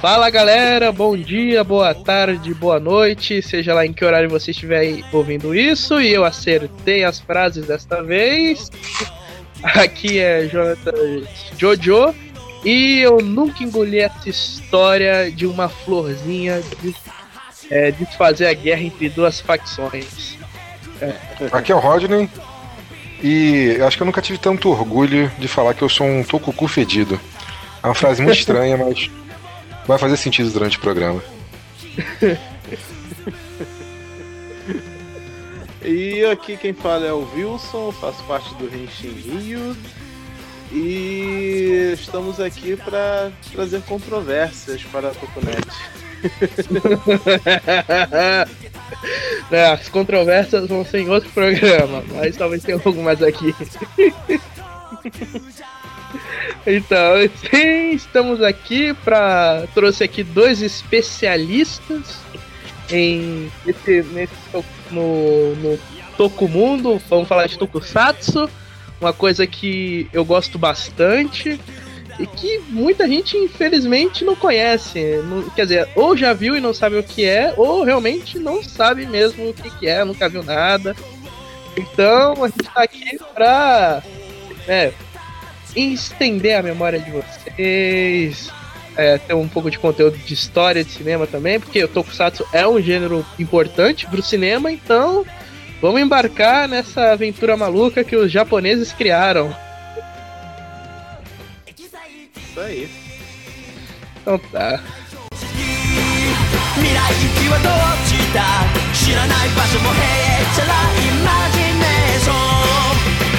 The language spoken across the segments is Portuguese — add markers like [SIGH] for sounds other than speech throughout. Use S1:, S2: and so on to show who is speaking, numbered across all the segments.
S1: Fala galera, bom dia, boa tarde, boa noite, seja lá em que horário você estiver ouvindo isso, e eu acertei as frases desta vez. Aqui é Jonathan Jojo, e eu nunca engoli essa história de uma florzinha de é, desfazer a guerra entre duas facções.
S2: É. Aqui é o Rodney, e eu acho que eu nunca tive tanto orgulho de falar que eu sou um tocucu fedido. É uma frase muito [LAUGHS] estranha, mas vai fazer sentido durante o programa.
S3: e aqui quem fala é o Wilson, faço parte do Renshin Rio. E estamos aqui para trazer controvérsias para a Tokunet. [LAUGHS]
S1: É, as controvérsias vão ser em outro programa, mas talvez tenha algo mais aqui. [LAUGHS] Então, [LAUGHS] sim, estamos aqui para trouxe aqui dois especialistas em nesse, nesse no, no Tokumundo, vamos falar de Tokusatsu, uma coisa que eu gosto bastante e que muita gente infelizmente não conhece. Não, quer dizer, ou já viu e não sabe o que é, ou realmente não sabe mesmo o que, que é, nunca viu nada. Então a gente está aqui para né, estender a memória de vocês, é, ter um pouco de conteúdo de história de cinema também, porque o Tokusatsu é um gênero importante para o cinema, então vamos embarcar nessa aventura maluca que os japoneses criaram.
S3: Isso aí.
S1: Então tá.
S4: 未来行きはどっちだ知らない場所もへえちゃらイマジネーション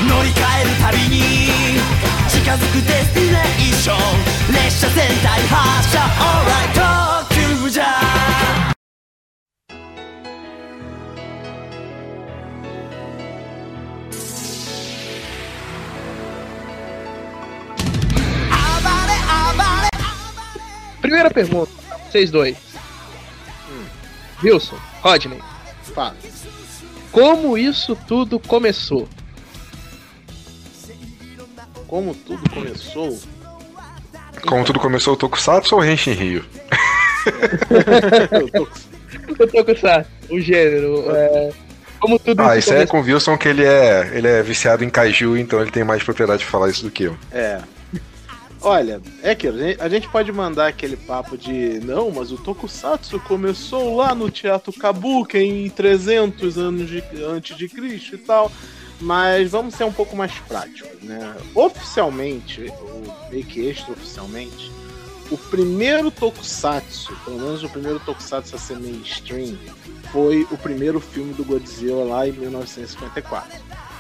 S4: 乗り換えるたびに近づくデスティネーション列車全体発車 Alright 特急じゃ
S1: Primeira pergunta, vocês dois. Wilson, Rodney,
S3: Fala.
S1: como isso tudo começou?
S3: Como tudo começou?
S2: Como tudo começou o Tokusatsu ou Henshin Rio? [LAUGHS]
S1: O Tokusatsu, o gênero, é, como tudo
S2: Ah, isso aí é com o Wilson que ele é, ele é viciado em kaiju, então ele tem mais propriedade de falar isso do que eu.
S3: É. Olha, é aquilo, a gente- a gente pode mandar aquele papo de não, mas o Tokusatsu começou lá no Teatro Kabuki em 300 anos de, antes de Cristo e tal, mas vamos ser um pouco mais práticos, né? Oficialmente, ou meio que extraoficialmente, o primeiro Tokusatsu, pelo menos o primeiro Tokusatsu a ser mainstream, foi o primeiro filme do Godzilla lá em 1954.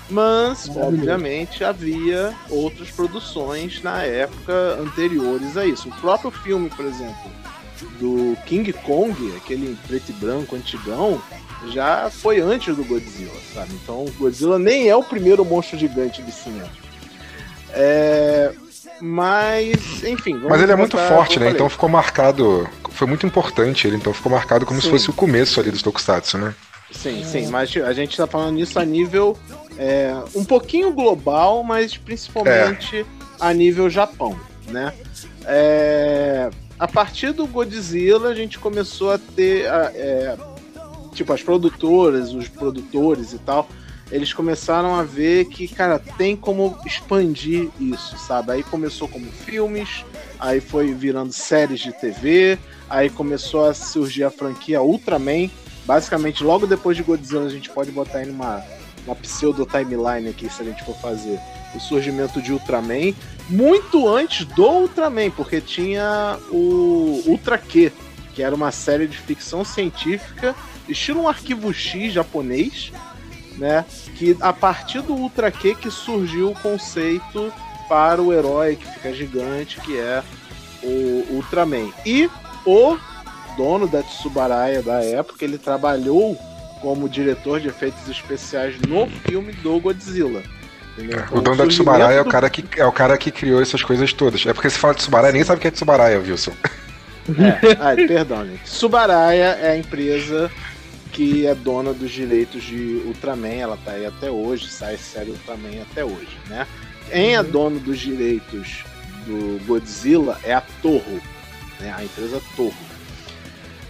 S3: Mas, obviamente, havia outras produções na época anteriores a isso. O próprio filme, por exemplo, do King Kong, aquele preto e branco antigão, já foi antes do Godzilla, sabe? Então, o Godzilla nem é o primeiro monstro gigante do cinema. É... Mas, enfim.
S2: Mas ele é muito forte, né?
S3: eu
S2: Então ficou marcado. Foi muito importante ele, então ficou marcado como se
S3: Sim.
S2: fosse o começo ali dos Tokusatsu, né?
S3: Sim, sim, mas a gente tá falando nisso a nível é, um pouquinho global, mas principalmente a nível Japão, né? É, a partir do Godzilla a gente começou a ter a- é, tipo as produtoras, os produtores e tal, eles começaram a ver que, cara, tem como expandir isso, sabe? Aí começou como filmes, aí foi virando séries de TV, aí começou a surgir a franquia Ultraman, basicamente logo depois de Godzilla a gente pode botar aí uma pseudo timeline aqui se a gente for fazer o surgimento de Ultraman muito antes do Ultraman porque tinha o Ultra Q que era uma série de ficção científica estilo um arquivo X japonês né que a partir do Ultra Q que surgiu o conceito para o herói que fica gigante que é o Ultraman e o dono da Tsubaraya da época, ele trabalhou como diretor de efeitos especiais no filme do Godzilla. entendeu?
S2: O dono da Tsubaraya é o, cara que, é o cara que criou essas coisas todas. É porque se fala de Tsubaraya, ninguém sabe o que é Tsubaraya, Wilson.
S3: É, ai, perdão, gente. Tsubaraya é a empresa que é dona dos direitos de Ultraman, ela tá aí até hoje, sai série Ultraman até hoje, né? Quem é dono dos direitos do Godzilla é a Toho. né? A empresa Toho.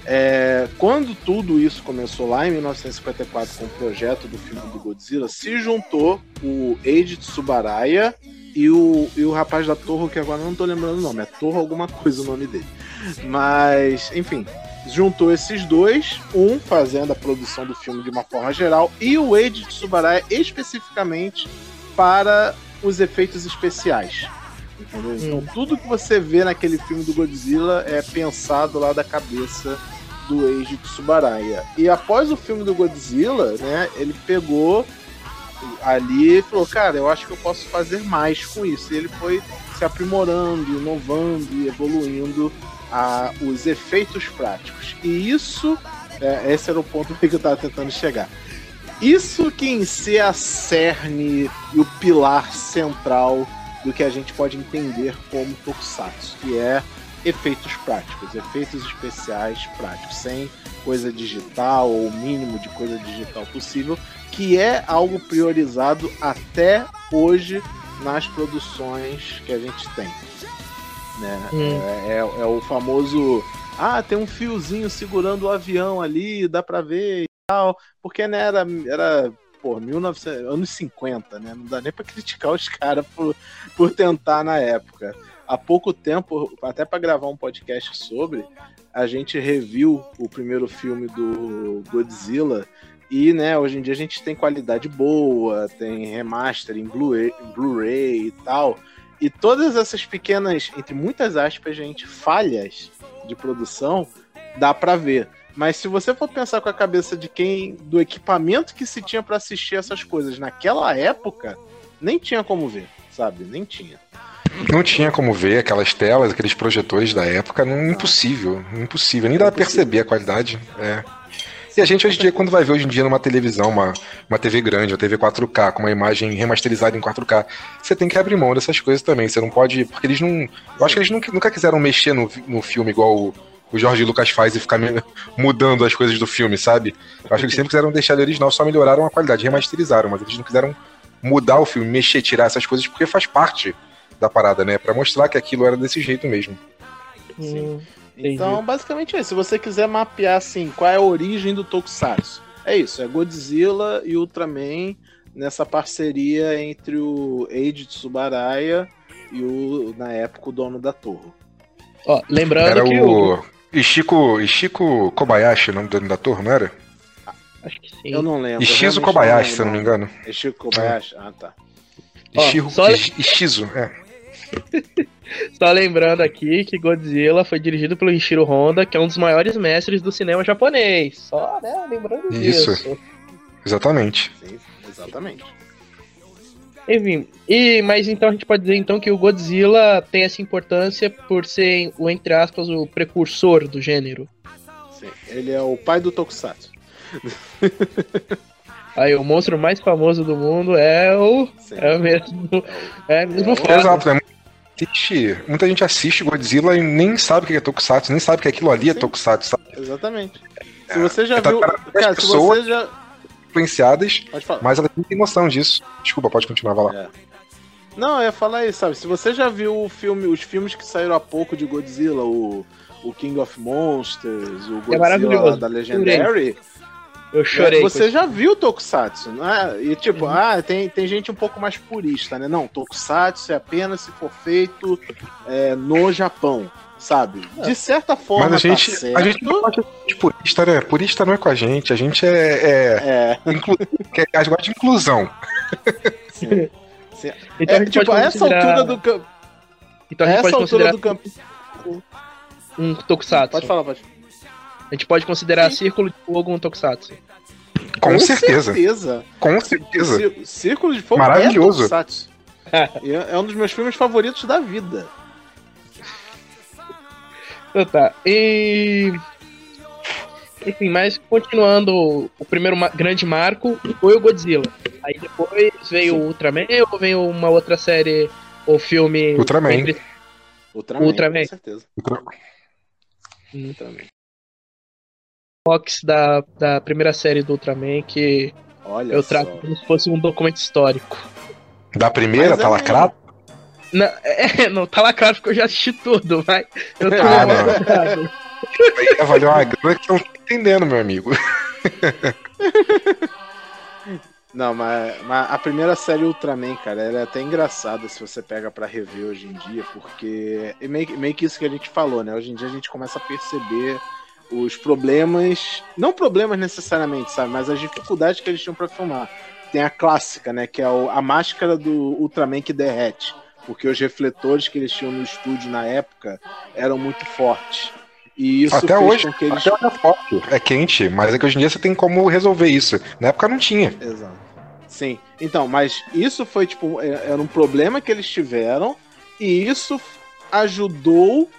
S3: É, quando tudo isso começou lá em 1954 com o projeto do filme do Godzilla, se juntou o Eiji Tsubaraya e o, e o rapaz da Torre, que agora não tô lembrando o nome, é Torre alguma coisa o nome dele. Mas, enfim, juntou esses dois, um fazendo a produção do filme de uma forma geral, e o Eiji Tsubaraya especificamente para os efeitos especiais. Entendeu? Então tudo que você vê naquele filme do Godzilla é pensado lá da cabeça do Eiji Tsubaraya. E após o filme do Godzilla, né, ele pegou ali e falou, cara, eu acho que eu posso fazer mais com isso. E ele foi se aprimorando, inovando e evoluindo a, os efeitos práticos. E isso, é, esse era o ponto [LAUGHS] que eu estava tentando chegar. Isso que em si é a cerne e o pilar central do que a gente pode entender como Tokusatsu, que é efeitos práticos, efeitos especiais práticos, sem coisa digital ou o mínimo de coisa digital possível, que é algo priorizado até hoje nas produções que a gente tem. Né?
S1: Hum.
S3: É, é- é o famoso. Ah, tem um fiozinho segurando o avião ali, dá pra ver e tal. Porque né, era, era pô, 1900, anos 50, né? Não dá nem pra criticar os [LAUGHS] caras por, por tentar na época. Há pouco tempo, até pra gravar um podcast sobre, a gente reviu o primeiro filme do Godzilla. E, né, hoje em dia a gente tem qualidade boa, tem remaster em Blu-ray Blu-ray e tal. E todas essas pequenas, entre muitas aspas, gente, falhas de produção, dá pra ver. Mas se você for pensar com a cabeça de quem, do equipamento que se tinha pra assistir essas coisas naquela época, nem tinha como ver, sabe? Nem tinha.
S2: Não tinha como ver aquelas telas, aqueles projetores da época, não, impossível, impossível. Nem dá pra perceber a qualidade. É. E a gente hoje em dia, quando vai ver hoje em dia numa televisão, uma, uma TV grande, uma TV 4K, com uma imagem remasterizada em 4K, você tem que abrir mão dessas coisas também. Você não pode. Porque eles não. Eu acho que eles nunca, nunca quiseram mexer no, no filme igual o, o Jorge Lucas faz e ficar [LAUGHS] mudando as coisas do filme, sabe? Eu acho que eles sempre quiseram deixar ele original, só melhoraram a qualidade, remasterizaram, mas eles não quiseram mudar o filme, mexer, tirar essas coisas, porque faz parte da parada, né? Pra mostrar que aquilo era desse jeito mesmo.
S1: Hum, Entendi.
S3: Então, basicamente é isso. Se você quiser mapear assim, qual é a origem do Tokusatsu, é isso, é Godzilla e Ultraman nessa parceria entre o Eiji Tsubaraya e o, na época, o dono da torre.
S1: Ó, lembrando
S2: Era
S1: que o.
S2: o Ishiko, Ishiko Kobayashi, o nome do dono da torre, não era?
S1: Acho que sim.
S3: Eu não lembro.
S2: Ishizo Kobayashi, se eu não me engano.
S3: Chico Kobayashi? Ah, tá.
S1: Ó,
S2: Ishiro,
S1: só-
S2: Ish- Ishizo, é. [LAUGHS]
S1: Só lembrando aqui que Godzilla foi dirigido pelo Ishiro Honda, que é um dos maiores mestres do cinema japonês. Só, né? Lembrando
S2: Isso.
S1: disso.
S2: Exatamente.
S3: Sim, exatamente.
S1: Enfim, e, mas então a gente pode dizer então que o Godzilla tem essa importância por ser, o entre aspas, o precursor do gênero.
S3: Sim. Ele é o pai do Tokusatsu. [LAUGHS]
S1: Aí o monstro mais famoso do mundo é o.
S3: Sim.
S1: É o mesmo. É o mesmo
S3: É o-
S1: foda.
S2: Exato, né? Assiste- muita gente assiste Godzilla e nem sabe o que é Tokusatsu, nem sabe que aquilo ali é
S3: Sim.
S2: Tokusatsu, sabe?
S3: Exatamente. Se você já
S2: Tá-
S3: viu. Cara, se você já.
S2: Influenciadas, mas elas não têm noção disso. Desculpa, pode continuar, vai lá.
S3: Não, eu ia falar isso, sabe? Se você já viu o filme, os filmes que saíram há pouco de Godzilla, o, o King of Monsters, o Godzilla
S1: É
S3: da Legendary,
S1: Eu chorei. com
S3: você
S1: isso.
S3: já viu Tokusatsu, não é? E tipo, ah, tem, tem gente um pouco mais purista, né? Não, Tokusatsu é apenas se for feito é, no Japão, sabe? De certa forma,
S2: Mas a gente,
S3: tá certo.
S2: a gente não gosta de purista, né? Purista não é com a gente, a gente é. é,
S3: É,
S2: inclu... quer- a gente gosta de inclusão. [LAUGHS]
S3: sim. Sim.
S1: Então a
S3: É,
S1: gente
S3: tipo, a
S1: pode
S3: essa
S1: considerar-
S3: altura do campo.
S1: Então a gente
S3: essa
S1: pode
S3: altura
S1: considerar
S3: do campo.
S1: um Tokusatsu.
S3: Pode falar, pode.
S1: A gente pode considerar
S3: Sim.
S1: Círculo de Fogo um Tokusatsu.
S2: Com, certeza.
S3: certeza.
S2: Com certeza.
S3: Cí- Círculo de Fogo
S2: Maravilhoso.
S3: é Tokusatsu. [LAUGHS] É é um dos meus filmes favoritos da vida.
S1: Então tá. E. Enfim, mas continuando, o primeiro ma- grande marco foi o Godzilla. Aí depois veio
S3: Sim.
S1: o Ultraman ou veio uma outra série ou filme.
S2: Ultraman.
S1: entre-
S3: Ultraman,
S1: Ultraman.
S3: com certeza.
S1: Hum.
S3: Ultraman.
S1: Fox da, da primeira série do Ultraman, que
S3: Olha
S1: eu
S3: só.
S1: trato como se fosse um documento histórico.
S2: Da primeira,
S3: Mas é
S2: tá lacrado?
S1: Não, é, [LAUGHS] não tá lacrado porque eu já assisti tudo, mas eu tô
S2: Ah, não.
S1: lacrado.
S2: Aí uma grana que você não tá entendendo, meu amigo.
S3: Não, mas, mas a primeira série Ultraman, cara, ela é até engraçada se você pega pra rever hoje em dia, porque é meio, meio que isso que a gente falou, né? Hoje em dia a gente começa a perceber os problemas, não problemas necessariamente, sabe? Mas as dificuldades que eles tinham pra filmar. Tem a clássica, né? Que é a máscara do Ultraman que derrete, porque os refletores que eles tinham no estúdio na época eram muito fortes. E isso
S2: Até
S3: fez
S2: hoje,
S3: com que eles
S2: até hoje é forte, é quente, mas é que hoje em dia você tem como resolver isso. Na época não tinha.
S3: Exato. Sim. Então, mas isso foi tipo, é- era um problema que eles tiveram e isso ajudou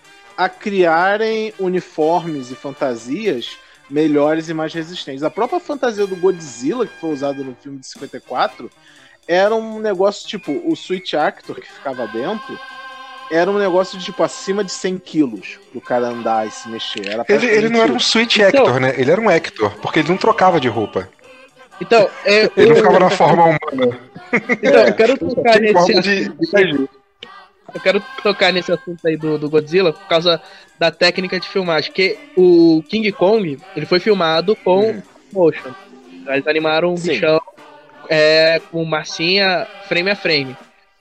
S3: a criarem uniformes e fantasias melhores e mais resistentes. A própria fantasia do Godzilla, que foi usada no filme de 54, era um negócio tipo, o Switch Actor que ficava dentro era um negócio de tipo acima de 100 quilos pro cara andar e se mexer. Era
S2: Ele, ele não era um Switch
S1: Então-
S2: Hector, né? Ele era um Hector, porque ele não trocava de roupa.
S1: Então, é,
S2: Ele não ficava na forma humana.
S1: então, eu quero tocar nesse
S2: forma de-
S1: assunto.
S2: de.
S1: Eu quero tocar nesse assunto aí do, do Godzilla por causa da técnica de filmagem. Que o King Kong ele foi filmado com
S3: Hum.
S1: motion. Eles animaram um
S3: Sim.
S1: bichão é, com massinha frame a frame.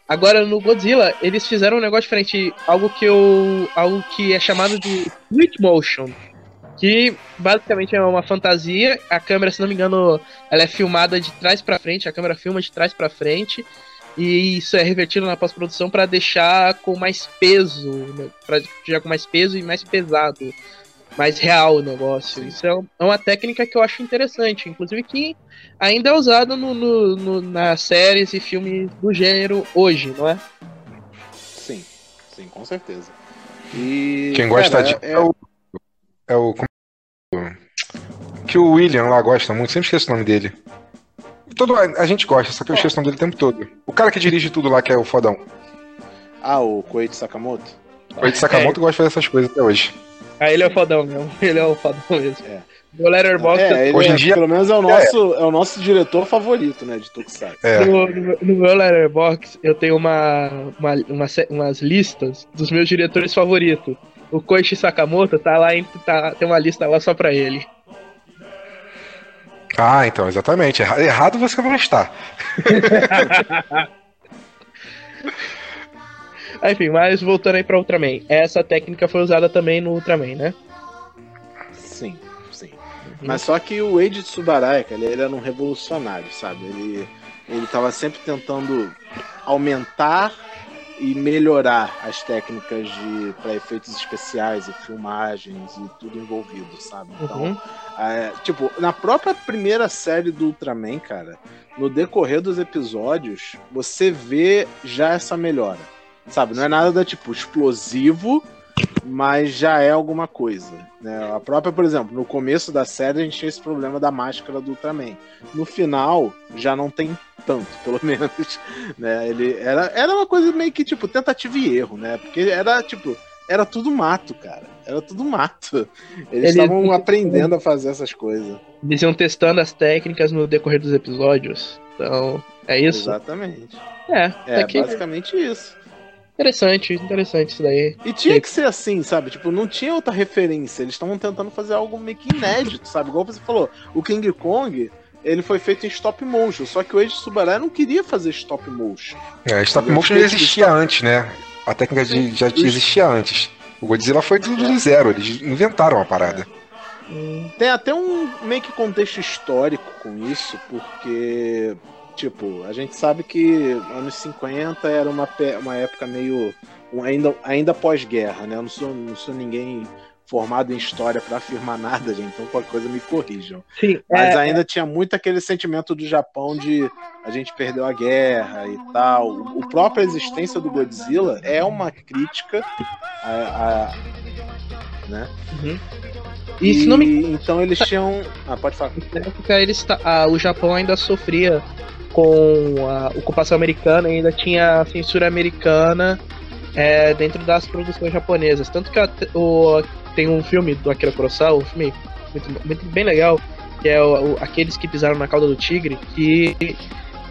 S1: Agora no Godzilla eles fizeram um negócio diferente, algo que eu, algo que é chamado de switch motion, que basicamente é uma fantasia. A câmera, se não me engano, ela é filmada de trás pra frente. A câmera filma de trás pra frente e isso é revertido na pós-produção para deixar com mais peso, né? para deixar com mais peso e mais pesado, mais real o negócio. Isso é é uma técnica que eu acho interessante, inclusive que ainda é usada no, no- no- nas séries e filmes do gênero hoje, não é?
S3: Sim, sim, com certeza. E,
S2: Quem gosta
S3: cara,
S2: de.
S3: é-
S2: É o. É o. é o- Que o William lá gosta muito, sempre esqueço o nome dele. Todo, a, gente gosta, só que eu esqueço o nome dele o tempo todo. O cara que dirige tudo lá, que é o fodão.
S3: Ah, o Koichi Sakamoto?
S2: O Ed Sakamoto gosta de fazer essas coisas até hoje.
S1: Ah, ele é o fodão mesmo, [LAUGHS] ele é o fodão mesmo.
S3: É.
S1: No Letterboxd,
S3: É, ele
S2: hoje em
S3: é-
S2: dia-
S3: pelo menos é o nosso, é. o nosso diretor favorito, né, de Tokusatsu.
S2: É.
S1: No, no, no meu Letterboxd, eu tenho uma, uma, uma umas listas dos meus diretores favoritos. O Koichi Sakamoto tá lá, em, tá, tem uma lista lá só pra ele.
S2: Ah, então, exatamente. Erra- Errado você está.
S1: Ah, [LAUGHS] Enfim, mas voltando aí pra Ultraman. Essa técnica foi usada também no Ultraman, né?
S3: Sim, sim. Mas só que o Eiji Tsubaraya, cara, ele era um revolucionário, sabe? Ele, ele tava sempre tentando aumentar e melhorar as técnicas de para efeitos especiais e filmagens e tudo envolvido, sabe? Então,
S1: Uhum.
S3: É, tipo, na própria primeira série do Ultraman, cara, no decorrer dos episódios, você vê já essa melhora. Sabe? Não é nada da tipo explosivo, mas já é alguma coisa. Né? A própria, por exemplo, no começo da série a gente tinha esse problema da máscara do Ultraman. No final, já não tem tanto, [LAUGHS] pelo menos. Né? Ele era, era uma coisa meio que tipo tentativa e erro, né? Porque era tipo. Era tudo mato, cara. Era tudo mato. Eles
S1: Ele-
S3: estavam aprendendo a fazer essas coisas.
S1: Eles iam testando as técnicas no decorrer dos episódios. Então, é isso?
S3: Exatamente.
S1: É,
S3: É,
S1: até que
S3: basicamente isso.
S1: interessante, interessante isso daí.
S3: E tinha que ser assim, sabe? Tipo, não tinha outra referência. Eles estavam tentando fazer algo meio que inédito, sabe? Igual você falou, o King Kong, ele foi feito em stop motion, só que o Eiji Subaraya não queria fazer stop motion.
S2: É, stop motion já existia antes, né? A técnica de, já existia antes. O Godzilla foi tudo do zero, eles inventaram a parada.
S1: Hum,
S3: Tem até um meio que contexto histórico com isso, porque, tipo, a gente sabe que anos 50 era uma, uma época meio. ainda, ainda pós-guerra, né? Eu não sou, não sou ninguém formado em história pra afirmar nada, gente, então qualquer coisa me corrijam.
S1: Sim,
S3: Mas
S1: é,
S3: ainda tinha muito aquele sentimento do Japão de a gente perdeu a guerra e tal. O, própria existência do Godzilla é uma crítica a. a- né?
S1: e se não me
S3: Então eles tinham. Ah, pode falar.
S1: Na época eles ah, o Japão ainda sofria com a ocupação americana e ainda tinha a censura americana é, dentro das produções japonesas. Tanto que até- o, tem um filme do Akira Kurosawa, um filme muito, muito bem legal, que é o, o- Aqueles que Pisaram na Cauda do Tigre, que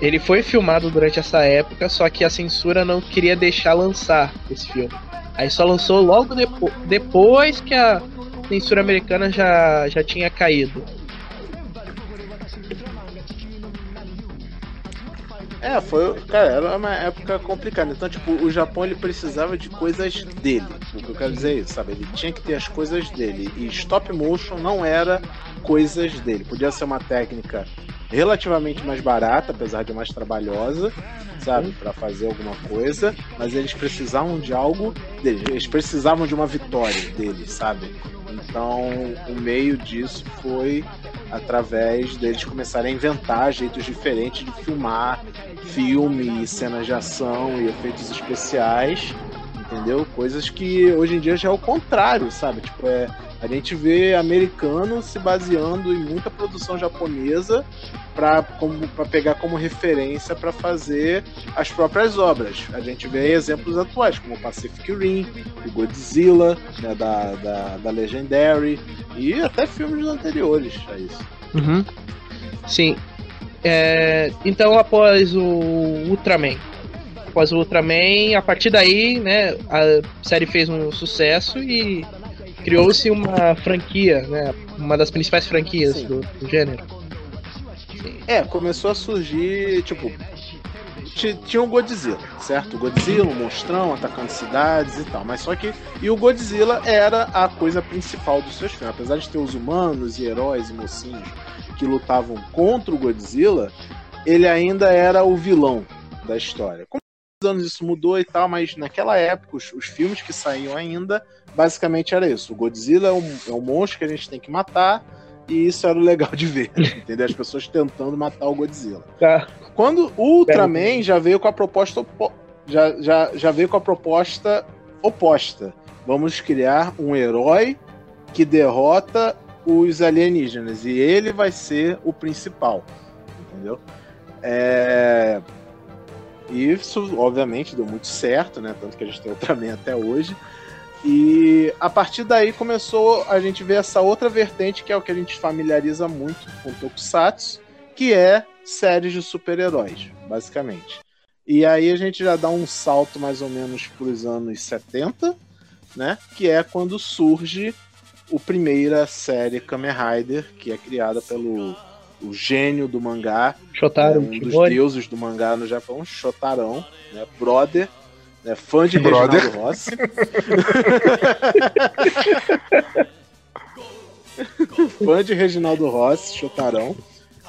S1: ele foi filmado durante essa época, só que a censura não queria deixar lançar esse filme. Aí só lançou logo depo depois que a censura americana já, já tinha caído.
S3: É, foi. Cara, era uma época complicada. Então, tipo, o Japão ele precisava de coisas dele. O que eu quero dizer é isso, sabe? Ele tinha que ter as coisas dele. E stop motion não era coisas dele. Podia ser uma técnica relativamente mais barata, apesar de mais trabalhosa, sabe, para fazer alguma coisa, mas eles precisavam de algo eles precisavam de uma vitória deles, sabe? Então, o meio disso foi através deles começarem a inventar jeitos diferentes de filmar filme, cenas de ação e efeitos especiais, entendeu? Coisas que hoje em dia já é o contrário, sabe? Tipo, é a gente vê americano se baseando em muita produção japonesa para pegar como referência para fazer as próprias obras. A gente vê exemplos atuais, como Pacific Rim, o Godzilla, né, da, da, da, Legendary, e até filmes anteriores a isso.
S1: Uhum. Sim. É, então, após o Ultraman, após o Ultraman, a partir daí, né, a série fez um sucesso e criou-se uma franquia, né? Uma das principais franquias do, do, gênero.
S3: É, começou a surgir, tipo. Tinha o Godzilla, certo? O Godzilla, o monstrão atacando cidades e tal. Mas só que. E o Godzilla era a coisa principal dos seus filmes. Apesar de ter os humanos e heróis e mocinhos que lutavam contra o Godzilla, ele ainda era o vilão da história. Anos isso mudou e tal, mas naquela época os, os filmes que saíam ainda basicamente era isso. O Godzilla é um, é um monstro que a gente tem que matar. E isso era o legal de ver, [LAUGHS] entendeu? As pessoas tentando matar o Godzilla. Tá. Quando Ultraman já veio com a proposta já, já, já veio com a proposta oposta. Vamos criar um herói que derrota os alienígenas e ele vai ser o principal, entendeu? É... Isso, obviamente, deu muito certo, né? Tanto que a gente tem Ultraman até hoje. E a partir daí começou a gente ver essa outra vertente que é o que a gente familiariza muito com Tokusatsu, que é séries de super-heróis, basicamente. E aí a gente já dá um salto mais ou menos para os anos 70, né? Que é quando surge a primeira série Kamen Rider, que é criada pelo o gênio do mangá,
S1: Shotaro,
S3: um dos deuses do mangá no Japão, Shotarão, né? brother é fã de
S2: Brother.
S3: Reginaldo Rossi. [LAUGHS] fã de Reginaldo Rossi, Chotarão.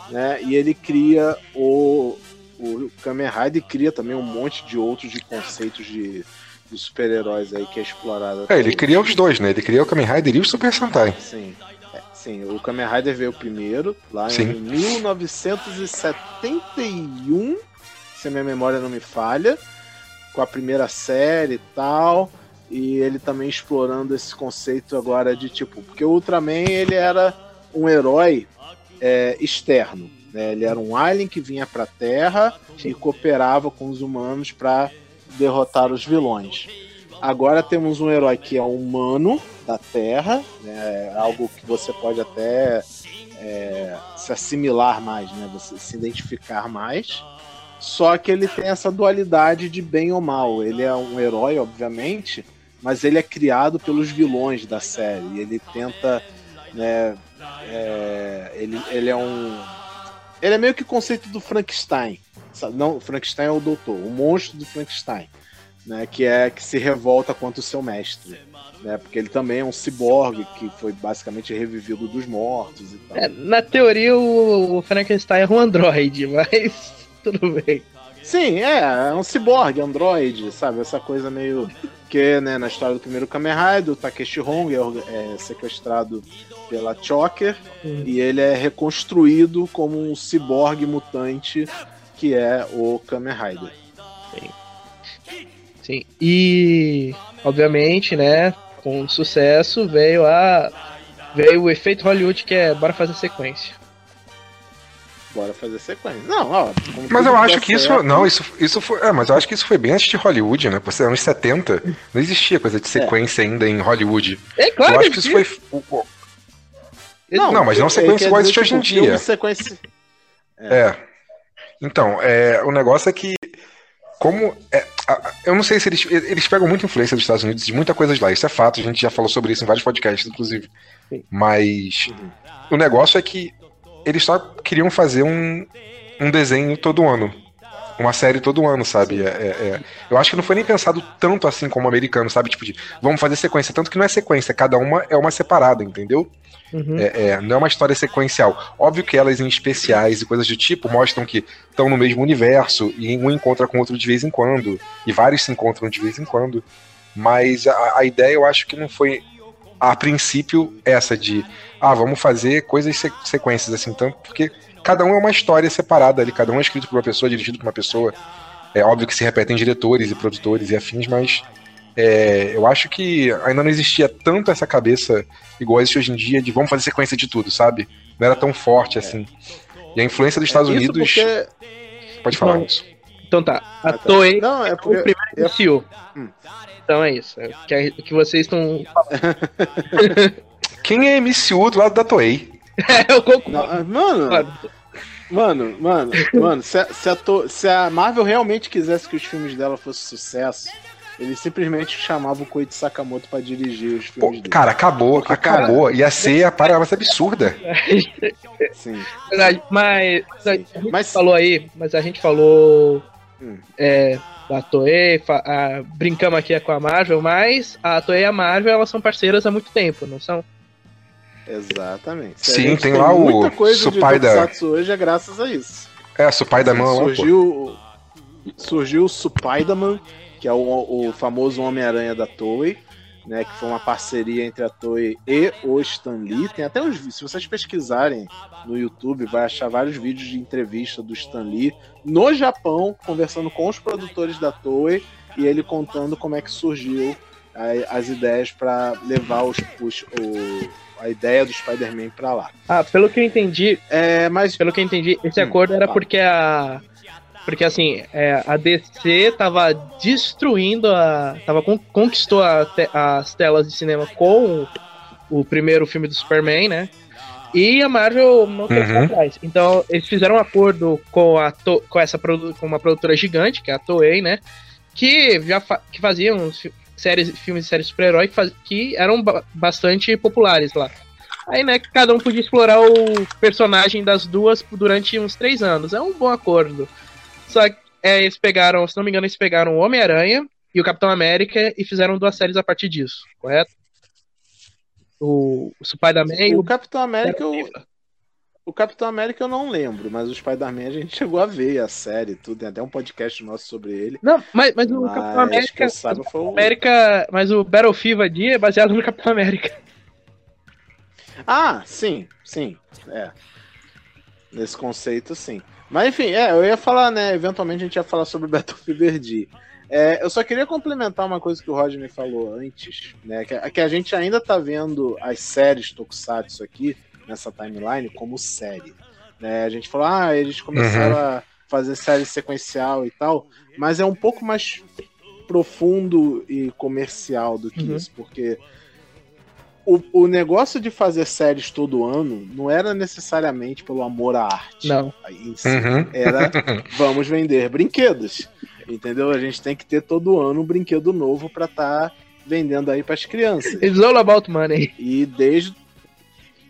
S3: Né? E ele cria o, o Kamen Rider e cria também um monte de outros de conceitos de, de super-heróis aí que é explorado.
S2: É, ele cria os dois, né? Ele cria o Kamen Rider e o Super Sentai.
S3: Sim. Sim, o Kamen Rider veio primeiro, lá sim. em 1971, se a minha memória não me falha com a primeira série e tal. E ele também explorando esse conceito agora de tipo, porque o Ultraman ele era um herói é, externo, né? Ele era um alien que vinha para a Terra e cooperava com os humanos para derrotar os vilões. Agora temos um herói que é humano da Terra, né? algo que você pode até é, se assimilar mais, né? Você se identificar mais. Só que ele tem essa dualidade de bem ou mal. Ele é um herói, obviamente, mas ele é criado pelos vilões da série. Ele tenta. Né, é, ele, ele é um. Ele é meio que o conceito do Frankenstein. Não, Frankenstein é o doutor, o monstro do Frankenstein. Né, que é que se revolta contra o seu mestre. Né, porque ele também é um ciborgue que foi basicamente revivido dos mortos e tal.
S1: É, na teoria, o Frankenstein é um androide, [LAUGHS] mas tudo bem.
S3: Sim, é, é um ciborgue, android, sabe? Essa coisa meio. Que, né, na história do primeiro Kamen Rider, o Takeshi Hong é, é sequestrado pela Choker hum. e ele é reconstruído como um ciborgue mutante que é o Kamen Rider.
S1: Sim. E, obviamente, né, com sucesso veio a. Veio o efeito Hollywood que é bora fazer sequência
S3: bora fazer sequência. Não, ó.
S2: Mas eu acho que certo... isso. Não, isso, isso foi. É, mas eu acho que isso foi bem antes de Hollywood, né? Você anos 70, não existia coisa de é. sequência é. ainda em Hollywood.
S1: É claro.
S2: Eu acho que isso foi. Não, não mas não sequência igual existe hoje em dia.
S3: Sequência...
S2: É. é. Então, é, o negócio é que, como. é, a- eu não sei se eles. Eles pegam muita influência dos Estados Unidos de muita coisa de lá. Isso é fato, a gente já falou sobre isso em vários podcasts, inclusive.
S1: Sim.
S2: Mas o negócio é que eles só queriam fazer um, um desenho todo ano. Uma série todo ano, sabe? É- é- é. Eu acho que não foi nem pensado tanto assim como o americano, sabe? Tipo, de vamos fazer sequência. Tanto que não é sequência, cada uma é uma separada, entendeu?
S1: Uhum.
S2: É, é, não é uma história sequencial. Óbvio que elas em especiais e coisas do tipo mostram que estão no mesmo universo e um encontra com o outro de vez em quando, e vários se encontram de vez em quando. Mas a, a ideia eu acho que não foi, a princípio, essa de ah, vamos fazer coisas se- sequências assim, tanto porque cada um é uma história separada ali, cada um é escrito por uma pessoa, dirigido por uma pessoa. É óbvio que se repetem diretores e produtores e afins, mas é, eu acho que ainda não existia tanto essa cabeça igual existe hoje em dia de vamos fazer sequência de tudo, sabe? Não era tão forte assim. E a influência dos Estados
S3: Isso
S2: Unidos.
S3: porque-
S2: Pode falar
S1: Não.
S2: isso.
S1: Então tá, a
S3: Ah, tá.
S1: Toei
S3: Não, é
S1: é o
S3: porque.
S1: primeiro
S3: é-
S1: MCU.
S3: Hum.
S1: Então é isso. É o que, que vocês estão. [LAUGHS]
S2: Quem é MCU do lado da Toei? [LAUGHS]
S1: É, eu concordo.
S3: Não, ah, mano, mano, mano, mano, se a, se, a To- se a Marvel realmente quisesse que os filmes dela fossem sucesso, eles simplesmente chamavam o Koichi Sakamoto pra dirigir os
S2: Pô,
S3: filmes dele.
S2: cara, acabou,
S3: Porque, cara,
S2: acabou. Ia ser a parada mais absurda. [LAUGHS]
S3: Sim.
S1: Mas a gente
S3: Mas-
S1: falou aí, mas a gente falou
S3: Hum.
S1: é, da Toei, a- brincamos aqui com a Marvel, mas a Toei e a Marvel elas são parceiras há muito tempo, não são?
S3: Exatamente. Se
S2: Sim, tem lá o
S3: muita coisa de
S2: Supai da-
S3: hoje é graças a isso.
S2: É, seu pai da mão pô.
S3: surgiu, surgiu o Supaidaman, que é o, o famoso Homem-Aranha da Toei, né, que foi uma parceria entre a Toei e o Stan Lee. Tem até uns vídeos, se vocês pesquisarem no YouTube, vai achar vários vídeos de entrevista do Stan Lee no Japão, conversando com os produtores da Toei e ele contando como é que surgiu a- as ideias para levar os, os- o- a ideia do Spider-Man para lá.
S1: Ah, pelo que eu entendi,
S3: É, mas
S1: pelo que eu entendi, esse
S3: Hum,
S1: acordo era
S3: fala.
S1: porque a. Porque assim, é, a DC tava destruindo a. Tava con- conquistou a te- as telas de cinema com o, o primeiro filme do Superman, né? E a Marvel não ficar
S2: Uhum.
S1: atrás. Então, eles fizeram um acordo com, a To- com essa produ- com uma produtora gigante, que é a Toei, né? Que já fa- que faziam uns fi- séries, filmes de séries super-herói que, que eram ba- bastante populares lá. Aí, né, cada um podia explorar o personagem das duas durante uns três anos. É um bom acordo. Só que é, eles pegaram, se não me engano, eles pegaram o Homem-Aranha e o Capitão América e fizeram duas séries a partir disso, correto? O, o Spider-Man
S3: o
S1: o
S3: Capitão América eu, O Capitão América eu não lembro, mas o Spider-Man a gente [LAUGHS] chegou a ver a série e tudo. Tem até um podcast nosso sobre ele.
S1: Não, mas, mas o
S3: Mas
S1: Capitão América.
S3: foi o-
S1: América. Mas o Battlefield Vadia é baseado no Capitão América.
S3: Ah, sim, sim. É. Nesse conceito, sim. Mas enfim, é, eu ia falar, né? Eventualmente a gente ia falar sobre o Battlefield Verde. É, eu só queria complementar uma coisa que o Rodney falou antes, né? Que, que a gente ainda tá vendo as séries Tokusatsu aqui, nessa timeline, como série. Né? A gente falou, ah, eles começaram a fazer série sequencial e tal, mas é um pouco mais profundo e comercial do que
S1: Uhum.
S3: isso, porque o, o negócio de fazer séries todo ano não era necessariamente pelo amor à arte.
S1: Não.
S3: Em si.
S2: Uhum.
S3: Era [LAUGHS] vamos vender brinquedos. Entendeu? A gente tem que ter todo ano um brinquedo novo pra estar vendendo aí pras crianças.
S1: It's all about money.
S3: E desde.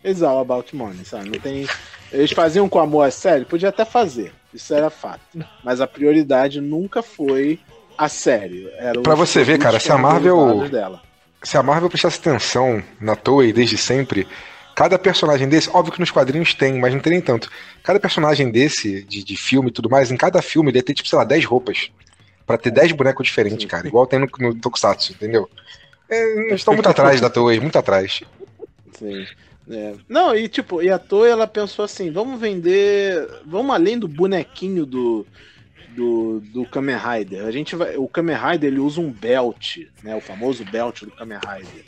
S3: It's all about money, sabe? Não tem. Eles faziam com amor a série? Podia até fazer. Isso era fato. Mas a prioridade nunca foi a série. Era
S2: Pra você ver, cara, se a Marvel-
S3: Dela.
S2: Se a Marvel prestasse atenção na Toei desde sempre, cada personagem desse, óbvio que nos quadrinhos tem, mas não tem nem tanto. Cada personagem desse, de, de filme e tudo mais, em cada filme ele ia ter, tipo, sei lá, 10 roupas. Pra ter 10 bonecos diferentes, cara. Igual tem no, no Tokusatsu, entendeu? É, eles estão muito atrás da Toei, muito atrás.
S3: Sim. É. Não, e tipo, e a Toei ela pensou assim: vamos vender. Vamos além do bonequinho do. Do, do Kamen Rider. A gente vai, o Kamen Rider ele usa um belt, né? O famoso belt do Kamen Rider.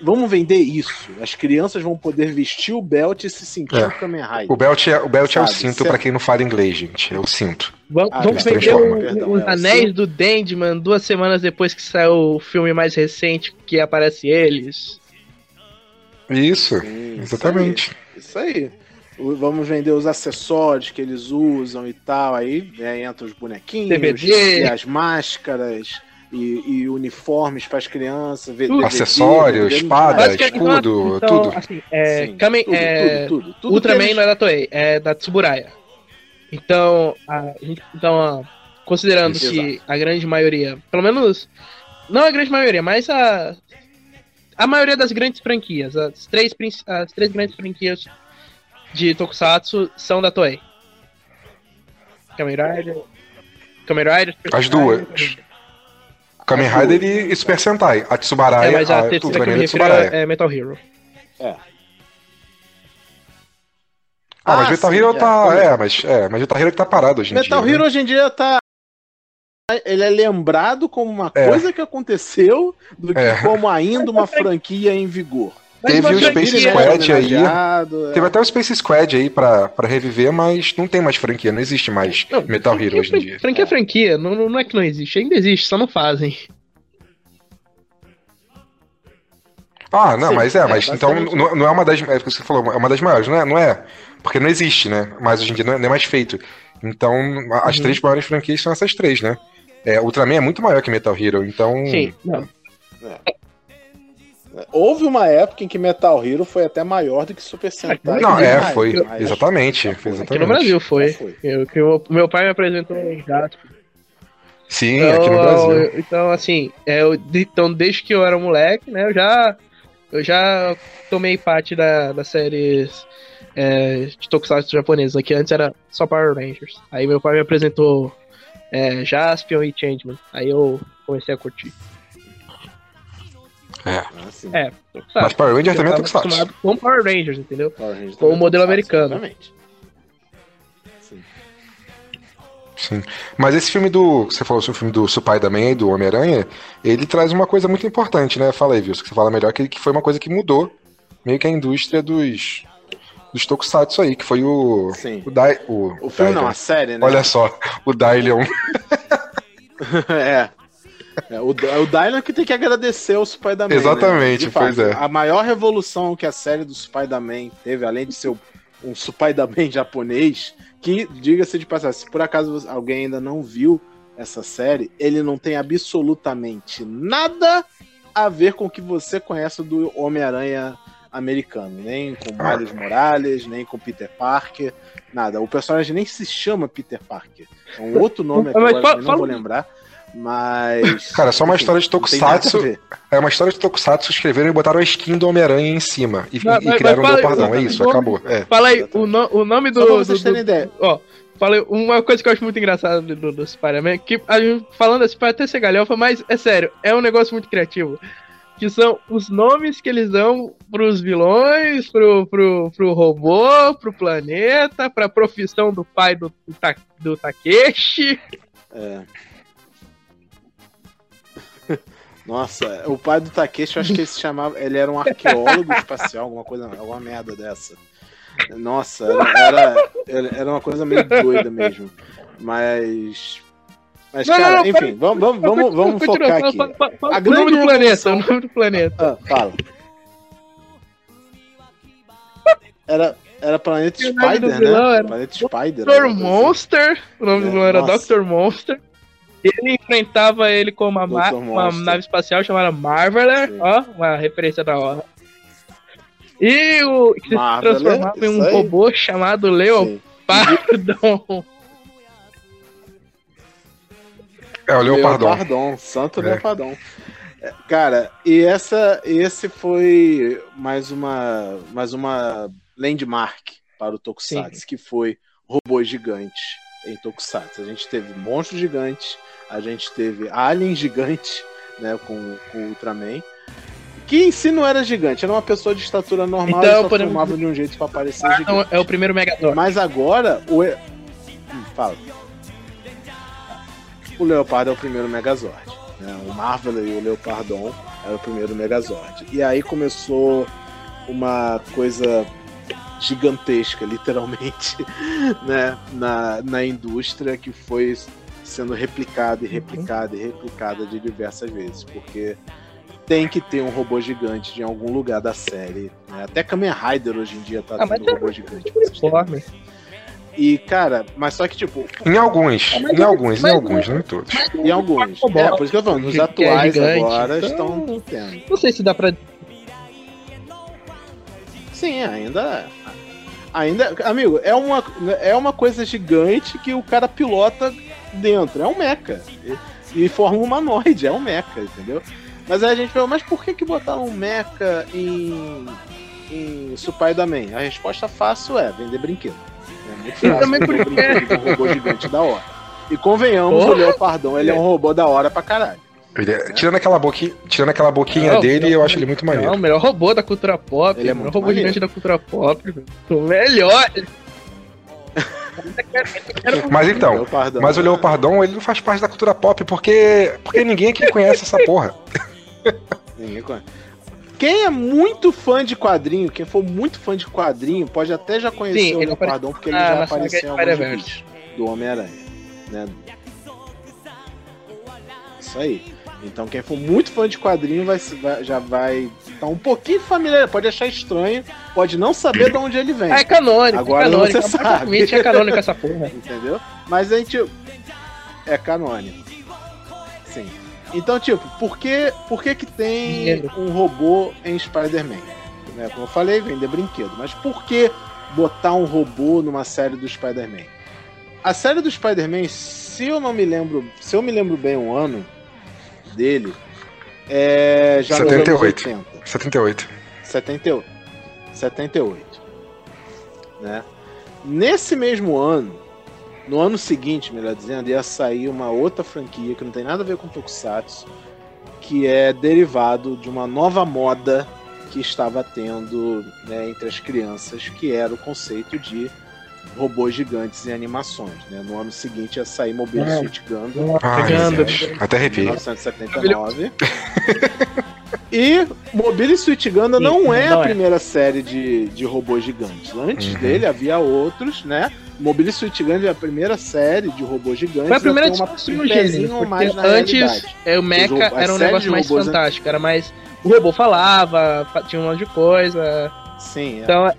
S3: Vamos vender isso. As crianças vão poder vestir o belt e se sentir
S2: É.
S3: o Kamen Rider.
S2: O Belt é o, Belt é o cinto
S3: se-
S2: pra quem não fala inglês, gente. É o cinto.
S1: Vamos,
S3: Ah,
S1: vamos vender o-
S3: Perdão,
S1: os
S3: é,
S1: anéis
S3: sim.
S1: do Dandyman duas semanas depois que saiu o filme mais recente que aparece eles.
S2: Isso,
S3: Sim,
S2: exatamente.
S3: Isso aí. o- vamos vender os acessórios que eles usam e tal. Aí né, entra os bonequinhos
S1: DVD.
S3: e as máscaras e, e uniformes para as crianças. DVD,
S2: Acessórios,
S3: DVD,
S2: espada,
S1: Basicamente,
S2: escudo,
S1: então,
S2: tudo.
S1: Assim, é,
S3: Sim,
S1: Kamen-
S3: tudo,
S1: é,
S3: tudo, tudo, tudo
S1: Ultraman
S3: eles-
S1: não é da Toei, é da Tsuburaya. Então, a gente, então considerando
S3: Isso.
S1: que a grande maioria, pelo menos, não a grande maioria, mas a a maioria das grandes franquias, as três, as três grandes franquias de Tokusatsu são da Toei. Kamen Rider, Kamen Rider,
S2: As duas. Kamen Rider e, Super Sentai. A
S1: É,
S2: Tsubaraya,
S1: mas a
S2: a
S1: terceira que eu me
S2: é
S1: refiro é Metal Hero.
S2: Ah, mas
S3: Ah,
S2: Metal
S3: sim,
S2: Hero
S3: é,
S2: tá. É, mas, é, mas Metal Hero que tá parado hoje em
S3: Metal
S2: dia.
S3: Hero
S2: né?
S3: hoje em dia tá. Ele é lembrado como uma
S2: É.
S3: coisa que aconteceu do que
S2: É.
S3: como ainda uma franquia em vigor.
S2: Teve o Space Squad aí.
S3: É.
S2: Teve até o Space Squad aí pra, pra reviver, mas não tem mais franquia, não existe mais
S1: Não,
S2: Metal Hero hoje em dia.
S1: Franquia é franquia, não, não é que não existe, ainda existe, só não fazem.
S2: Ah, não,
S3: Sim,
S2: mas é,
S3: é,
S2: mas então
S3: basicamente.
S2: não, não é uma das. É o que você falou, é uma das maiores, não é? Não é? Porque não existe, né? Mas hoje em dia não é, não é mais feito. Então, a- as
S1: Uhum.
S2: três maiores franquias são essas três, né? É, Ultraman é muito maior que Metal Hero, então.
S1: Sim, não.
S3: Houve uma época em que Metal Hero foi até maior do que Super Sentai.
S2: Não, é,
S3: mais,
S2: foi.
S3: mas-
S2: Exatamente.
S3: já foi.
S2: exatamente.
S1: Aqui no Brasil foi.
S3: Foi.
S1: Eu, que o meu pai me apresentou em gato.
S2: Sim, aqui no Brasil.
S1: Então, assim, é, eu- então, desde que eu era moleque, né, eu já, eu já tomei parte da, das séries é, de Tokusatsu japonesas, que antes era só Power Rangers. Aí meu pai me apresentou é, Jaspion e Changeman. Aí eu comecei a curtir.
S3: Ah, sim.
S1: É,
S2: Mas
S1: Tokusatsu.
S2: Power Ranger
S1: Eu
S2: também é Tokusatsu.
S1: com Power Rangers, entendeu?
S3: Power Rangers
S1: Com o
S3: também
S1: modelo americano.
S3: exatamente. Sim.
S2: Sim. Mas esse filme do. Você falou sobre o filme do Spider-Man e do Homem-Aranha, ele traz uma coisa muito importante, né? Fala aí, viu? Que você fala melhor, que, que foi uma coisa que mudou meio que a indústria dos. Dos Tokusatsu aí, que foi o.
S3: Sim.
S2: O, Dai, o,
S3: O filme não,
S2: Dailion.
S3: a série, né?
S2: Olha só, o Dailion. [LAUGHS]
S3: é. É, o, o Dylan que tem que agradecer ao Spider-Man.
S2: Exatamente,
S3: né? De fato,
S2: pois é.
S3: A maior revolução que a série do Spider-Man teve, além de ser um Spider-Man [LAUGHS] japonês, que, diga-se de passagem, se por acaso alguém ainda não viu essa série, ele não tem absolutamente nada a ver com o que você conhece do Homem-Aranha americano. Nem com
S2: Ah.
S3: Miles Morales, nem com Peter Parker, nada. O personagem nem se chama Peter Parker. É um outro nome [LAUGHS] aqui,
S1: Mas
S3: agora
S1: fala-
S3: eu não vou lembrar. Mas.
S2: Cara, é só uma história de Tokusatsu. É uma história de Tokusatsu, escreveram e botaram a skin do Homem-Aranha em cima. E,
S1: Mas-
S2: e
S1: mas-
S2: criaram o
S1: mas fala-
S2: Leopardão. É isso,
S1: o-
S2: acabou. É.
S1: Fala aí, o, no- o nome do.
S3: Só pra vocês
S1: do-
S3: terem
S1: do-
S3: ideia.
S1: Ó, falei uma coisa que eu acho muito engraçada do, do, do Spider-Man, que a gente falando assim, pode até ser galhofa, mas é sério, é um negócio muito criativo. Que são os nomes que eles dão pros vilões, pro, pro, pro robô, pro planeta, pra profissão do pai do, do, Ta- do Takeshi.
S3: É. [LAUGHS] Nossa, o pai do Takeshi, eu acho que ele se chamava. Ele era um arqueólogo espacial, alguma coisa, alguma merda dessa. Nossa, era, era, era uma coisa meio doida mesmo. Mas. Mas,
S1: Não, não,
S3: cara,
S1: não,
S3: enfim, vamos, vamos, vamos, vamos
S1: Continua,
S3: focar aqui.
S1: fala- fala- fala
S3: A
S1: o nome
S3: grande
S1: do planeta, o nome do planeta.
S3: Ah, fala. Era, era Planeta
S1: do
S3: Spider, né?
S1: era
S3: Planeta Spider.
S1: Dr.
S3: assim.
S1: Monster, o nome do
S3: É,
S1: vilão era
S3: nossa.
S1: Dr. Monster. Ele enfrentava ele com uma, ma- uma nave espacial chamada Marveler,
S3: Sim.
S1: ó, uma referência da hora. E o que se transformava em um robô chamado
S3: Sim.
S2: É o Leopardon.
S3: Leopardon, Santo
S2: É.
S3: Leopardon. É, Cara, e essa, esse foi mais uma, mais uma landmark para o Tokusatsu, que foi robôs gigantes em Tokusatsu. A gente teve monstros gigantes, a gente teve alien gigante, né, com, com o Ultraman, que em si não era gigante, era uma pessoa de estatura normal
S1: Então,
S3: e só
S1: podemos-
S3: filmava de um jeito para parecer gigante.
S1: é o primeiro Megazord.
S3: Mas agora o. Hum, fala. O Leopardo é o primeiro Megazord. né? O Marvel e o Leopardon era o primeiro Megazord. E aí começou uma coisa gigantesca, literalmente, [LAUGHS] né? na, na indústria que foi sendo replicada e replicada e replicada de diversas vezes. Porque tem que ter um robô gigante em algum lugar da série. né? Até Kamen Rider hoje em dia tá
S1: Ah,
S3: tendo
S1: é
S3: robô gigante.
S1: Uniforme.
S3: E, cara, mas só que, tipo,
S2: Em alguns,
S1: Mas-
S2: em alguns, em alguns, não em todos.
S3: em alguns. É, por isso que eu tô falando,
S1: é
S3: atuais
S1: gigante,
S3: agora
S1: então-
S3: estão tendo.
S1: Não sei se dá pra.
S3: Sim, ainda. Ainda. Amigo, é uma, é uma coisa gigante que o cara pilota dentro. É um mecha. E, e forma um humanoide, é um mecha, entendeu? Mas aí a gente falou, mas por que, que botaram um mecha em. em Spider-Man? A resposta fácil é vender brinquedo. É fácil
S1: também porque-
S3: um robô gigante da hora. E convenhamos,
S1: Porra.
S3: o Leopardão, ele é um robô da hora pra caralho.
S2: É- tirando, aquela boqui, tirando aquela boquinha
S1: Não,
S2: dele,
S1: não,
S2: eu acho ele muito
S1: Não,
S2: maneiro.
S1: o melhor robô da cultura pop.
S3: Ele é
S1: o melhor
S3: muito
S1: robô
S3: maneiro.
S1: gigante da cultura pop. O melhor.
S2: Mas então,
S3: Leopardão,
S2: mas o Leopardon, ele não faz parte da cultura pop, porque, porque ninguém aqui conhece essa porra.
S3: Ninguém conhece. Quem é muito fã de quadrinho, quem for muito fã de quadrinho, pode até já conhecer
S1: Sim,
S3: o
S1: ele
S3: Leopardão, porque ele
S1: Ah,
S3: já
S1: saga
S3: apareceu em alguns vídeos do Homem-Aranha. Né? Isso aí. Então quem for muito fã de quadrinho vai, vai- já vai estar um pouquinho familiar, pode achar estranho, pode não saber de onde ele vem.
S1: É canônico.
S3: Agora
S1: é canônico.
S3: você sabe.
S1: Aparentemente é canônico essa porra. [LAUGHS]
S3: Entendeu? Mas a gente. É canônico. Sim. Então, tipo, por que, por que, que tem
S1: Dinheiro.
S3: um robô em Spider-Man? Né, Como eu falei, vender brinquedo. Mas por que botar um robô numa série do Spider-Man? A série do Spider-Man, se eu não me lembro. Se eu me lembro bem o ano dele, é. Já nos anos
S2: 78.
S3: 80.
S2: 78.
S3: 78. 78. Né? Nesse mesmo ano, no ano seguinte, melhor dizendo, ia sair uma outra franquia que não tem nada a ver com Tokusatsu, que é derivado de uma nova moda que estava tendo né, entre as crianças, que era o conceito de robôs gigantes em animações. Né? No ano seguinte ia sair Mobile
S1: É.
S3: Suit Gundam,
S2: meu Deus. Até arrepiei.
S3: 1979. [LAUGHS] e Mobile Suit Gundam não é
S1: não
S3: a
S1: é.
S3: primeira série de, de robôs gigantes. Antes
S2: Uhum.
S3: dele havia outros, né? Mobile Suit Gundam é a primeira série de robôs gigantes.
S1: Foi a primeira
S3: uma,
S1: discussão
S3: um
S1: gênero.
S3: mais na
S1: antes
S3: realidade.
S1: é, o Mecha era um negócio mais
S3: robôs, né?
S1: fantástico. Era mais. O robô falava, fa- tinha um monte de coisa.
S3: Sim, é.
S1: Então,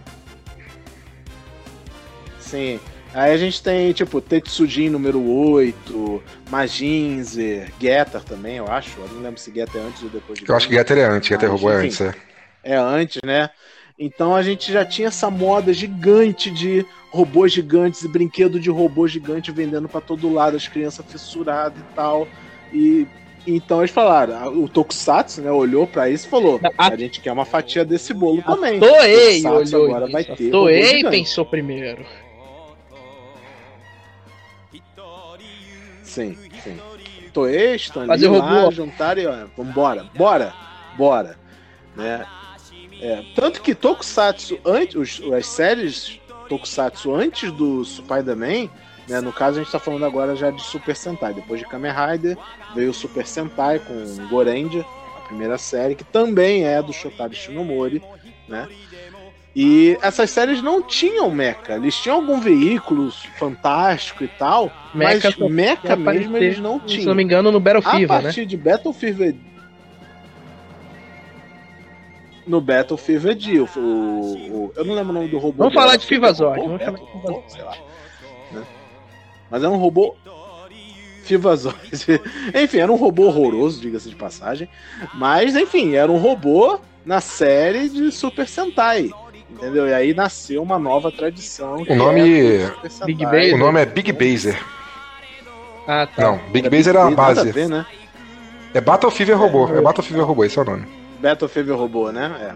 S3: Sim. Aí a gente tem, tipo, Tetsujin número 8, Majinzer, Getter também, eu acho. Eu não lembro se Getter é antes ou depois de
S2: Eu acho que Getter é antes, Getter robô é antes, é.
S3: é antes, né? Então a gente já tinha essa moda gigante de robôs gigantes e brinquedo de robô gigante vendendo pra todo lado, as crianças fissuradas e tal. E então eles falaram, o Tokusatsu, né, olhou pra isso e falou:
S1: A-
S3: gente quer uma fatia desse bolo
S1: a
S3: também.
S1: Toei olhou
S3: agora vai
S1: isso.
S3: ter
S1: A Toei pensou primeiro.
S3: Sim, sim. Toei, Stanley lá,
S1: robô.
S3: juntaram e ó, vambora, bora, bora. Né? É, tanto que Tokusatsu, antes, os- as séries Tokusatsu antes do Spider-Man, né, no caso a gente tá falando agora já de Super Sentai. Depois de Kamen Rider veio o Super Sentai com Gorendia, a primeira série, que também é do Shotaro Shinomori, né? E essas séries não tinham mecha, eles tinham algum veículo fantástico e tal,
S1: Mecha
S3: mas mecha mesmo eles não
S1: Se não
S3: tinham.
S1: me engano, no Battle
S3: A
S1: Fever, né?
S3: partir de Battle Fever. No Battle Fever D, o, o- eu não lembro o nome do robô.
S1: Vamos
S3: dela,
S1: falar de
S3: que é
S1: Fivazord,
S3: robô,
S1: vamos falar
S3: Battle,
S1: de Fivazord.
S3: sei lá. né? Mas é um robô. Fivazord. [LAUGHS] enfim, era um robô horroroso, diga-se de passagem. Mas, enfim, era um robô na série de Super Sentai. Entendeu? E aí nasceu uma nova tradição. que
S2: nome-
S3: é.
S1: Big Base?
S2: O nome é Big Baser.
S1: Ah, tá.
S2: Não, Big Baser é a
S3: Nada a
S2: base.
S3: ver, né?
S2: É Battle Fever Robô. É Battle Fever Robô, esse é o nome.
S3: Battle Fever robô, né?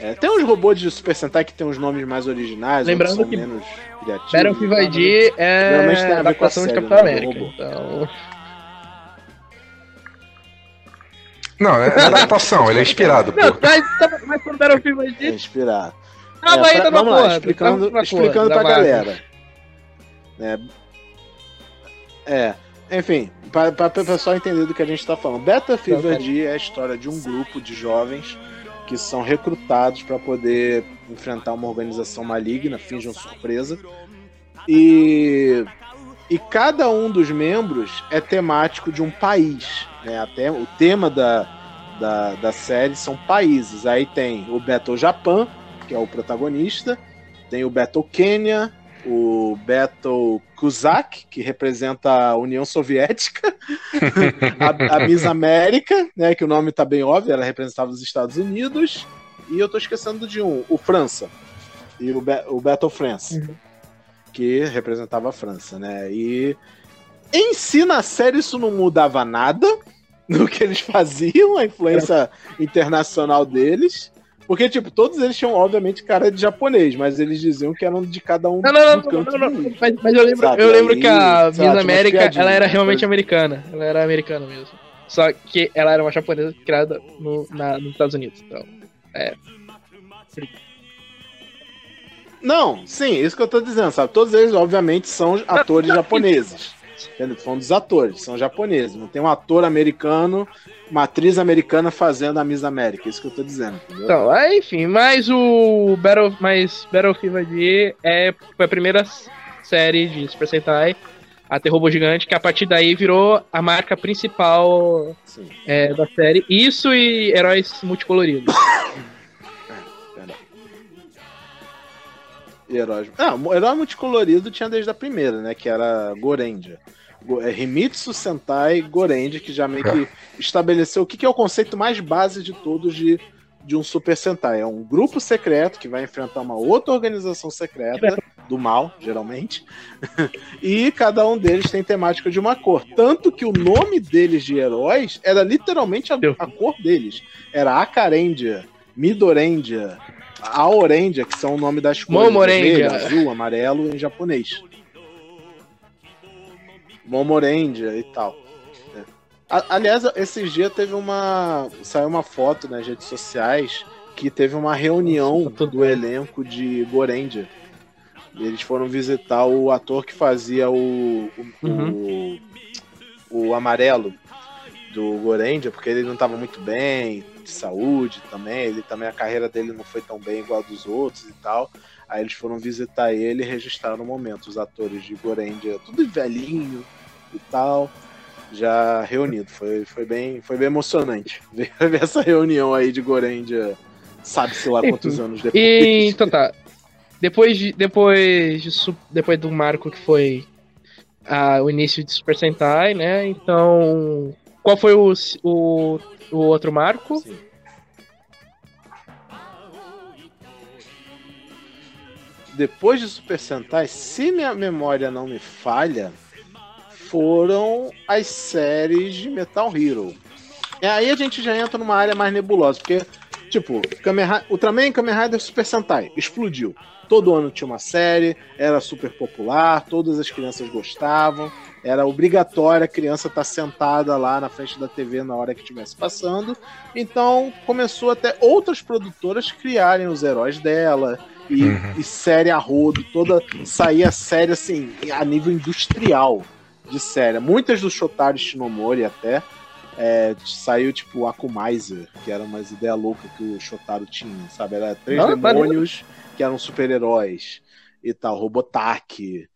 S3: É. É, tem uns robôs de Super Sentai que tem uns nomes mais originais,
S1: Lembrando
S3: são
S1: que
S3: menos criativos.
S1: Battle Fever D
S3: Geralmente tem a
S1: é
S3: ver com a
S1: adaptação de
S3: série,
S1: Capitão
S3: né,
S1: América.
S3: robô.
S1: Então,
S2: Não, é é adaptação, ele é inspirado,
S1: Não,
S2: pô.
S1: mas, tá- mas quando Battle Fever
S3: É
S1: D,
S3: inspirado.
S1: tava
S3: É,
S1: ainda
S3: pra-
S1: na
S3: vamos lá,
S1: porra.
S3: explicando,
S1: tava
S3: explicando
S1: porra
S3: pra galera. É, é, enfim, para o pessoal entender do que a gente tá falando. Battle Fever
S1: cara.
S3: D é a história de um grupo de jovens que são recrutados para poder enfrentar uma organização maligna, fingem surpresa. E, e cada um dos membros é temático de um país. Né? Até o tema da, da, da série são países. Aí tem o Battle Japan, que é o protagonista, tem o Battle Quênia, o Battle Kuzak, que representa a União Soviética, [LAUGHS] a, a Miss América, né, que o nome tá bem óbvio, ela representava os Estados Unidos, e eu tô esquecendo de um, o França, e o, Be o Battle France,
S1: Uhum.
S3: que representava a França, né, e em si, na série, isso não mudava nada [LAUGHS] no que eles faziam, a influência internacional deles. Porque, tipo, todos eles tinham, obviamente, cara de japonês, mas eles diziam que eram de cada um
S1: Não, não, não, não, não, não. Mas, mas eu lembro,
S3: Sabe,
S1: eu lembro que a
S3: aí,
S1: Miss América, ela era
S3: né?
S1: realmente americana. Ela era americana mesmo. Só que ela era uma japonesa criada no, na- nos Estados Unidos. Então,
S3: Não, sim, isso que eu tô dizendo, sabe? Todos eles, obviamente, são atores japoneses. Entendeu? São dos atores, são japoneses. Não tem um ator americano, uma atriz americana fazendo a Miss América. Isso que eu tô dizendo, entendeu?
S1: então aí, enfim, mas o Battle, mas Battlefield é, foi a primeira série de Super Sentai a ter robô gigante, que a partir daí virou a marca principal é, da série. Isso e heróis multicoloridos. [COUGHS]
S3: heróis. Ah, o herói multicolorido tinha desde a primeira, né? Que era Gorendia. Go- é Himitsu Sentai Gorendia, que já meio que [LAUGHS] estabeleceu o que, que é o conceito mais base de todos de, de um Super Sentai. É um grupo secreto que vai enfrentar uma outra organização secreta do mal, geralmente. [LAUGHS] e cada um deles tem temática de uma cor. Tanto que o nome deles de heróis era literalmente a, a cor deles. Era Akarendia, Midorendia, Aorendia, que são o nome das cores. Vermelho, azul, amarelo em japonês. Momorendia e tal. É. A- aliás, esses dias teve uma. saiu uma foto nas redes sociais que teve uma reunião
S1: Tá tudo
S3: do elenco de Gorendia. Eles foram visitar o ator que fazia o. o, o, o amarelo do Gorendia, porque ele não estava muito bem, de saúde também. Ele também, a carreira dele não foi tão bem igual a dos outros e tal. Aí eles foram visitar ele e registraram o momento, os atores de Gorendia, tudo velhinho e tal, já reunido. Foi, foi, bem, foi bem emocionante [LAUGHS] ver essa reunião aí de Gorendia, sabe-se lá quantos anos depois.
S1: E, então tá. Depois, de, depois, de, depois do marco que foi ah, o início de Super Sentai, né? Então, qual foi o, o, o outro marco?
S3: Sim. Depois de Super Sentai, se minha memória não me falha, foram as séries de Metal Hero. E aí a gente já entra numa área mais nebulosa, porque, tipo, Ultraman, Kamen Rider Super Sentai explodiu. Todo ano tinha uma série, era super popular, todas as crianças gostavam, era obrigatório a criança estar sentada lá na frente da TV na hora que estivesse passando. Então começou até outras produtoras criarem os heróis dela e,
S2: Uhum.
S3: e série a rodo, toda saía série assim a nível industrial de série. Muitas do Shotaro Shinomori até é, saiu tipo Akumizer, que era umas ideias loucas que o Shotaro tinha, sabe? Era três
S1: Ah,
S3: demônios que eram super-heróis e tal, Robotaki,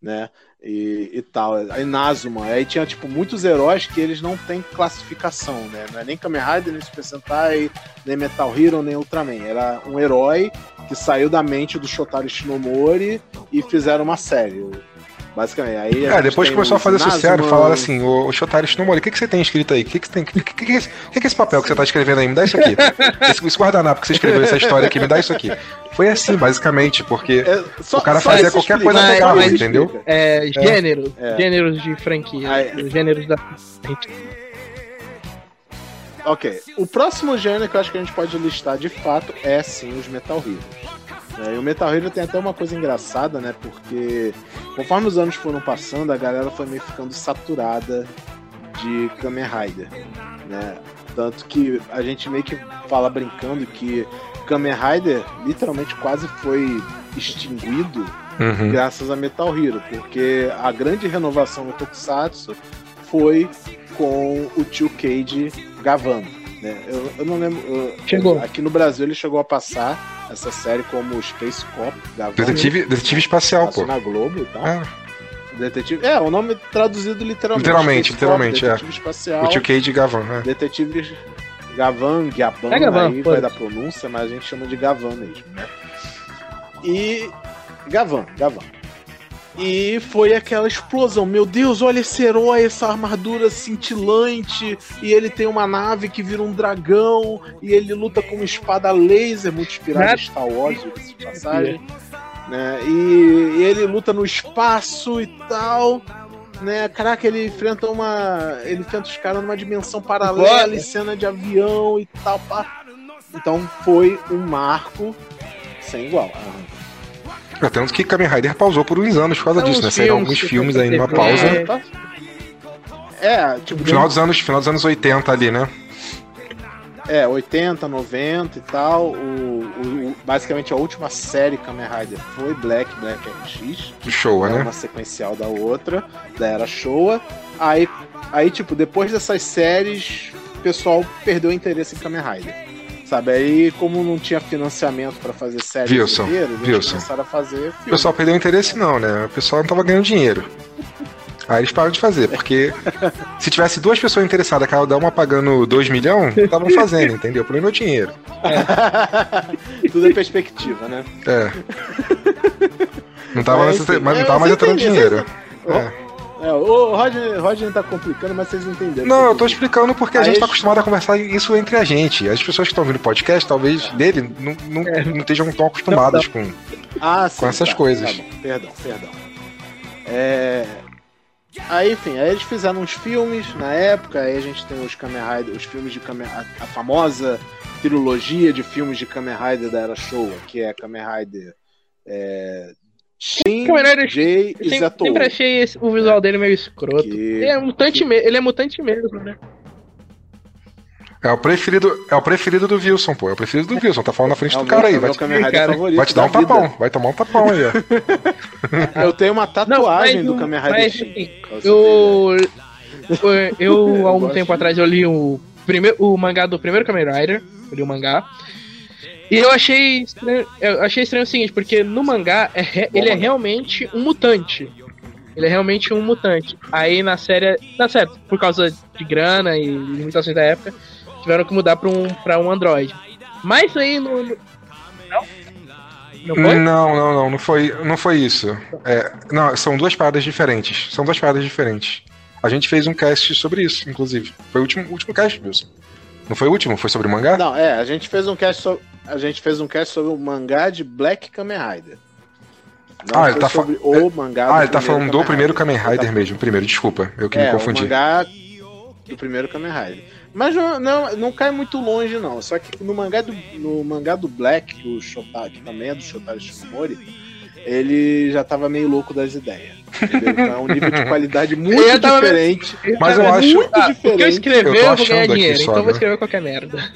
S3: né? E, e tal. Aí Nazuma. Aí tinha, tipo, muitos heróis que eles não têm classificação, né? Não é nem Kamen Rider, nem Super Sentai, nem Metal Hero, nem Ultraman. Era um herói que saiu da mente do Shotaro Shinomori e fizeram uma série. Basicamente. Aí
S2: É, depois começou a fazer sucesso,
S3: Nazuma,
S2: falaram assim, ô, ô Shotari Shinomori, o que, que você tem escrito aí? O que, que você tem? O que, que, que, é esse- o que, que é esse papel que você tá escrevendo aí? Me dá isso aqui. Esse, esse guardanapo que você escreveu essa história aqui, me dá isso aqui. Foi assim, basicamente, porque
S3: É, só-
S2: o cara fazia qualquer
S3: explica.
S2: coisa legal,
S1: mas-
S2: entendeu?
S1: É, gêneros.
S3: É.
S1: Gêneros de franquia.
S3: Aí-
S1: gêneros da.
S3: Ok. O próximo gênero que eu acho que a gente pode listar de fato é sim os Metal Heroes. É, e o Metal Hero tem até uma coisa engraçada, né? Porque conforme os anos foram passando, a galera foi meio ficando saturada de Kamen Rider, né? Tanto que a gente meio que fala brincando que Kamen Rider literalmente quase foi extinguido
S2: Uhum.
S3: graças a Metal Hero, porque a grande renovação do Tokusatsu foi com o tio Cage gravando. Né? Eu, eu não lembro. eu-
S1: Chegou.
S3: Aqui no Brasil ele chegou a passar essa série como Space Cop gravando.
S2: Detetive, detetive espacial, pô.
S3: na Globo e tal.
S2: Ah,
S3: Detetive. É, o nome traduzido literalmente.
S2: Literalmente,
S3: Space
S2: literalmente,
S3: Cop,
S2: é.
S3: Detetive espacial.
S2: o tio Cade Gavan, né?
S3: Detetive. Gavan, Gaban,
S1: É Gavan,
S3: aí
S1: foda-se.
S3: vai da pronúncia, mas a gente chama de Gavan mesmo, né? E. Gavan, Gavan. E foi aquela explosão. Meu Deus, olha esse herói, essa armadura cintilante. E ele tem uma nave que vira um dragão. E ele luta com uma espada laser, muito inspirada em Star Wars, de passagem. Né? E, e ele luta no espaço e tal. Né? Caraca, ele enfrenta uma. Ele enfrenta os caras numa dimensão paralela,
S1: Bora.
S3: em cena de avião e tal. pá. Então foi um marco sem igual.
S2: É, Tanto que Kamen Rider pausou por uns anos por causa
S1: São
S2: disso, né? Saíram alguns filmes aí numa pausa.
S3: É, tá- é, tipo,
S2: Final dos anos, final dos anos 80 ali, né?
S3: É, 80, 90 e tal. O, o- basicamente a última série Kamen Rider foi Black, Black RX.
S2: Do show,
S3: é
S2: né?
S3: uma sequencial da outra, da Era Showa. Aí, aí, tipo, depois dessas séries, o pessoal perdeu o interesse em Kamen Rider. Sabe, aí como não tinha financiamento pra fazer série
S2: Wilson,
S3: inteira, eles
S2: Wilson.
S3: começaram a fazer
S2: O
S3: filme.
S2: pessoal perdeu o interesse, não, né? O pessoal não tava ganhando dinheiro. Aí eles pararam de fazer, porque se tivesse duas pessoas interessadas, cada uma pagando 2 milhões, estavam fazendo, entendeu? O problema é o dinheiro.
S3: Tudo é perspectiva, né?
S2: É. Não tava,
S3: enfim,
S2: mas não
S3: é,
S2: tava mais
S3: você
S2: entrando dinheiro.
S3: você-
S2: É.
S3: É, o Rodney, Rodney tá complicando, mas vocês entenderam.
S2: Não, eu tô explicando porque a gente tá acostumado a conversar isso entre a gente. As pessoas que estão ouvindo o podcast, talvez dele, não, não, não estejam tão acostumadas com.
S3: Ah, sim,
S2: com essas
S3: tá,
S2: coisas.
S3: tá perdão, perdão. É... Aí, enfim, aí eles fizeram uns filmes na época, aí a gente tem os Kamen Rider, os filmes de Kamen a, a famosa trilogia de filmes de Kamen Rider da Era Showa, que é Kamen Rider é... Shin,
S1: Kamen
S3: Jay
S1: Eu
S3: e
S1: sempre,
S3: Zetou.
S1: sempre achei esse- o visual dele meio escroto.
S3: Que-
S1: Ele é mutante,
S3: que-
S1: me- ele é mutante mesmo, né?
S2: É o preferido, é o preferido do Wilson, pô. É o preferido do Wilson. Tá falando na frente
S3: É
S2: do cara
S3: meu-
S2: aí. Vai,
S3: Rider
S1: cara.
S2: vai te dar
S3: da
S2: um
S3: vida.
S2: tapão. Vai tomar um tapão aí, ó. [LAUGHS]
S3: Eu tenho uma tatuagem
S1: mas
S3: do Kamen Rider
S1: mas, assim. Eu, eu, [LAUGHS] eu, há um tempo atrás, eu li o, primeiro, o mangá do primeiro Kamen Rider. Eu li o mangá. E eu achei estranho, eu achei estranho o seguinte, porque no mangá é ele é realmente um mutante. Ele é realmente um mutante. Aí na série, na série, por causa de grana e limitações da época, tiveram que mudar pra um, pra um android. Mas aí no. no- Não? Não foi?
S2: Não, não, não. Não foi, não foi isso. É, não, são duas paradas diferentes. São duas paradas diferentes. A gente fez um cast sobre isso, inclusive. Foi o último, último cast, Wilson. Não foi o último? Foi sobre o mangá?
S3: Não, é, a gente fez um cast sobre, a gente fez um cast sobre o mangá de Black Kamen Rider. Não
S2: Ah, ele tá fa-
S3: sobre o mangá
S2: Ah, ele tá
S3: primeiro
S2: falando do
S3: Kamen
S2: primeiro
S3: Rider.
S2: Kamen
S3: Ele tá
S2: Rider mesmo. Primeiro, desculpa. Eu que me
S3: É, o
S2: confundi.
S3: mangá do primeiro Kamen Rider. Mas não, não, não cai muito longe, não. Só que no mangá do, no mangá do Black, do Shotari, que também é do Shotari Shinomori, ele já tava meio louco das ideias. Entendeu? Então é um nível de qualidade [LAUGHS] muito diferente.
S2: Mas eu
S1: É
S2: acho-
S1: muito
S3: Ah,
S1: diferente. O que eu escrever,
S2: Eu
S1: eu, vou ganhar dinheiro,
S2: só,
S1: então eu vou
S2: né?
S1: escrever qualquer merda.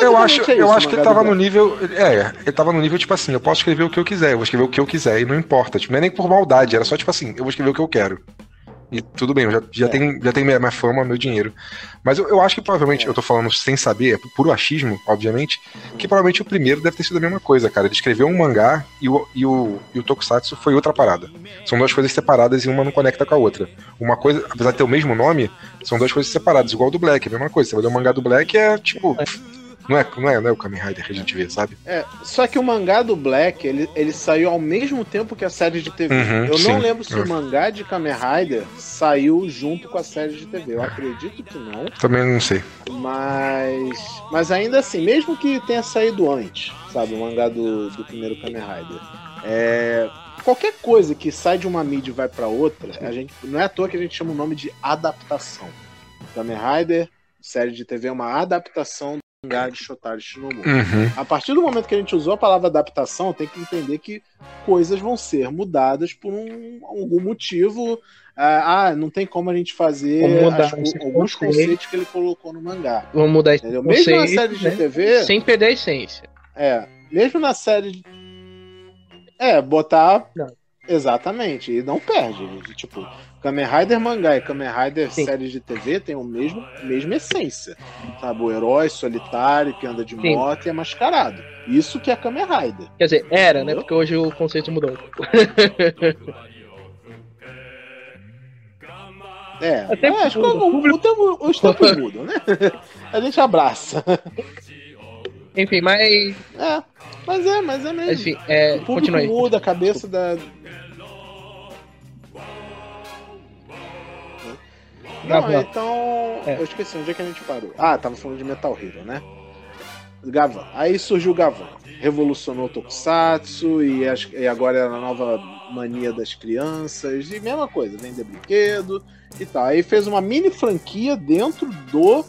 S2: Eu acho,
S3: é
S2: eu
S3: isso,
S2: acho que ele
S3: mangá do
S2: tava no nível. É, ele tava no nível, tipo assim, eu posso escrever o que eu quiser, eu vou escrever o que eu quiser, e não importa. Tipo, não é nem por maldade, era só tipo assim, eu vou escrever o que eu quero. E tudo bem, eu já, já
S3: É.
S2: tenho, já tenho minha, minha fama, meu dinheiro. Mas eu, eu acho que provavelmente,
S3: É.
S2: eu tô falando sem saber, é puro achismo, obviamente, que provavelmente o primeiro deve ter sido a mesma coisa, cara. Ele escreveu um mangá e o, e o, e o Tokusatsu foi outra parada. São duas coisas separadas e uma não conecta com a outra. Uma coisa, apesar de ter o mesmo nome, são duas coisas separadas, igual do Black, é a mesma coisa. Você vai ler o mangá do Black é tipo. Não é, não, é, não é o Kamen Rider que a gente vê, sabe?
S3: É, só que o mangá do Black, ele, ele saiu ao mesmo tempo que a série de TV.
S2: Uhum,
S3: eu
S2: sim.
S3: não lembro se
S2: É.
S3: o mangá de Kamen Rider saiu junto com a série de TV. Eu acredito que não,
S2: Também não sei.
S3: mas mas ainda assim, mesmo que tenha saído antes, sabe, o mangá do, do primeiro Kamen Rider, é, qualquer coisa que sai de uma mídia e vai pra outra, a gente não é à toa que a gente chama o nome de adaptação. Kamen Rider, série de TV é uma adaptação mangá de Shotari Shinomura.
S2: Uhum.
S3: A partir do momento que a gente usou a palavra adaptação, tem que entender que coisas vão ser mudadas por um, algum motivo. Ah, ah, não tem como a gente fazer as alguns
S1: conceito.
S3: conceitos que ele colocou no mangá.
S1: Vamos mudar esse
S3: Entendeu? Mesmo na série de
S1: né?
S3: TV,
S1: sem perder a essência.
S3: é, mesmo na série de... É, botar
S1: Não.
S3: exatamente, e não perde. Tipo, Kamen Rider mangá e Kamen Rider
S1: Sim.
S3: série de TV tem o mesmo mesma essência. Sabe, o herói solitário que anda de
S1: Sim.
S3: moto e é mascarado. Isso que é Kamen Rider.
S1: Quer dizer, era, né? Porque hoje o conceito mudou. [LAUGHS]
S3: É,
S1: Até
S3: é, acho que
S1: o
S3: tempo- os tempos [LAUGHS] mudam, né? A gente abraça.
S1: Enfim, mas.
S3: É, mas é, mas é mesmo.
S1: Enfim, é,
S3: o público
S1: continua aí.
S3: muda, a cabeça da. Não,
S1: Gavan.
S3: então.
S1: É.
S3: Eu esqueci onde é que a gente parou. Ah, tava falando de Metal Hero, né? Gavan. Aí surgiu o Gavan. Revolucionou o Tokusatsu e, as- e agora é a nova mania das crianças. E mesma coisa, vender brinquedo e tal. Aí fez uma mini franquia dentro do.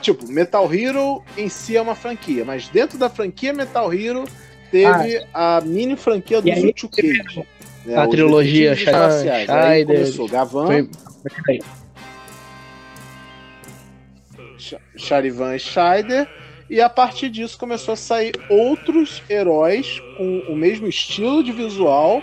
S3: Tipo, Metal Hero em si é uma franquia, mas dentro da franquia Metal Hero teve a mini franquia
S1: Ah.
S3: Dos
S1: aí,
S3: Uchukage. né,
S1: a trilogia Scheider,
S3: começou Gavan,
S1: Foi.
S3: Charivan e Scheider, e a partir disso começou a sair outros heróis com o mesmo estilo de visual,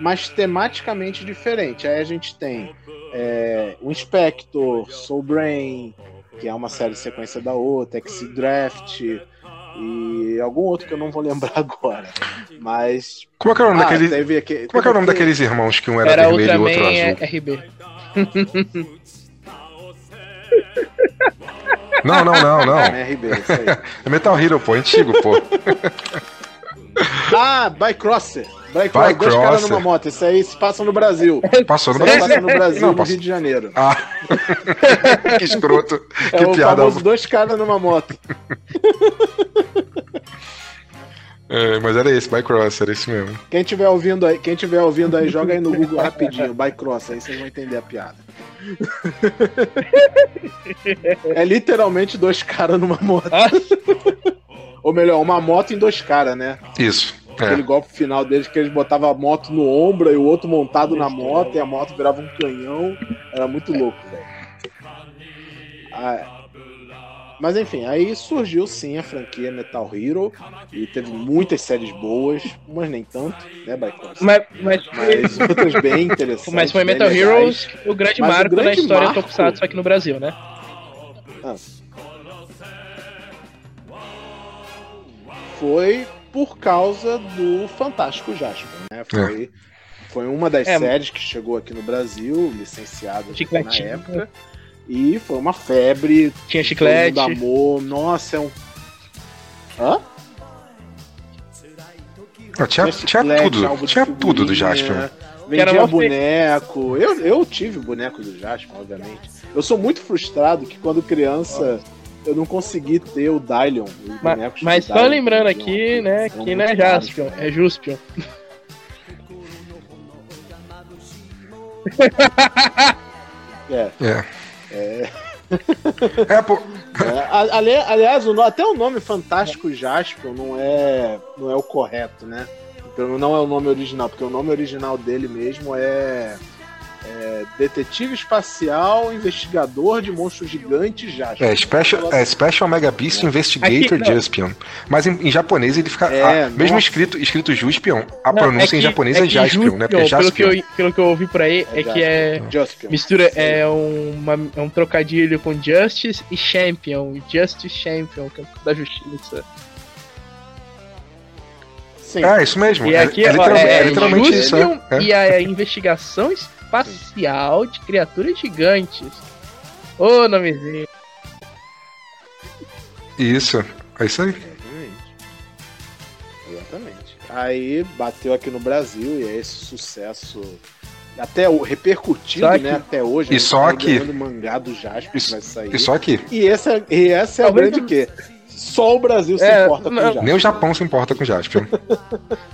S3: mas tematicamente diferente. Aí a gente tem é, o Inspector, Soul Brain, que é uma série sequência da outra, X-Draft e algum outro que eu não vou lembrar [LAUGHS] agora. Mas.
S2: Como é que é o nome
S3: Ah,
S2: daquele.
S3: teve
S2: Como é que é o nome daqueles irmãos que um era,
S1: Era
S2: vermelho e o outro azul?
S1: é RB. [LAUGHS]
S2: Não, não, não, não. [LAUGHS]
S3: aquele- RB, isso aí. [LAUGHS]
S2: É Metal Hero, pô, antigo, pô. [LAUGHS]
S3: Ah, Bycrosser. Bycrosser, dois caras numa moto. Isso aí se passa no Brasil.
S2: Passou no
S3: Isso
S2: Brasil.
S3: passa no Brasil,
S2: Não,
S3: no Rio de Janeiro.
S2: Ah, que escroto.
S3: É
S2: que
S3: o
S2: piada.
S3: famoso dois caras numa moto.
S2: É, mas era esse, Bycross, era esse mesmo.
S3: Quem tiver ouvindo aí, quem tiver ouvindo aí, joga aí no Google rapidinho, Bycross, aí vocês vão entender a piada. É literalmente dois caras numa moto.
S1: Ah,
S3: Ou melhor, uma moto em dois caras, né?
S2: Isso.
S3: Aquele
S2: É.
S3: golpe final deles que eles botavam a moto no ombro e o outro montado na moto e a moto virava um canhão. Era muito louco, velho. Ah, mas enfim, aí surgiu sim a franquia Metal Hero e teve muitas séries boas, umas nem tanto, né, Bycross?
S1: mas, mas,
S3: Mas outras bem [LAUGHS] interessantes.
S1: mas foi Metal
S3: legais.
S1: Heroes o grande
S3: Mas o
S1: marco
S3: grande
S1: na história
S3: marco-
S1: do Tokusatsu aqui no Brasil, né?
S3: foi por causa do Fantástico Jasper, né? Foi, foi uma das
S1: É.
S3: séries que chegou aqui no Brasil, licenciada na época. E foi uma febre,
S1: Tinha
S3: todo
S1: chiclete.
S3: mundo amor. Nossa, é um. Hã?
S2: Ah, tinha, tinha
S3: chiclete,
S2: tudo. Tinha tudo do Jasper.
S3: Vendia boneco. Eu, eu tive boneco do Jasper, obviamente. Eu sou muito frustrado que quando criança eu não consegui ter o Dylion. os
S1: Ma-
S3: bonecos do
S1: Mas só
S3: Dylion,
S1: lembrando aqui, né, que não é. Jaspion, é Juspion.
S3: É.
S2: É.
S3: É. [LAUGHS]
S2: É, pô.
S3: É, ali- aliás, até o nome Fantástico Jasper não é, não é o correto, né? Então, Não é o nome original, porque o nome original dele mesmo é, é Detetive Espacial Investigador de Monstros Gigantes Jasper.
S2: É, Special, é Special Mega Beast Investigator
S1: Aqui.
S2: Jaspion. Mas em, em japonês ele fica.
S3: É,
S2: ah, mesmo
S3: nossa.
S2: escrito, escrito Juspion, a
S1: Não,
S2: pronúncia
S1: é
S2: em
S1: que-
S2: japonês é,
S1: que
S2: Jaspion, né? Porque é
S1: Juspion, pelo, que
S2: Jaspion.
S1: eu, pelo que eu ouvi por aí, é, que é
S3: Jaspion.
S1: mistura, é, uma, é um trocadilho com Justice e Champion. Justice Champion, que é da justiça.
S3: Sim.
S2: É, isso mesmo.
S1: E
S2: é,
S1: aqui
S2: é,
S1: ó,
S2: literalmente,
S1: é,
S2: é literalmente isso.
S1: Juspion
S2: É, é.
S1: e a investigação espacial de criaturas gigantes. Ô, nomezinho.
S2: Isso. É isso aí.
S3: Exatamente. Exatamente. Aí bateu aqui no Brasil e é esse sucesso. Até o repercutido, né? Até hoje.
S2: E
S3: gente
S2: só
S3: tá
S2: aqui.
S3: ganhando mangá do Jasper que vai sair.
S2: E só aqui.
S3: E essa, e essa é a grande
S1: não-
S3: quê? Só o Brasil se
S1: É,
S3: importa com
S1: não-
S3: o Jasper.
S2: Nem o Japão se importa com Jaspion.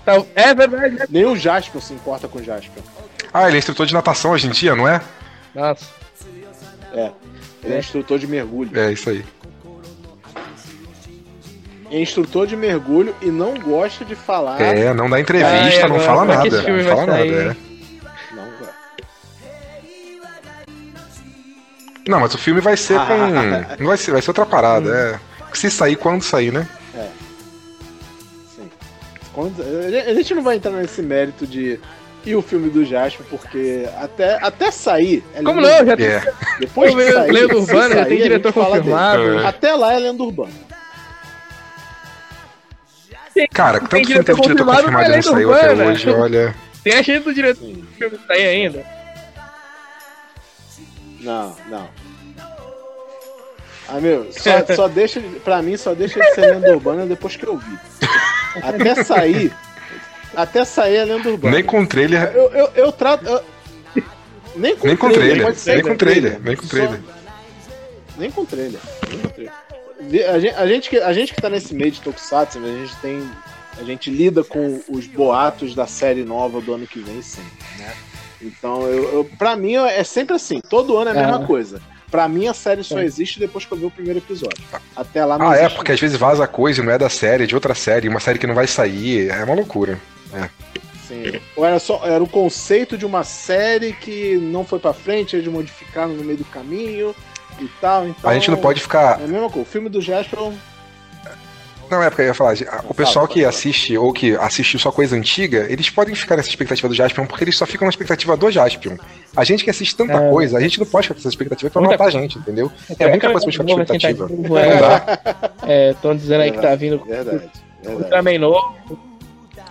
S1: Tá- É verdade, né?
S3: Nem o Jasper se importa com o Jasper.
S2: Ah, ele é instrutor de natação hoje em dia, não é?
S1: Nossa.
S3: É. Ele é,
S1: É.
S3: instrutor de mergulho.
S2: É isso aí.
S3: É instrutor de mergulho e não gosta de falar.
S2: É, não dá entrevista,
S1: Ah, é,
S2: não fala
S1: agora que
S2: nada.
S1: esse filme
S2: Não fala nada. é.
S3: Não gosta.
S2: Não, mas o filme vai ser com. Não vai ser, vai ser outra parada.
S1: Hum.
S2: É. Se sair quando sair, né?
S3: Sim. Quando- a gente não vai entrar nesse mérito de. E o filme do Jasper, porque até, até sair. é
S1: Como não? Já tem
S2: É.
S3: Depois de sair.
S1: lenda urbana, já tem diretor
S3: dele.
S1: confirmado.
S2: É.
S3: Até lá é lenda urbana.
S2: Cara,
S1: Tem
S2: tanto filme
S1: diretor
S2: teve diretor
S1: confirmado,
S2: e não
S1: é
S2: saiu até hoje, olha.
S1: Tem a gente do diretor do filme sair ainda.
S3: Não, não. Ah, meu, só, só deixa. Pra mim, só deixa de ser lenda urbana depois que eu vi. Até sair. Até sair a lenda urbana.
S2: Nem com trailer.
S3: Eu, eu, eu trato. eu- nem com
S2: Nem com
S3: trailer,
S2: trailer,
S3: pode ser
S2: nem com trailer, nem com
S3: Só-
S2: trailer.
S3: Nem com trailer. nem com trailer. A gente, a, gente que, a gente que tá nesse meio de Tokusatsu, a gente tem. A gente lida com os boatos da série nova do ano que vem sempre, né? Então, eu, eu, pra mim é sempre assim, todo ano é a mesma
S1: É.
S3: coisa. Pra mim a série só
S1: É.
S3: existe depois que eu ver o primeiro episódio. Até lá não
S2: Ah, é,
S3: existe
S2: porque às vezes vaza coisa e não é da série, é de outra série, uma série que não vai sair. É uma loucura.
S3: Sim. Ou era só era o conceito de uma série que não foi pra frente, eles modificaram no meio do caminho e tal. Então,
S2: A gente não pode ficar.
S3: É a mesma coisa. O filme do Jasper
S2: Não, é porque eu ia falar, a- o pessoal que assiste ou que assistiu só coisa antiga, eles podem ficar nessa expectativa do Jaspion porque eles só ficam na expectativa do Jaspion. A gente que assiste tanta
S1: É.
S2: coisa, a gente não pode ficar com essa expectativa que vai
S1: Muita
S2: matar a gente, entendeu? É muita coisa pra ficar com expectativa. Não
S1: é, é, dizendo aí que tá vindo
S3: Verdade. verdade.
S1: Ultraman novo,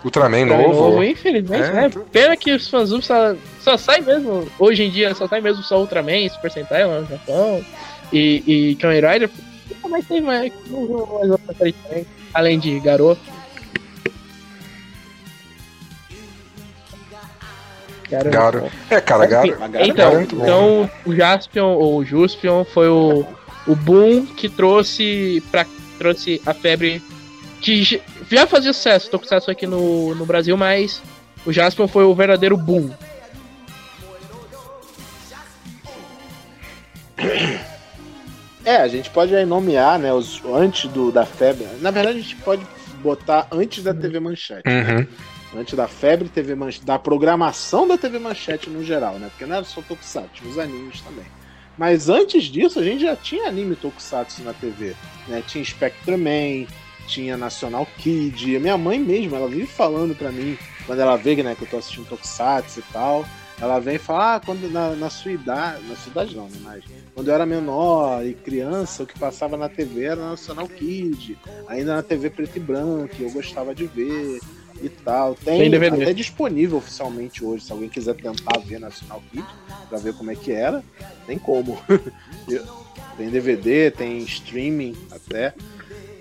S2: Ultraman
S1: Ultraman
S2: novo.
S1: novo, infelizmente,
S2: É.
S1: né? Pena que os fãs só, só sai mesmo, hoje em dia, só sai mesmo só Ultraman, Super Sentai lá no Japão, e, e Kamen Rider. Mais teve mais, não viu mais outra série também, além de Garoto. Garo.
S2: Garo. É, cara,
S1: Mas,
S2: Garo.
S3: Mas é
S1: Então, então o Jaspion, ou o Juspion, foi o, o boom que trouxe, pra, trouxe a febre que já fazia sucesso, Tokusatsu aqui no, no Brasil, mas o Jaspion foi o verdadeiro boom.
S3: É, a gente pode aí nomear, né, os antes do, da febre. Na verdade, a gente pode botar antes da TV Manchete.
S2: Uhum.
S3: Antes da febre TV Manchete, da programação da TV Manchete no geral, né? Porque não era só Tokusatsu, tinha os animes também. Mas antes disso, a gente já tinha anime Tokusatsu na TV, né? Tinha Spectreman, tinha National Kid. A minha mãe mesmo, ela vive falando pra mim, quando ela vê né, que eu tô assistindo Tokusatsu e tal, ela vem e fala, ah, quando na, na sua idade, na sua idade não, né? Mas quando eu era menor e criança, o que passava na TV era National Kid, ainda na TV preto e branco, eu gostava de ver e tal. Tem,
S1: Tem DVD.
S3: até disponível oficialmente hoje, se alguém quiser tentar ver National Kid, pra ver como é que era, tem como. [LAUGHS] Tem DVD, tem streaming até.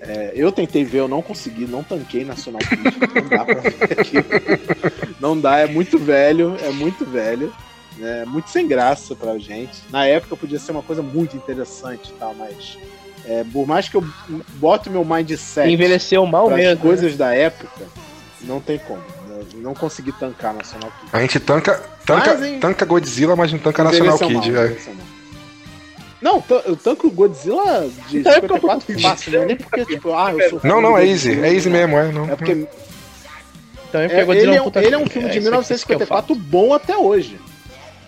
S3: É, eu tentei ver, eu não consegui, não tanquei National Kid, não dá pra ver aqui. Não dá, é muito velho, é muito velho. É muito sem graça pra gente. Na época podia ser uma coisa muito interessante e tal, mas é, por mais que eu bote meu mindset
S1: Envelheceu mal mesmo. né?
S3: coisas da época, não tem como. Eu não consegui tancar National Kid.
S2: A gente tanca, tanca,
S3: Mas,
S2: tanca Godzilla, mas não tanca
S3: Envelheceu
S2: Kid.
S3: mal,
S2: é.
S3: Não, eu tanco o Godzilla de
S1: Então é
S3: 54 fácil, não é nem porque, tipo, ah, eu sou
S2: Não, não, é easy. É easy mesmo, é. Não.
S3: É porque
S1: Então, é
S3: é,
S1: porque Godzilla
S3: ele, é um,
S1: puta
S3: ele é um
S1: filme,
S3: de
S1: é o
S3: 1954 bom até hoje.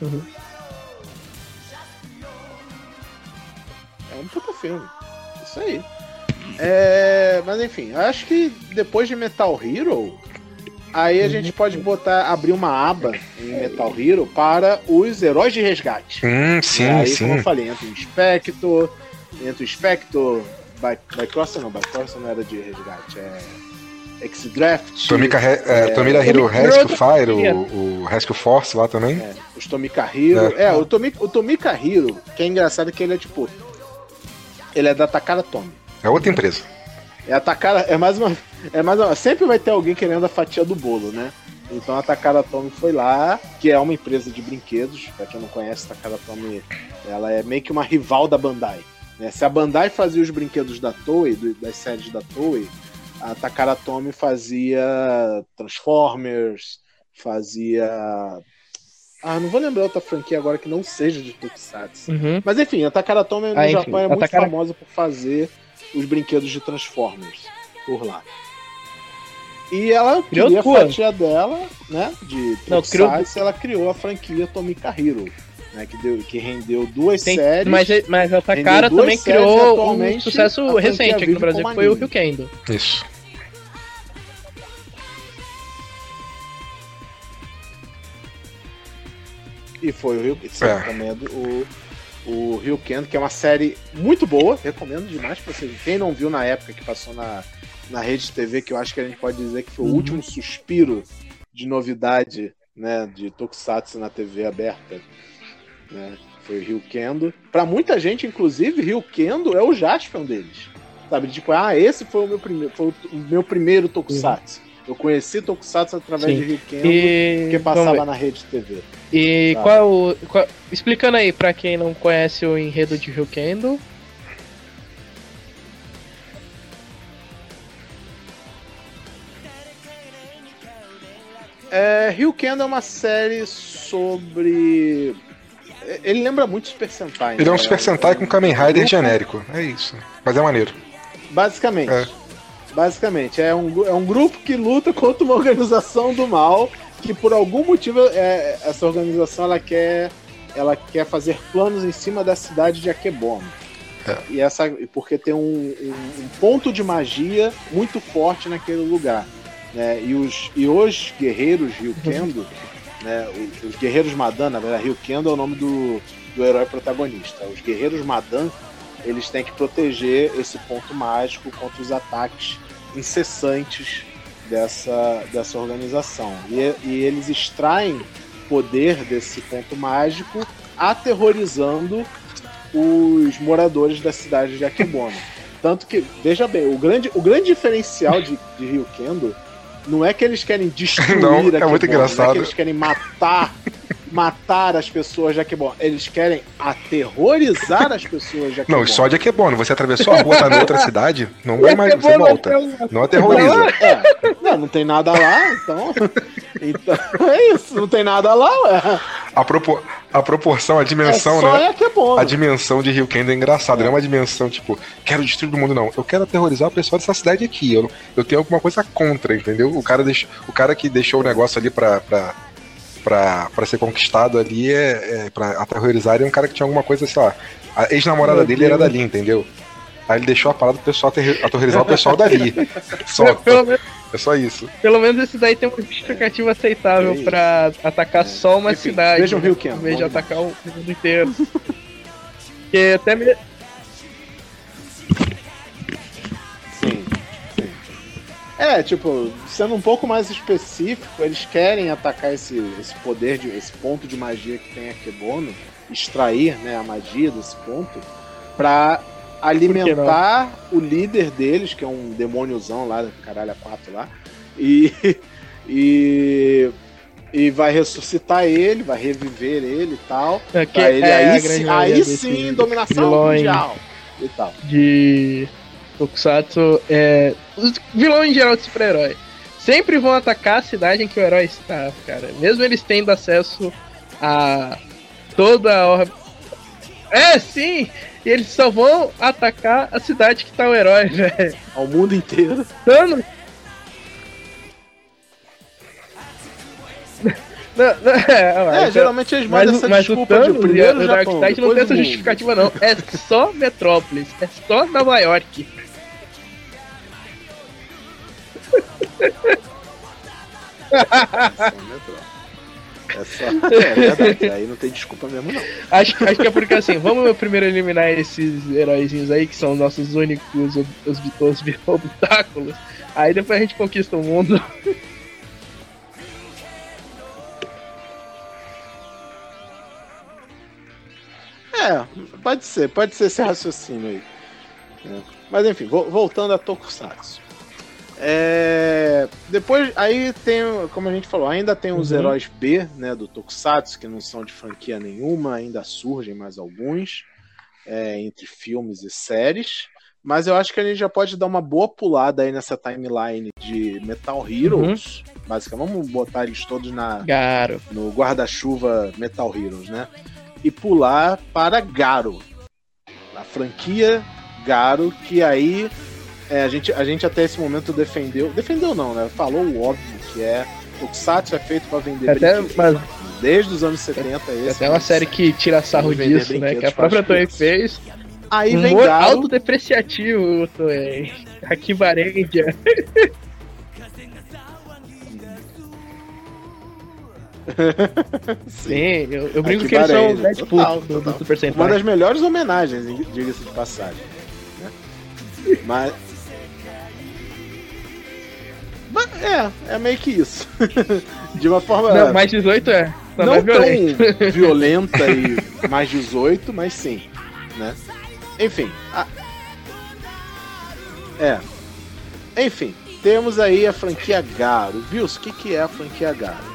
S1: Uhum.
S3: É um puta filme. Isso aí. É, mas enfim, eu acho que depois de Metal Hero, aí a gente pode botar, abrir uma aba em Metal Hero para os heróis de resgate.
S2: Hum,
S3: E
S2: sim,
S3: aí, como eu
S2: sim.
S3: falei, entra o Spector, entra o Spector, By- Bycross não, Bycross não era de resgate, é X-Draft,
S2: Tomika, Re- é,
S3: É,
S2: Tomira Hero
S1: Tomika
S2: Rescue Fire, o, o Rescue Force lá também.
S3: é, os Tomika Hero.
S2: É.
S3: É, o, Tomi, o Tomika Hero, que é engraçado é que ele é tipo. Ele é da Takara Tomy.
S2: É outra empresa.
S3: É a Takara. É mais uma. É mais uma. Sempre vai ter alguém querendo a fatia do bolo, né? Então a Takara Tomy foi lá, que é uma empresa de brinquedos. Pra quem não conhece, a Takara Tomy ela é meio que uma rival da Bandai. né? Se a Bandai fazia os brinquedos da Toei, das séries da Toei, a Takara Tomy fazia Transformers, fazia. Ah, não vou lembrar outra franquia agora que não seja de Tokusatsu.
S1: Uhum.
S3: Mas enfim, a Takara Tomy no
S1: Ah,
S3: Japão é muito
S1: Takara-
S3: famosa por fazer os brinquedos de Transformers por lá. E ela
S1: Criou
S3: queria a fatia dela, né? De
S1: Não, criou
S3: ela criou a franquia Tomika Hero, né? Que, deu, que rendeu duas
S1: Tem-
S3: séries.
S1: mas, mas a Takara também criou um sucesso recente aqui no Brasil, que foi o. Ryukendo.
S2: Isso.
S3: E foi o Rio Você
S2: É.
S3: recomendo o, o Rio Kendo, que é uma série muito boa. Recomendo demais pra vocês. Quem não viu na época que passou na, na rede TV, que eu acho que a gente pode dizer que foi
S1: Uhum.
S3: o último suspiro de novidade né, de Tokusatsu na TV aberta. né? Foi o Ryukendo. Pra muita gente, inclusive, Ryukendo é o Jaspion deles. Sabe? Tipo, ah, esse foi o meu primeiro, foi o meu primeiro Tokusatsu. Eu conheci Tokusatsu através
S1: Sim.
S3: de Ryukendo,
S1: E
S3: que passava na rede TV.
S1: E
S3: Sabe?
S1: qual, o- qual- explicando aí pra quem não conhece o enredo de Ryukendo.
S3: É, Ryukendo é uma série sobre. Ele lembra muito Super Sentai.
S2: Ele é um
S3: né?
S2: Super Sentai com Kamen Rider genérico. É isso. Mas é maneiro.
S3: Basicamente.
S2: É.
S3: Basicamente, é um, é um grupo que luta contra uma organização do mal que por algum motivo é, essa organização ela quer, ela quer fazer planos em cima da cidade de Akebono.
S2: É.
S3: E essa, e porque tem um, um- um ponto de magia muito forte naquele lugar. Né? E, os, e os guerreiros Ryukendo, né? os, os guerreiros Madan, na verdade, Ryukendo é o nome do, do herói protagonista. Os guerreiros Madan eles têm que proteger esse ponto mágico contra os ataques incessantes dessa, dessa organização. E, e eles extraem poder desse ponto mágico aterrorizando os moradores da cidade de Akebono. Tanto que, veja bem, o grande, o grande diferencial de, de Ryukendo não é que eles querem [LAUGHS] destruir
S2: Não, é
S3: Akebono,
S2: muito
S3: Não é
S2: engraçado.
S3: que eles querem matar [LAUGHS] matar as pessoas de Akebono. Eles querem aterrorizar as pessoas de Akebono.
S2: Não, só de Akebono. Você atravessou a rua, tá em outra [LAUGHS] cidade, não vai mais, você volta.
S1: é
S2: Não aterroriza.
S3: É, não, não tem nada lá, então. Então é isso, não tem nada lá, ué.
S2: A, propor- a proporção, a
S3: É
S2: dimensão,
S3: só
S2: né?
S3: Akebono.
S2: A dimensão de Ryukendo é engraçada, não é uma dimensão tipo, quero destruir o mundo, não. Eu quero aterrorizar o pessoal dessa cidade aqui. Eu, eu tenho alguma coisa contra, entendeu? O cara, deixou, o cara que deixou o negócio ali pra, pra, pra, pra ser conquistado ali é, é pra aterrorizar é um cara que tinha alguma coisa, sei lá. A ex-namorada dele era dali, entendeu? Aí ele deixou a parada pro pessoal aterrorizar o pessoal dali. [LAUGHS] Só,
S1: Pelo, menos,
S2: é só isso.
S1: pelo menos esse daí tem uma justificativa aceitável
S3: É
S1: pra atacar só uma
S3: Enfim,
S1: cidade.
S3: vejam
S1: né?
S3: Ryukendo,
S1: Em vez de atacar o mundo inteiro. [LAUGHS] Porque até me...
S3: É, tipo, sendo um pouco mais específico, eles querem atacar esse, esse poder, de, esse ponto de magia que tem Akebono, extrair né, a magia desse ponto, pra alimentar o líder deles, que é um demôniozão lá, caralho, a quatro lá, e, [LAUGHS] e, e vai ressuscitar ele, vai reviver ele e tal.
S1: é que
S3: ele,
S1: é
S3: aí,
S1: grande
S3: sim, aí sim, dominação
S1: vilões
S3: mundial e tal.
S1: de Tokusatsu é. Os vilões em geral de super-herói. Sempre vão atacar a cidade em que o herói está, cara. Mesmo eles tendo acesso a toda a orbe. É, sim! E eles só vão atacar a cidade que tá o herói, [LAUGHS] velho.
S3: Ao mundo inteiro.
S1: Thanos. [LAUGHS] Não, não, é,
S3: É, geralmente eles mandam
S1: o-
S3: essa
S1: mas o
S3: desculpa de
S1: Thanos e
S3: primeiro
S1: o Darkseid não tem essa
S3: o
S1: justificativa, não. É só Metrópolis. É só Nova York.
S3: É só. É verdade, aí não tem desculpa mesmo, não.
S1: Acho, acho que é porque assim, vamos primeiro eliminar esses heróizinhos aí, que são nossos únicos ob- os, os, os obstáculos. Aí depois a gente conquista o mundo.
S3: É, pode ser, pode ser esse raciocínio aí. É. Mas enfim, vo- voltando a Tokusatsu. É, depois, aí tem, como a gente falou, ainda tem os
S1: Uhum.
S3: heróis B, né, do Tokusatsu, que não são de franquia nenhuma, ainda surgem mais alguns, é, entre filmes e séries. Mas eu acho que a gente já pode dar uma boa pulada aí nessa timeline de Metal Heroes. Basicamente, vamos botar eles todos na,
S1: Garo.
S3: no guarda-chuva Metal Heroes, né? E pular para Garo. A franquia Garo, que aí é, a, gente, a gente até esse momento defendeu. Defendeu não, né? Falou o óbvio, que é. Tokusatsu é feito para vender
S1: Até,
S3: brinquedos.
S1: mas,
S3: Desde os anos 70 esse.
S1: até uma série que tira sarro disso, né? Que a própria Toei fez.
S3: Aí vem
S1: Humor
S3: Garo.
S1: autodepreciativo, Toei. Aqui Varendia. [LAUGHS] Sim, eu, eu brinco
S3: Aqui
S1: que eles são. Deadpool
S3: Total,
S1: do, do
S3: total.
S1: Super
S3: Uma
S1: Sentai.
S3: das melhores homenagens, diga-se de passagem. né? Mas. É, é meio que isso. [LAUGHS] de uma forma.
S1: Não, mais 18 é. Mas
S3: não
S1: violenta.
S3: tão violenta e [LAUGHS] mais 18, mas sim, né? Enfim, a- é. Enfim, temos aí a franquia Garo. Vils, o que, que é a franquia Garo?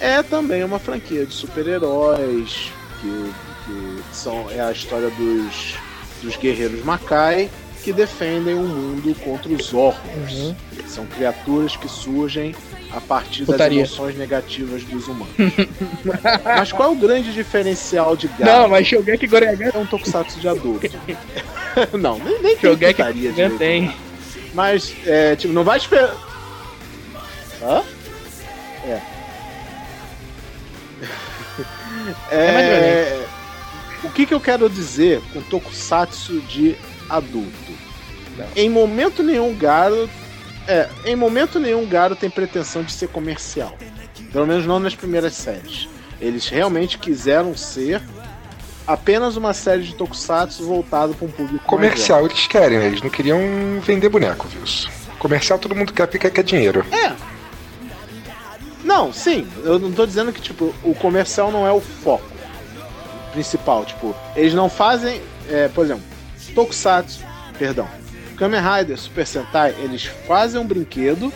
S3: É também uma franquia de super-heróis, que, que são, é a história dos, dos guerreiros Makai que defendem o mundo contra os Orcos.
S1: Uhum.
S3: São criaturas que surgem a partir
S1: Putaria.
S3: das emoções negativas dos humanos. [LAUGHS] Mas qual é o grande diferencial de Garo?
S1: Não, mas Shogeki Goreagan
S3: é um tokusatsu de adulto. [LAUGHS] não, nem, nem tem
S1: Shogeki
S3: putaria
S1: Goreagan
S3: direito.
S1: tem.
S3: Mas, é, tipo, não vai esperar. Hã? É. [LAUGHS]
S1: É
S3: é... O que, que eu quero dizer com tokusatsu de adulto?
S1: Não.
S3: Em momento nenhum, Garo. É, em momento nenhum, Garo tem pretensão de ser comercial. Pelo menos não nas primeiras séries. Eles realmente quiseram ser apenas uma série de tokusatsu voltado para um público
S2: Comercial eles querem, né? Eles não queriam vender boneco, viu? Comercial todo mundo quer porque quer dinheiro.
S3: É. Não, sim, eu não tô dizendo que, tipo, o comercial não é o foco principal. Tipo, eles não fazem, é, por exemplo, Tokusatsu, perdão, Kamen Rider, Super Sentai, eles fazem um brinquedo,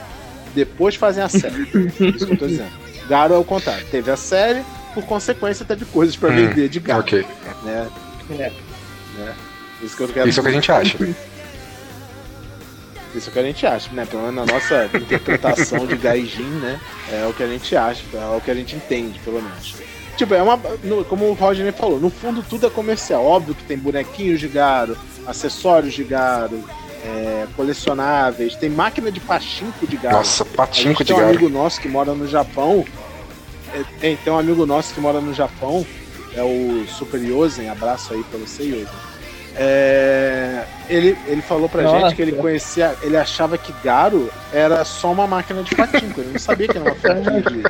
S3: depois fazem a série. [LAUGHS] Isso que eu tô dizendo. Garo é o contrário. Teve a série, por consequência teve coisas pra
S2: Hum,
S3: vender de Garo.
S2: Ok.
S3: Né?
S1: É.
S3: Né? Isso que eu quero
S2: Isso é o que a gente acha. [LAUGHS]
S3: Isso é o que a gente acha, né? Pelo menos na nossa interpretação de Gaijin, né? É o que a gente acha, é o que a gente entende, pelo menos. Tipo, é uma. no- como o Rodney falou, no fundo tudo é comercial. Óbvio que tem bonequinhos de Garo, acessórios de Garo, é, colecionáveis, tem máquina de pachinko de Garo.
S2: Nossa, patinco de
S3: tem um
S2: garo.
S3: amigo nosso que mora no Japão. É, tem, tem um amigo nosso que mora no Japão, é o Super Yosen, abraço aí pra você, Yosen. É, ele, ele falou pra
S1: Nossa.
S3: gente que ele conhecia, ele achava que Garo era só uma máquina de patinco, ele não sabia que era uma franquia de,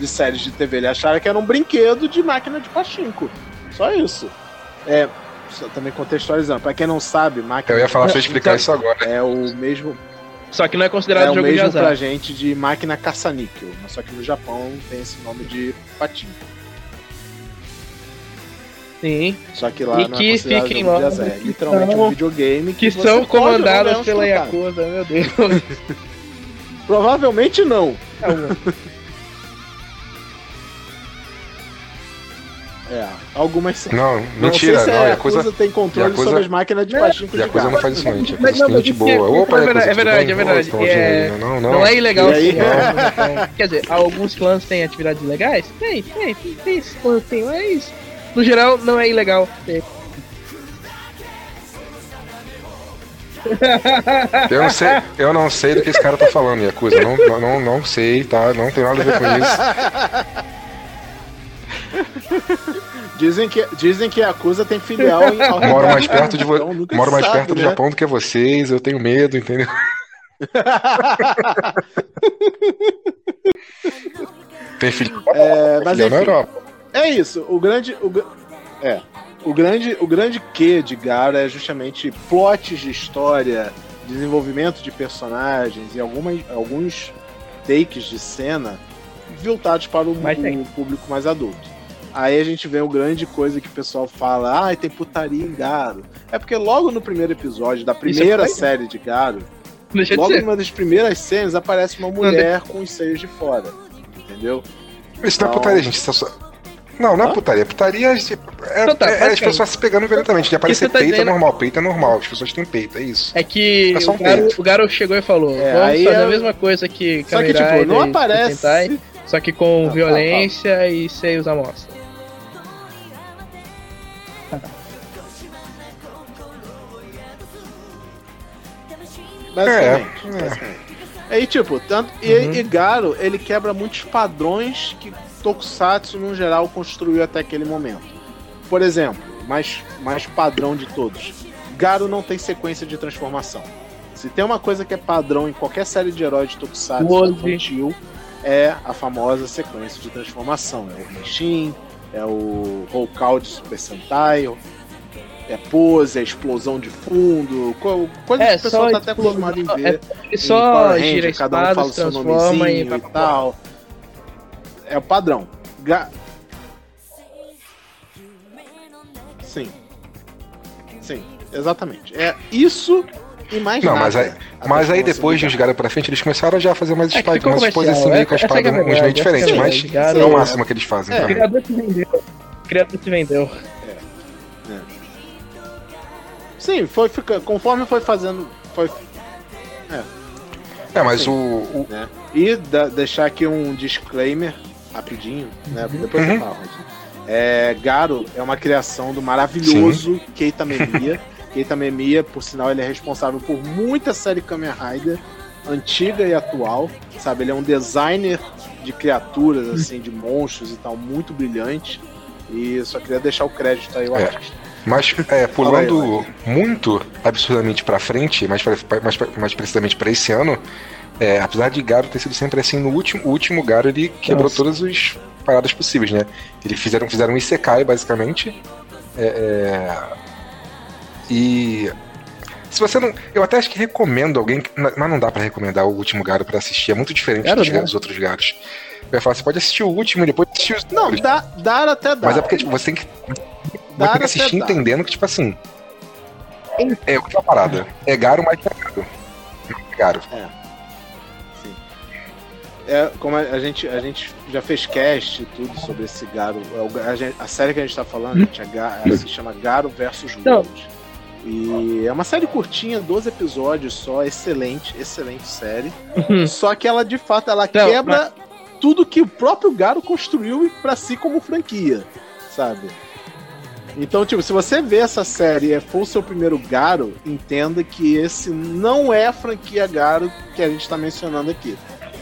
S3: de séries de TV, ele achava que era um brinquedo de máquina de patinco. Só isso. É, só também contextualizando, pra quem não sabe, máquina
S2: Eu ia falar pra
S3: de
S2: explicar isso agora.
S3: é o mesmo
S1: Só que não é
S3: é
S1: considerado
S3: o
S1: jogo de
S3: mesmo pra
S1: azar.
S3: gente de máquina caça-níquel, mas só que no Japão tem esse nome de patinho.
S1: Sim.
S3: Só que lá
S1: E
S3: não é
S1: que
S3: considerado
S1: fiquem logo.
S3: É
S1: que
S3: literalmente
S1: são-
S3: um videogame
S1: Que
S3: você
S1: são
S3: não
S1: comandadas pela. Yakuza, meu Deus. [LAUGHS]
S3: Provavelmente não. [LAUGHS] É, algumas sim.
S2: Não,
S3: Não
S2: mentira,
S3: sei se
S2: não.
S3: a
S2: Yakuza,
S3: Yakuza tem controle
S2: Yakuza-
S3: sobre as máquinas de
S1: Não,
S3: pachinko de
S2: Yakuza não faz isso não, gente. Yakuza
S1: Mas não,
S2: tem gente
S1: é-
S2: boa.
S1: isso
S2: Opa,
S1: é
S2: Yakuza,
S1: verdade, é verdade,
S2: bem?
S1: é verdade. É-
S2: Não, não.
S1: Não é ilegal
S3: aí?
S1: sim, óbvio, [LAUGHS] não. Quer dizer, alguns clãs têm atividades ilegais? Tem, tem, tem, tem, esse clã tem, mas no geral não é ilegal. ter.
S2: Eu não sei, eu não sei do que esse cara tá falando, Yakuza. Não, não, não, não sei, tá? Não tem nada a ver com isso.
S3: Dizem que, dizem que a Yakuza tem filial em
S2: Moro mais perto de
S3: Então,
S2: vo... Moro mais
S3: sabe,
S2: perto do
S3: né?
S2: Japão do que vocês, eu tenho medo, entendeu? [LAUGHS] Tem filho
S3: É, mas
S2: filho na Europa.
S3: É isso, o grande. O, é. O grande, o grande quê de Garo é justamente plots de história, desenvolvimento de personagens e algumas, alguns takes de cena voltados para o, público mais adulto. Aí a gente vê o grande coisa que o pessoal fala, ah, tem putaria em Garo. É porque logo no primeiro episódio da primeira
S1: foi?
S3: série de Garo,
S1: Deixa de
S3: logo
S1: ser.
S3: numa das primeiras cenas aparece uma mulher com os seios de fora. Entendeu?
S2: Isso não é
S3: Não.
S2: putaria, gente. Isso é só... Não, não é
S3: Hã?
S2: putaria. Putaria é, é,
S1: Então tá,
S2: é as
S1: basicamente.
S2: pessoas se pegando violentamente. De aparecer
S1: você tá
S2: peito é
S1: dizendo-
S2: normal, peito é normal. As pessoas têm peito, é isso.
S1: É que
S2: É só um
S1: o, Garo, o Garo chegou e falou:
S3: É,
S1: vamos
S3: aí
S1: fazer
S3: é-
S1: a mesma coisa que
S3: Só que, tipo, não
S1: e
S3: aparece.
S1: Sentai, só que com
S3: Tá, tá,
S1: violência e seios à mostra.
S3: Basicamente.
S2: É, é.
S3: basicamente. Aí, tipo, tanto. E,
S1: Uhum.
S3: e Garo, ele quebra muitos padrões que Tokusatsu, no geral, construiu até aquele momento. Por exemplo, mais, mais padrão de todos. Garo não tem sequência de transformação. Se tem uma coisa que é padrão em qualquer série de heróis de Tokusatsu
S1: Hoje.
S3: infantil, é a famosa sequência de transformação. É o Henshin, é o Hokal de Super Sentai, é pose, é explosão de fundo, co- coisa
S1: É,
S3: que o pessoal tá até acostumado em ver. Em
S1: só
S3: Power
S1: gira
S3: Ranger, cada um fala o seu
S1: e
S3: nomezinho e
S1: pra
S3: tal. É o padrão. Ga- Sim. Sim, exatamente. É isso e mais
S2: Não,
S3: nada.
S2: mas aí, mas aí
S3: que
S2: depois de uns Garo pra frente, eles começaram já a fazer mais
S1: É que
S2: espada,
S1: ficou
S2: umas
S1: comercial,
S2: exposições meio com a
S1: essa- essa
S2: espada,
S1: que é a
S2: uns meio
S1: verdade,
S2: diferentes,
S1: essa que é a
S2: mas é o máximo que eles fazem.
S3: É.
S1: O
S2: então.
S1: criador se vendeu. O criador se vendeu.
S3: Sim, foi fica, conforme foi fazendo. Foi,
S2: É, mas
S3: Sim.
S2: o, o-
S3: né? E da- deixar aqui um disclaimer rapidinho, né? Depois
S2: Uhum.
S3: eu falo. É, Garo é uma criação do maravilhoso Keita Memiya. [LAUGHS] Keita Memiya, por sinal, ele é responsável por muita série Kamen Rider, antiga e atual. Sabe, ele é um designer de criaturas, assim, de monstros e tal, muito brilhante. E só queria deixar o crédito aí, o
S2: É.
S3: artista.
S2: Mas é, pulando muito absurdamente pra frente, mais, pra- mais, mais precisamente pra esse ano, é, apesar de Garo ter sido sempre assim, no último, o último Garo ele quebrou
S1: Nossa.
S2: todas as paradas possíveis, né? Eles fizeram, fizeram um Isekai, basicamente. É, é, e. Se você não. Eu até acho que recomendo alguém. que- Mas não dá pra recomendar o último Garo pra assistir. É muito diferente dos,
S1: né?
S2: dos outros Garos. Eu ia falar, você pode assistir o último e depois assistir os
S3: Não,
S2: outros.
S3: dá, dar até dá.
S2: Mas é porque tipo, você tem que
S3: Dar
S2: Você tem que assistir
S3: dá.
S2: entendendo que, tipo assim. É outra parada. É Garo, mas é Garo. É Garo.
S3: É, como a, a gente, a gente já fez cast e tudo sobre esse Garo. é A, série que a gente tá falando, gente, é ela se chama Garo versus. World. E é uma série curtinha, 12 episódios só, excelente, excelente série. Só que ela, de fato, ela
S1: Não,
S3: quebra tudo que o próprio Garo construiu pra si como franquia, sabe? Então, tipo, se você vê essa série e for o seu primeiro Garo, entenda que esse não é a franquia Garo que a gente tá mencionando aqui.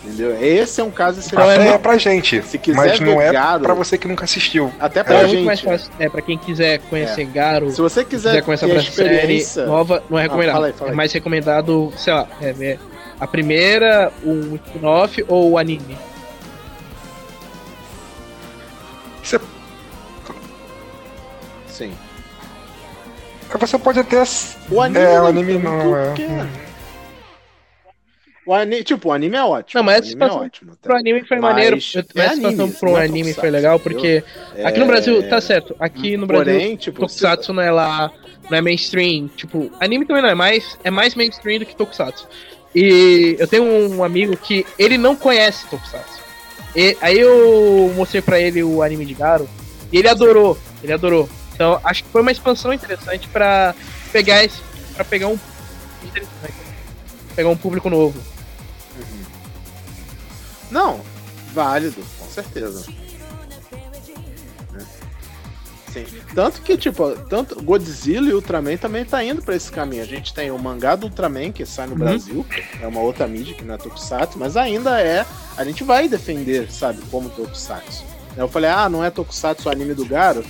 S3: Entendeu? Esse é um caso
S2: Pra,
S3: excelente.
S2: é pra gente.
S3: Se quiser
S2: mas não
S3: ver
S2: é
S3: Garo-
S2: pra você que nunca assistiu.
S3: Até
S1: Então
S3: pra
S1: é muito mais
S3: gente.
S1: fácil. É, pra quem quiser conhecer Garo,
S3: Se você quiser,
S1: quiser pra
S3: a experiência,
S1: série nova, não é recomendado.
S3: fala aí, fala aí.
S1: É mais recomendado, sei lá, é ver a primeira, o spin-off ou o anime.
S2: Você,
S3: sim.
S2: você pode até.
S3: O anime,
S2: É, o
S3: não,
S2: anime
S3: então,
S2: não é.
S3: porque- O anime, tipo, o anime é ótimo.
S1: Não, mas essa
S3: é
S1: situação
S3: ótimo. tá?
S1: Pro anime foi
S3: Mas
S1: maneiro.
S3: é
S1: Mas a situação pro
S3: é
S1: anime foi legal, porque aqui no Brasil, tá certo. Aqui no Brasil,
S3: Porém, tipo,
S1: Tokusatsu não é lá, não é mainstream. Tipo, anime também não é mais, é mais mainstream do que Tokusatsu. E eu tenho um amigo que ele não conhece Tokusatsu. E, aí eu mostrei pra ele o anime de Garo e ele adorou, ele adorou. Então acho que foi uma expansão interessante pra pegar esse, para pegar um interessante, pegar um público novo.
S3: Não, válido, com certeza. Né? Sim. Tanto que, tipo, tanto Godzilla e Ultraman também tá indo pra esse caminho. A gente tem o mangá do Ultraman, que sai no
S1: Uhum.
S3: Brasil, é uma outra mídia que não é Tokusatsu, mas ainda é. A gente vai defender, sabe, como Tokusatsu. Eu falei, ah, não é Tokusatsu o anime do Garo?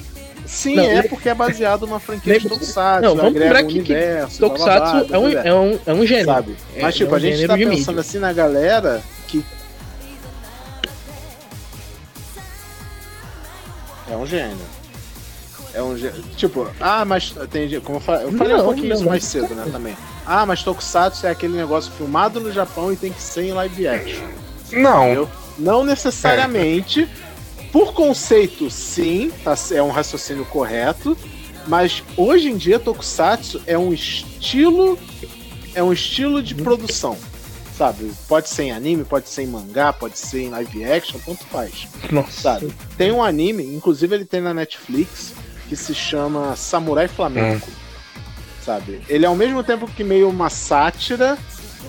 S3: Sim,
S1: Não,
S3: é porque é baseado numa franquia de Tokusatsu,
S1: Não, vamos
S3: agrega
S1: lembrar
S3: o
S1: que- que
S3: universo, blá, blá, blá,
S1: Tokusatsu é um, é um, é um gênero.
S3: sabe?
S1: É-
S3: Mas, tipo,
S1: é um
S3: a gente tá pensando assim na galera que. É um gênero. É um gênero. Tipo, ah, mas tem. Como eu falei, eu falei um
S1: Não,
S3: pouquinho
S1: não,
S3: isso
S1: não.
S3: mais cedo, né? Também. Ah, mas Tokusatsu é aquele negócio filmado no Japão e tem que ser em live action.
S2: Não.
S3: Entendeu? Não necessariamente. Por conceito, sim, tá, é um raciocínio correto. Mas hoje em dia, Tokusatsu é um estilo. É um estilo de produção. Sabe? Pode ser em anime, pode ser em mangá, pode ser em live action, tanto faz.
S1: Nossa.
S3: Sabe? Tem um anime, inclusive ele tem na Netflix, que se chama Samurai Flamenco. Sabe? Ele é ao mesmo tempo que meio uma sátira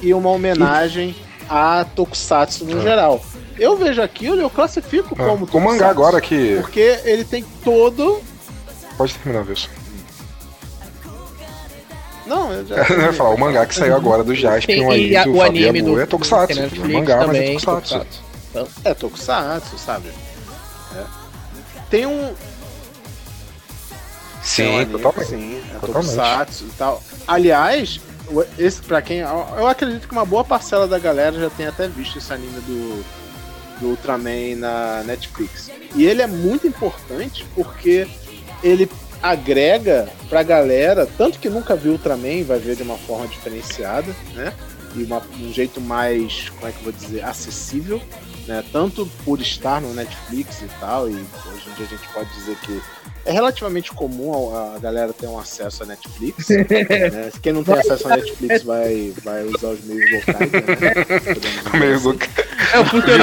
S3: e uma homenagem a Tokusatsu no
S2: Ah.
S3: geral. Eu vejo aquilo e eu classifico
S2: Ah,
S3: como
S2: o mangá
S3: Tokusatsu,
S2: agora que.
S3: Porque ele tem todo.
S2: Pode terminar, Wilson.
S3: Não, eu já. [LAUGHS]
S2: Eu ia falar, o mangá que saiu agora do Jaspion aí,
S1: e
S2: do
S1: o
S2: Fabi
S1: anime
S2: Abu,
S1: do
S2: é Tokusatsu. É
S1: Netflix
S2: mangá, mas é
S1: também,
S2: Tokusatsu.
S1: Tokusatsu.
S3: É Tokusatsu, sabe? É. Tem um. tem um
S2: Sim,
S3: anime,
S2: totalmente.
S3: Sim, é
S2: Totalmente.
S3: Tokusatsu e tal. Aliás, o- esse para quem. Eu acredito que uma boa parcela da galera já tem até visto esse anime do, do Ultraman na Netflix. E ele é muito importante porque ele agrega pra galera, tanto que nunca viu Ultraman, vai ver de uma forma diferenciada, né? E uma- um jeito mais, como é que eu vou dizer, acessível. né? Tanto por estar no Netflix e tal, e hoje em dia a gente pode dizer que é relativamente comum a, a galera ter um acesso a Netflix. [LAUGHS] né? Quem não tem acesso a Netflix vai, vai usar os meios locais, né? [LAUGHS]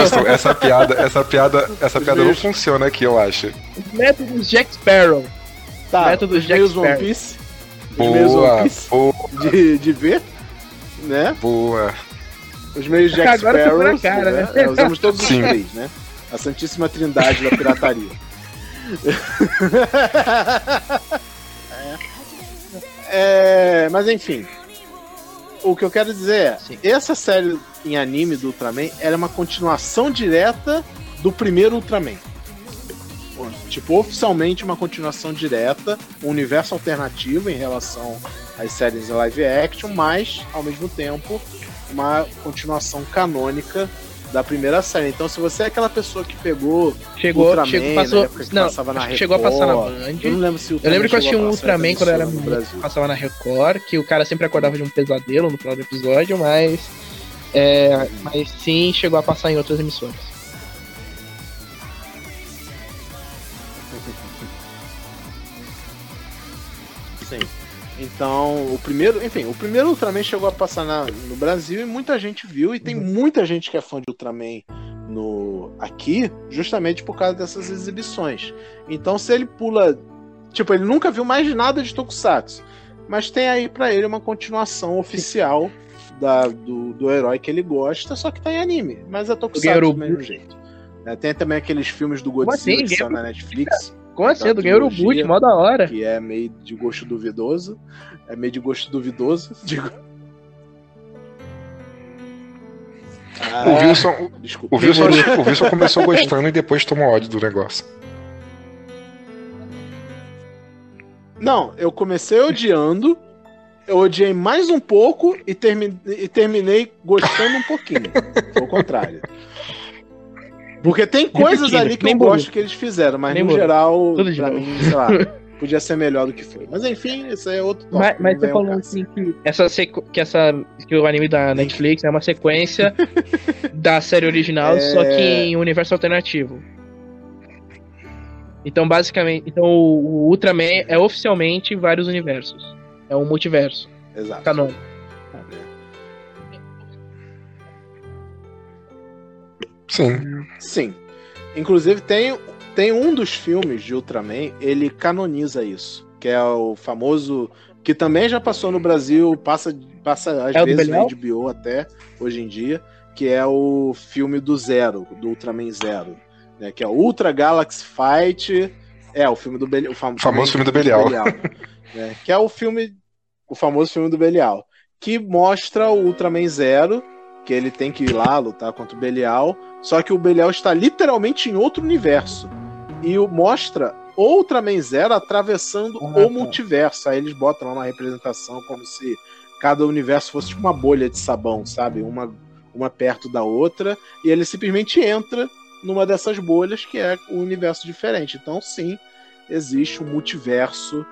S3: Assim.
S1: É,
S2: essa piada, essa piada, essa
S3: Os
S2: piada não funciona aqui, eu acho.
S1: Métodos Jack Sparrow.
S3: Tá,
S1: Método
S3: os
S1: Jack
S3: meios One. Piece. Os meios
S2: Boa,
S3: One Piece
S2: boa,
S3: de, de ver, né?
S2: boa.
S3: Os meios Jack
S1: Agora
S3: Sparrows,
S1: cara,
S3: né?
S1: né?
S3: É, usamos todos os
S2: Sim.
S3: três, né? A Santíssima Trindade da pirataria. [LAUGHS] É, mas enfim. O que eu quero dizer é,
S1: Sim.
S3: essa série em anime do Ultraman era uma continuação direta do primeiro Ultraman. Tipo, oficialmente uma continuação direta, um universo alternativo em relação às séries em live action, mas, ao mesmo tempo, uma continuação canônica da primeira série. Então, se você é aquela pessoa que pegou
S1: Chegou,
S3: Ultraman,
S1: chegou,
S3: na
S1: passou. Não,
S3: passava na
S1: que chegou a passar na
S3: Record,
S1: Band.
S3: eu não lembro se o
S1: Eu lembro que eu assisti um Ultraman quando eu era
S3: Brasil.
S1: passava na Record, que o cara sempre acordava de um pesadelo no final do episódio, mas. é, mas sim, chegou a passar em outras emissoras.
S3: Então, o primeiro, enfim, o primeiro Ultraman chegou a passar na- no Brasil e muita gente viu, e tem muita gente que é fã de Ultraman no aqui, justamente por causa dessas exibições. Então, se ele pula, tipo, ele nunca viu mais nada de Tokusatsu, mas tem aí pra ele uma continuação oficial da, do, do herói que ele gosta, só que tá em anime, mas é Tokusatsu do mesmo jeito. né? tem também aqueles filmes do
S1: Como
S3: Godzilla
S1: assim?
S3: que são na Netflix.
S1: Como assim?
S3: Da
S1: Do Ganhou
S3: trilogia.
S1: Boot, mó da hora.
S3: que é meio de gosto duvidoso. É meio de gosto duvidoso. [LAUGHS] Digo. Ah,
S2: O Wilson,
S3: desculpa.
S2: o Wilson, o Wilson começou [LAUGHS] gostando e depois tomou ódio do negócio.
S3: Não, eu comecei odiando, eu odiei mais um pouco e, termi- e terminei gostando um pouquinho. Foi o contrário. [LAUGHS] Porque tem coisas ali que eu gosto que eles fizeram, mas no geral,
S1: Tudo
S3: pra mim, sei lá, [LAUGHS] podia ser melhor do que foi. Mas enfim, isso aí é outro tópico.
S1: Mas, mas você falou
S3: caso.
S1: assim que essa que essa que o anime da Netflix é uma sequência [LAUGHS] da série original,
S3: É.
S1: só que em um universo alternativo. Então, basicamente, então o o Ultraman é oficialmente vários universos. É um multiverso
S3: Exato.
S1: canônico.
S2: Sim.
S3: Sim. Inclusive tem, tem um dos filmes de Ultraman, ele canoniza isso, que é o famoso que também já passou no Brasil, passa passa às
S1: É
S3: vezes na
S1: Belial?
S3: HBO até hoje em dia, que é o filme do Zero, do Ultraman Zero, né, que é o Ultra Galaxy Fight, é o filme do Belial, o fam-
S2: Famoso filme do
S3: também
S2: Belial.
S3: né, que é o filme o famoso filme do Belial, que mostra o Ultraman Zero, que ele tem que ir lá lutar contra o Belial, só que o Belial está literalmente em outro universo. E o mostra o Ultraman Zero atravessando
S1: Ah,
S3: o
S1: tá.
S3: multiverso. Aí eles botam lá uma representação como se cada universo fosse tipo uma bolha de sabão, sabe? Uma, uma perto da outra. E ele simplesmente entra numa dessas bolhas que é um universo diferente. Então, sim, existe um multiverso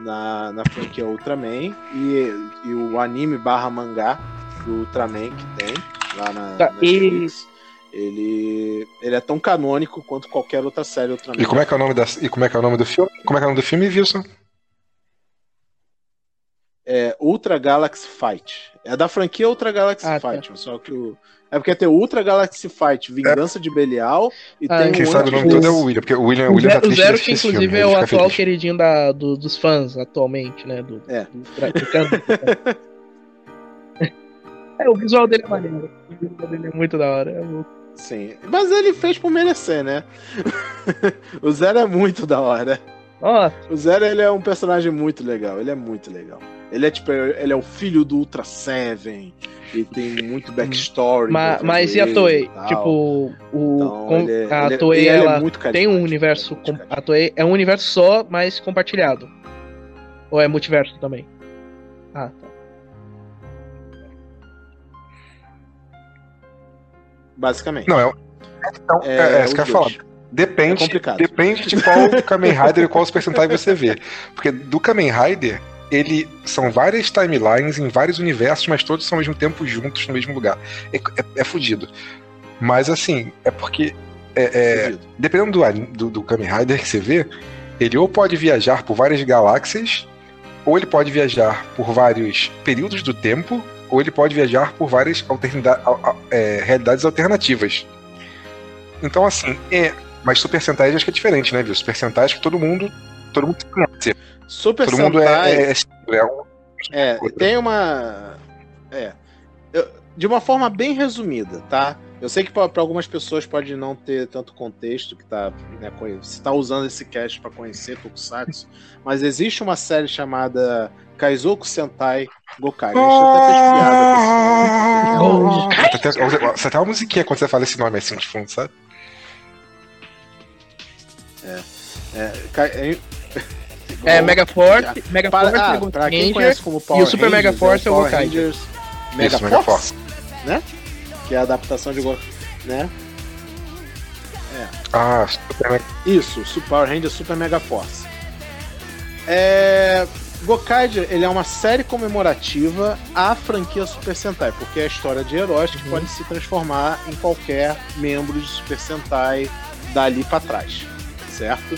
S3: na, na franquia Ultraman. E, e o anime barra mangá do Ultraman que tem lá na,
S1: Tá,
S3: na
S1: e-
S3: Netflix. Ele, ele é tão canônico quanto qualquer outra série Ultraman.
S2: E como é que é o nome da, e como é que é o nome do filme? Como é que é o nome do filme, Wilson?
S3: É Ultra Galaxy Fight. É da franquia Ultra Galaxy
S1: Ah, tá.
S3: Fight. Só que o. É porque tem o Ultra Galaxy Fight, Vingança de Belial, e
S1: Ah,
S3: tem
S2: Quem
S3: um
S2: sabe o nome todo é o. William, porque o William, o
S1: O
S2: William tá
S1: Zero, o
S2: triste
S1: Zero que inclusive
S2: filme,
S1: é
S2: ele
S1: o atual
S2: feliz.
S1: queridinho da, do- dos fãs atualmente, né? Do,
S3: É.
S1: do, do canto. [LAUGHS] é, o visual dele é maneiro. O visual dele é muito da hora. é louco.
S3: Sim. Mas ele fez por merecer, né? [LAUGHS] o Zero é muito da hora.
S1: Ó,
S3: O Zero ele é um personagem muito legal. Ele é muito legal. Ele é tipo, ele é o filho do Ultra Seven. E tem muito backstory.
S1: ma- mas e a Toei?
S3: tal.
S1: Tipo, o,
S3: Então, ele é-
S1: a
S3: ele é-
S1: Toei
S3: e ele é
S1: ela
S3: muito
S1: tem um universo.
S3: carismático.
S1: a Toei é um universo só, mas compartilhado. Ou é multiverso também? Ah, tá.
S3: Basicamente.
S2: Não, é, então, é, é, isso que eu ia falar.
S3: dois. É
S2: Depende,
S3: complicado.
S2: depende de qual [LAUGHS] Kamen Rider e qual os percentuais você vê. Porque do Kamen Rider, ele são várias timelines em vários universos, mas todos são ao mesmo tempo juntos no mesmo lugar. É, é, é fudido. Mas assim, é porque. É, é, dependendo do, do, do Kamen Rider que você vê, ele ou pode viajar por várias galáxias, ou ele pode viajar por vários períodos do tempo, ou ele pode viajar por várias é, realidades alternativas. Então, assim, é. Mas Super Sentai acho que é diferente, né, viu? Super Sentai acho que todo mundo. Todo mundo conhece.
S3: Super
S2: todo
S3: Sentai.
S2: mundo é, é, é, um...
S3: é tem uma. É. Eu, de uma forma bem resumida, tá? Eu sei que para algumas pessoas pode não ter tanto contexto que tá, né, você está usando esse cast para conhecer Tokusatsu, mas existe uma série chamada Kaizoku Sentai Gokai. Deixa eu
S2: até piada com Você tem uma musiquinha quando você fala esse nome assim de fundo, sabe?
S3: É. É, é,
S1: é Mega Force, Mega
S3: para,
S1: Force,
S3: ah, pra quem conhece como Power
S1: e o Super Mega Force é o Gokai.
S3: Mega Force, né? Que é a adaptação de né?
S2: É. Ah, Super Mega...
S3: Isso, Super Power Rangers Super Mega Force. É... Ele é uma série comemorativa à franquia Super Sentai, porque é a história de heróis que uhum. podem se transformar em qualquer membro de Super Sentai dali para trás, certo?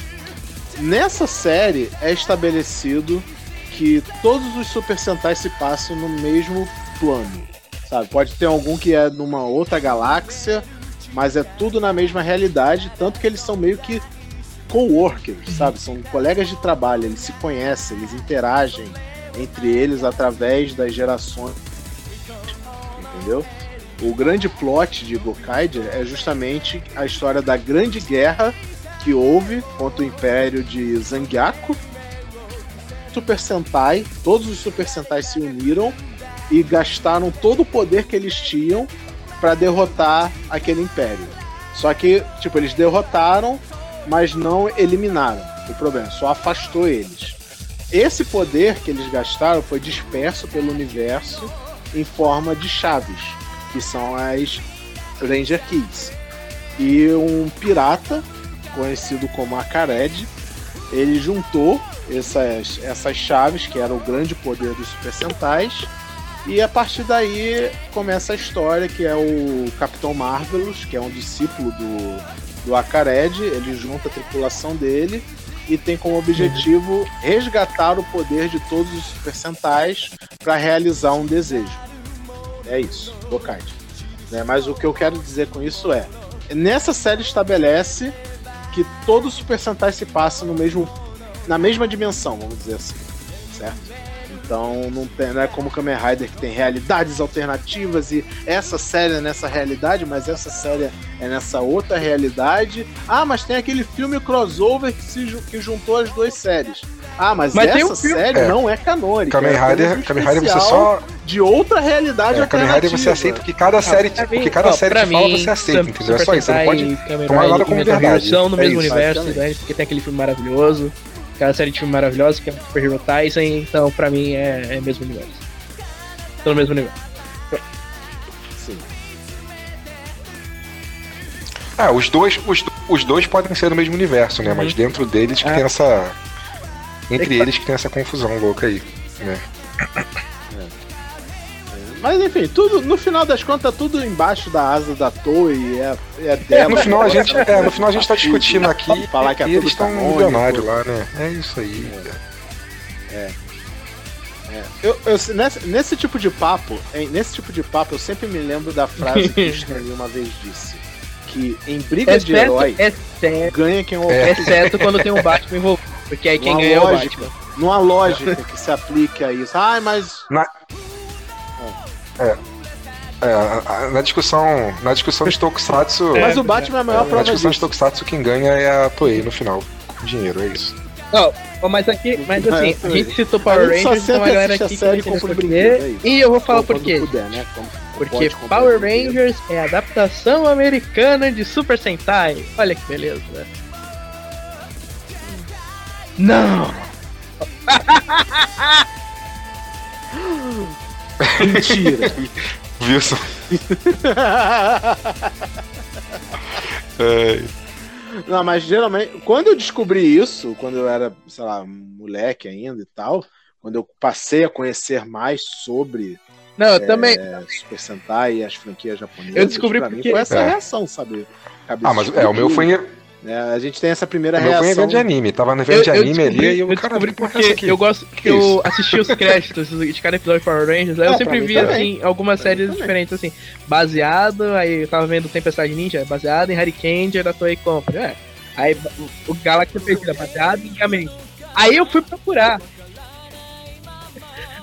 S3: Nessa série é estabelecido que todos os Super Sentai se passam no mesmo plano, sabe? Pode ter algum que é numa outra galáxia, mas é tudo na mesma realidade, tanto que eles são meio que coworkers, sabe? São colegas de trabalho, eles se conhecem, eles interagem entre eles através das gerações. Entendeu? O grande plot de Gokaiger é justamente a história da grande guerra que houve contra o império de Zangyaku. Super Sentai, todos os Super Sentai se uniram e gastaram todo o poder que eles tinham para derrotar aquele império. Só que, tipo, eles derrotaram, mas não eliminaram o problema, só afastou eles. Esse poder que eles gastaram foi disperso pelo universo em forma de chaves, que são as Ranger Keys. E um pirata, conhecido como Akared, ele juntou essas, essas chaves, que era o grande poder dos Super Sentais, e a partir daí começa a história, que é o Capitão Marvelous, que é um discípulo do, do Akared, ele junta a tripulação dele e tem como objetivo resgatar o poder de todos os Super Sentais para realizar um desejo. É isso, Gokaiger. Né? Mas o que eu quero dizer com isso é, nessa série estabelece que todos os Super Sentais se passam no mesmo, na mesma dimensão, vamos dizer assim, certo? Então não, tem, não é como Kamen Rider que tem realidades alternativas e essa série é nessa realidade, mas essa série é nessa outra realidade. Ah, mas tem aquele filme crossover que, se, que juntou as duas séries. Ah, mas, mas essa série é. não é canônica.
S2: Kamen é Rider, é Kamen Rider você só
S3: de outra realidade é,
S2: Kamen Rider você aceita que cada série, ah, que cada série que fala você aceita, entendeu? É só isso, você não pode tomar nada como verdade.
S1: São no mesmo é universo, né? porque tem aquele filme maravilhoso aquela série de filme maravilhosa que é Super Hero Tyson, então pra mim é, é mesmo universo. Tô no mesmo universo. Sim.
S2: Ah, os dois, os, os dois podem ser no mesmo universo, né? Uhum. Mas dentro deles que ah. tem essa. Entre eles que tem essa confusão louca aí, né?
S3: Mas enfim, tudo, no final das contas, tudo embaixo da asa da torre é, é dela.
S2: É, no final a gente, é, no final a gente tá discutindo aqui.
S3: Falar que é
S2: eles estão milionários lá, né? É isso aí.
S3: É. é. é. Eu, eu, nesse, nesse tipo de papo, nesse tipo de papo, eu sempre me lembro da frase que o [LAUGHS] Stan uma vez disse. Que em briga exceto, de herói,
S1: exceto,
S3: ganha quem
S1: é. Exceto quando tem um Batman envolvido. Porque aí quem ganha é o Batman.
S3: Numa lógica que se aplique a isso. Ai, mas.
S2: Na... É. É, na discussão, na discussão de Tokusatsu.
S3: É, mas o Batman é a maior prova
S2: Na discussão disso. de Tokusatsu, quem ganha é a Toei no final. Dinheiro, é isso.
S1: Não, mas aqui, mas assim, a gente citou Power Rangers, então a galera aqui que entender é E eu vou falar por quê. Puder, né? Porque Power Rangers é a adaptação americana de Super Sentai. Olha que beleza. Né? Não! [LAUGHS] [LAUGHS] [LAUGHS]
S3: Mentira.
S2: Wilson. [LAUGHS] é.
S3: Não, mas geralmente, quando eu descobri isso, quando eu era, sei lá, moleque ainda e tal, quando eu passei a conhecer mais sobre
S1: Não, eu também.
S3: Super Sentai e as franquias japonesas.
S1: Eu descobri
S3: pra mim
S1: porque-
S3: foi essa
S2: É.
S3: reação, sabe?
S2: Ah, mas é, o meu foi em,
S3: É, a gente tem essa primeira
S2: o em
S3: reação.
S2: evento de anime. Tava no evento de anime ali e eu,
S1: eu
S2: cara,
S1: descobri porque
S2: aqui?
S1: eu gosto que
S2: Que
S1: eu
S2: isso?
S1: assisti os créditos de cada episódio de Power Rangers, aí
S3: É,
S1: eu
S3: pra
S1: sempre
S3: também.
S1: assim algumas
S3: Pra
S1: séries diferentes assim, baseado, aí eu tava vendo Tempestade Ninja, baseado em Harry Ranger da Toei Company, é. Aí o Galaxy Perdida, baseado em Gamen. Aí eu fui procurar.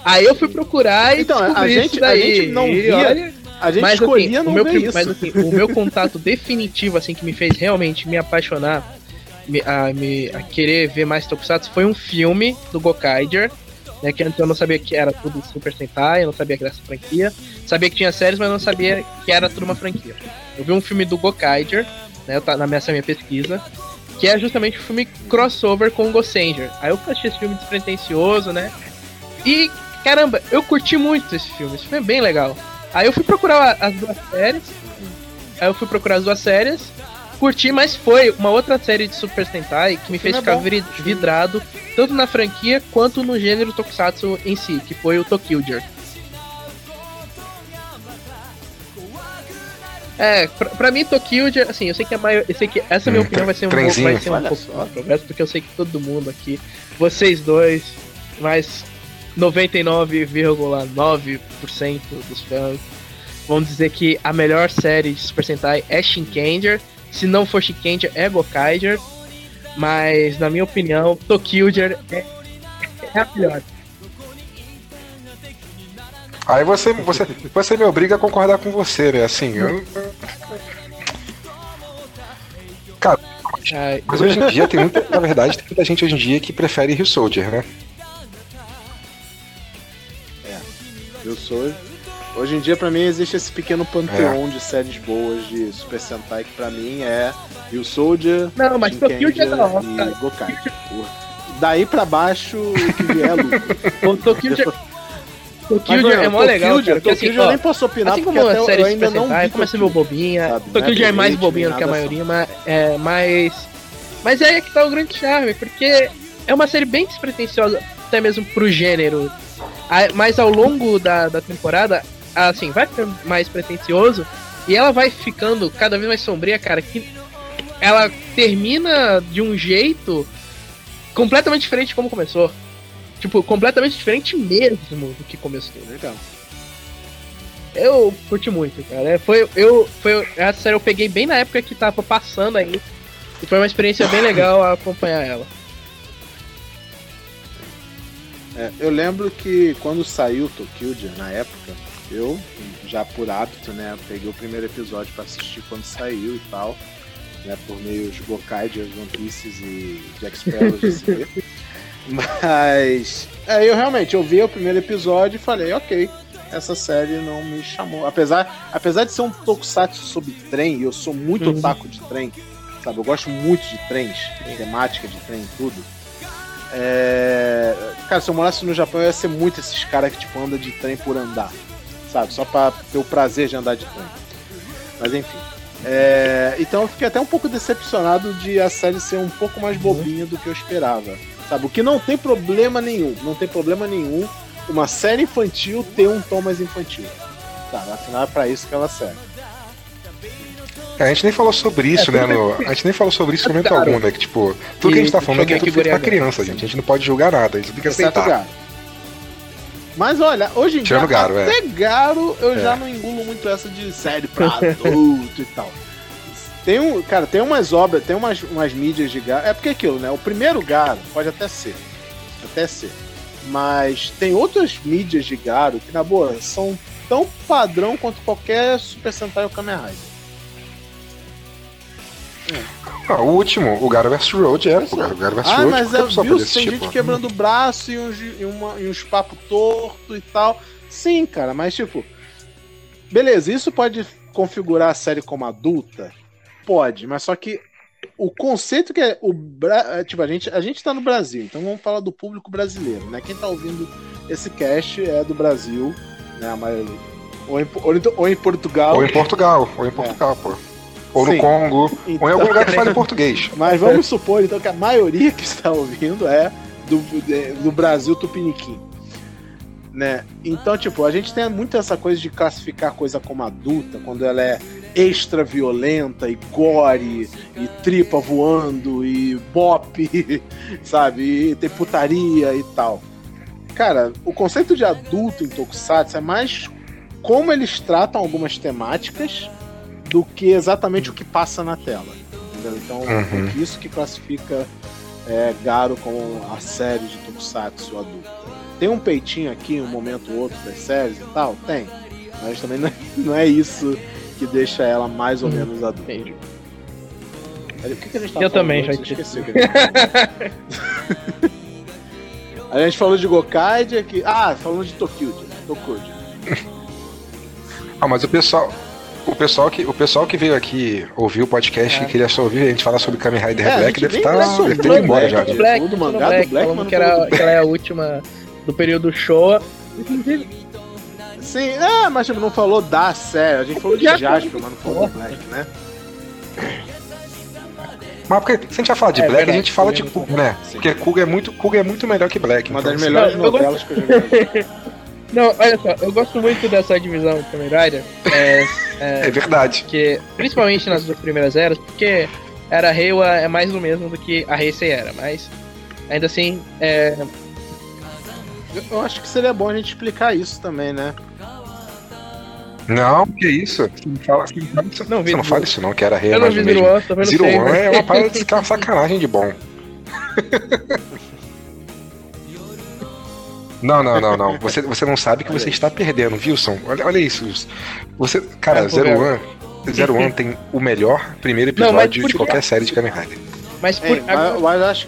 S1: Aí eu fui procurar e
S3: Então, a gente-
S1: isso daí.
S3: a gente não
S1: E
S3: via
S1: olha,
S3: A gente
S1: mas,
S3: escolhia
S1: assim,
S3: não
S1: o meu,
S3: isso.
S1: mas assim, o meu contato definitivo, assim, que me fez realmente me apaixonar, me- a, me- a querer ver mais Tokusatsu, foi um filme do Gokaiger, né, que antes eu não sabia que era tudo Super Sentai, eu não sabia que era essa franquia, sabia que tinha séries, mas não sabia que era tudo uma franquia. Eu vi um filme do Gokaiger, né, tá na minha, minha pesquisa, que é justamente um filme crossover com o Gosenger. Aí eu achei esse filme despretensioso, né, e caramba, eu curti muito esse filme, esse filme é bem legal. Aí eu fui procurar as duas séries. Aí eu fui procurar as duas séries. Curti, mas foi uma outra série de Super Sentai que me fez
S3: é
S1: ficar vidrado, tanto na franquia quanto no gênero Tokusatsu em si, que foi o Tokyo É, pra, pra mim, Tokyo, assim, eu sei que a maior, eu sei que essa minha
S2: Hum,
S1: opinião vai ser um pouco, vai ser um pouco controverso, porque eu sei que todo mundo aqui, vocês dois, mais 99,9% dos fãs vão dizer que a melhor série de Super Sentai é Shinkenger. Se não for Shinkenger, é Gokaiger. Mas, na minha opinião, Tokyoger é, é a melhor.
S2: Aí você, você, você me obriga a concordar com você, né? Assim, eu. Cara, mas hoje em dia tem muita. Na verdade, tem muita gente hoje em dia que prefere Rio Soldier, né?
S3: Eu sou. Hoje em dia, pra mim, existe esse pequeno
S2: É.
S3: panteão de séries boas de Super Sentai que pra mim é Rio Soldier,
S1: Não, mas Tokyo é da hora,
S3: e
S1: cara.
S3: Gokai. Daí pra baixo, o que vier é lucro. [LAUGHS]
S1: o Tokyoger,
S3: Mas,
S1: Tokyoger é
S3: mano,
S1: mó legal,
S3: Tokyo,
S1: porque assim,
S3: Tokyo nem posso opinar
S1: Assim
S3: porque
S1: como
S3: até
S1: série
S3: eu ainda não vi Tokyo,
S1: meio bobinha.
S3: sabe?
S1: Tokyo
S3: Não é
S1: já é mais
S3: nem
S1: do que a maioria, mas é mais. Mas é aí que tá o grande charme, porque é uma série bem despretensiosa, até mesmo pro gênero. Mas ao longo da, da temporada, assim, vai ficando mais pretencioso e ela vai ficando cada vez mais sombria, cara, que ela termina de um jeito completamente diferente de como começou. Tipo, completamente diferente mesmo do que começou.
S3: Legal.
S1: Eu curti muito, cara. É, Foi, eu, foi, essa série eu peguei bem na época que tava passando aí. E foi uma experiência bem legal acompanhar ela.
S3: É, eu lembro que quando saiu Tokyo, na época, eu, já por hábito, né, peguei o primeiro episódio pra assistir quando saiu e tal, né, por meio de Gokaiders, One Pieces e Jack Sparrow GCB. Mas, é, eu realmente, eu vi o primeiro episódio e falei, ok, essa série não me chamou. Apesar, apesar de ser um tokusatsu sobre trem, e eu sou muito
S1: Uhum.
S3: otaku de trem, sabe, eu gosto muito de trens, temática de trem, tudo. É... Cara, se eu morasse no Japão, eu ia ser muito esses caras que tipo andam de trem por andar, sabe? Só pra ter o prazer de andar de trem. Mas enfim. É, Então eu fiquei até um pouco decepcionado de a série ser um pouco mais bobinha do que eu esperava. Sabe? O que não tem problema nenhum. Não tem problema nenhum uma série infantil ter um tom mais infantil. Sabe? Afinal é pra isso que ela serve.
S2: É, a gente nem falou sobre isso, né? no- a gente nem falou sobre isso em momento
S1: Claro.
S2: algum, né? Que, tipo, tudo que a gente tá falando aqui é tudo feito pra criança, gente. A gente não pode julgar nada, a gente tem que aceitar.
S3: Mas olha, hoje em dia,
S2: Garo,
S3: até Garo eu
S2: É.
S3: já não engulo muito essa de série pra adulto [LAUGHS] e tal. Tem um, cara, tem umas obras, tem umas, umas mídias de Garo. É porque é aquilo, né? O primeiro Garo pode até ser. Até ser. Mas tem outras mídias de Garo que, na boa, são tão padrão quanto qualquer Super Sentai ou Kamen Rider.
S2: Ah, o último, o Garo vs Road era, pô, o Garo vs
S3: Ah,
S2: Road.
S3: mas é, viu? Tem
S2: assistir,
S3: gente quebrando o braço e uns, e uma- e uns papos torto e tal. Sim, cara, mas tipo. Beleza, isso pode configurar a série como adulta? Pode, mas só que o conceito que é o. É, Tipo, a gente, a gente tá no Brasil, então vamos falar do público brasileiro, né? Quem tá ouvindo esse cast é do Brasil, né? A maioria. Ou em, ou em- ou em Portugal.
S2: Ou em Portugal, ou em Portugal, pô. Ou
S3: Sim.
S2: no Congo, ou em
S3: Então-
S2: algum lugar que fale português. [LAUGHS]
S3: Mas vamos supor, então, que a maioria que está ouvindo é do, de- do Brasil Tupiniquim. né? Então, tipo, a gente tem muito essa coisa de classificar coisa como adulta, quando ela é extra violenta e gore e tripa voando e bop, [LAUGHS] sabe? E tem putaria e tal. Cara, o conceito de adulto em Tokusatsu é mais como eles tratam algumas temáticas do que exatamente o que passa na tela. Entendeu? Então,
S2: Uhum.
S3: é isso que classifica é, Garo como a série de Tokusatsu adulta. Tem um peitinho aqui, um momento ou outro das séries e tal? Tem. Mas também não é, [LAUGHS] não é isso que deixa ela mais ou
S1: Hum,
S3: menos adulta.
S1: Entendi.
S3: Peraí, O que, que a gente tava
S1: Eu também, já
S3: esqueci que [LAUGHS] a gente falou de Gokaide aqui. Ah, falando de Tokyuji. Tokyuji.
S2: Ah, mas o pessoal. O pessoal, que, o pessoal que veio aqui ouvir o podcast
S1: É.
S2: que queria só ouvir a gente falar sobre Kamen Rider
S3: É, a
S2: Black deve estar
S3: mencionou
S2: deve ter ido embora
S3: Black,
S2: já.
S3: a
S2: viu?
S1: Black,
S3: falou do do
S1: Black,
S3: Black,
S1: falando que, era,
S3: do
S1: que ela é a última do período Showa. Inclusive,
S3: Sim, é, mas não falou da série. A gente falou de Jasper, mas não falou do Black, né?
S2: Mas porque se a gente vai falar de
S1: É
S2: Black, a
S1: verdade,
S2: gente fala
S1: é
S2: de
S1: muito
S2: Kuga, né?
S3: Sim.
S2: Porque Kuga é muito, Kuga é muito melhor que Black.
S3: Uma
S2: então,
S3: das
S2: assim,
S3: melhores novelas que eu já vi. [LAUGHS]
S1: Não, olha só, eu gosto muito dessa divisão Kamen Rider. É,
S2: É verdade.
S1: porque, principalmente nas duas primeiras eras, porque era Reiwa é mais do mesmo do que a Heisei era, mas ainda assim, é,
S3: Eu acho que seria bom a gente explicar isso também, né?
S2: Não, que isso? Você não fala, você não fala isso,
S1: Não,
S2: você não fala isso não, que era rei
S1: eu não
S2: mais do mesmo.
S1: Zero One,
S2: Zero One é uma parada de uma sacanagem de bom. [LAUGHS] Não, não, não, não. Você, você não sabe que você está perdendo, Wilson. Olha, olha isso. Wilson. Você, cara,
S1: pô,
S2: Zero. One, Zero One tem o melhor primeiro
S1: Não,
S2: episódio
S1: por
S2: de qualquer série de Kamen Rider.
S1: mas por
S3: É, mas, mas eu acho,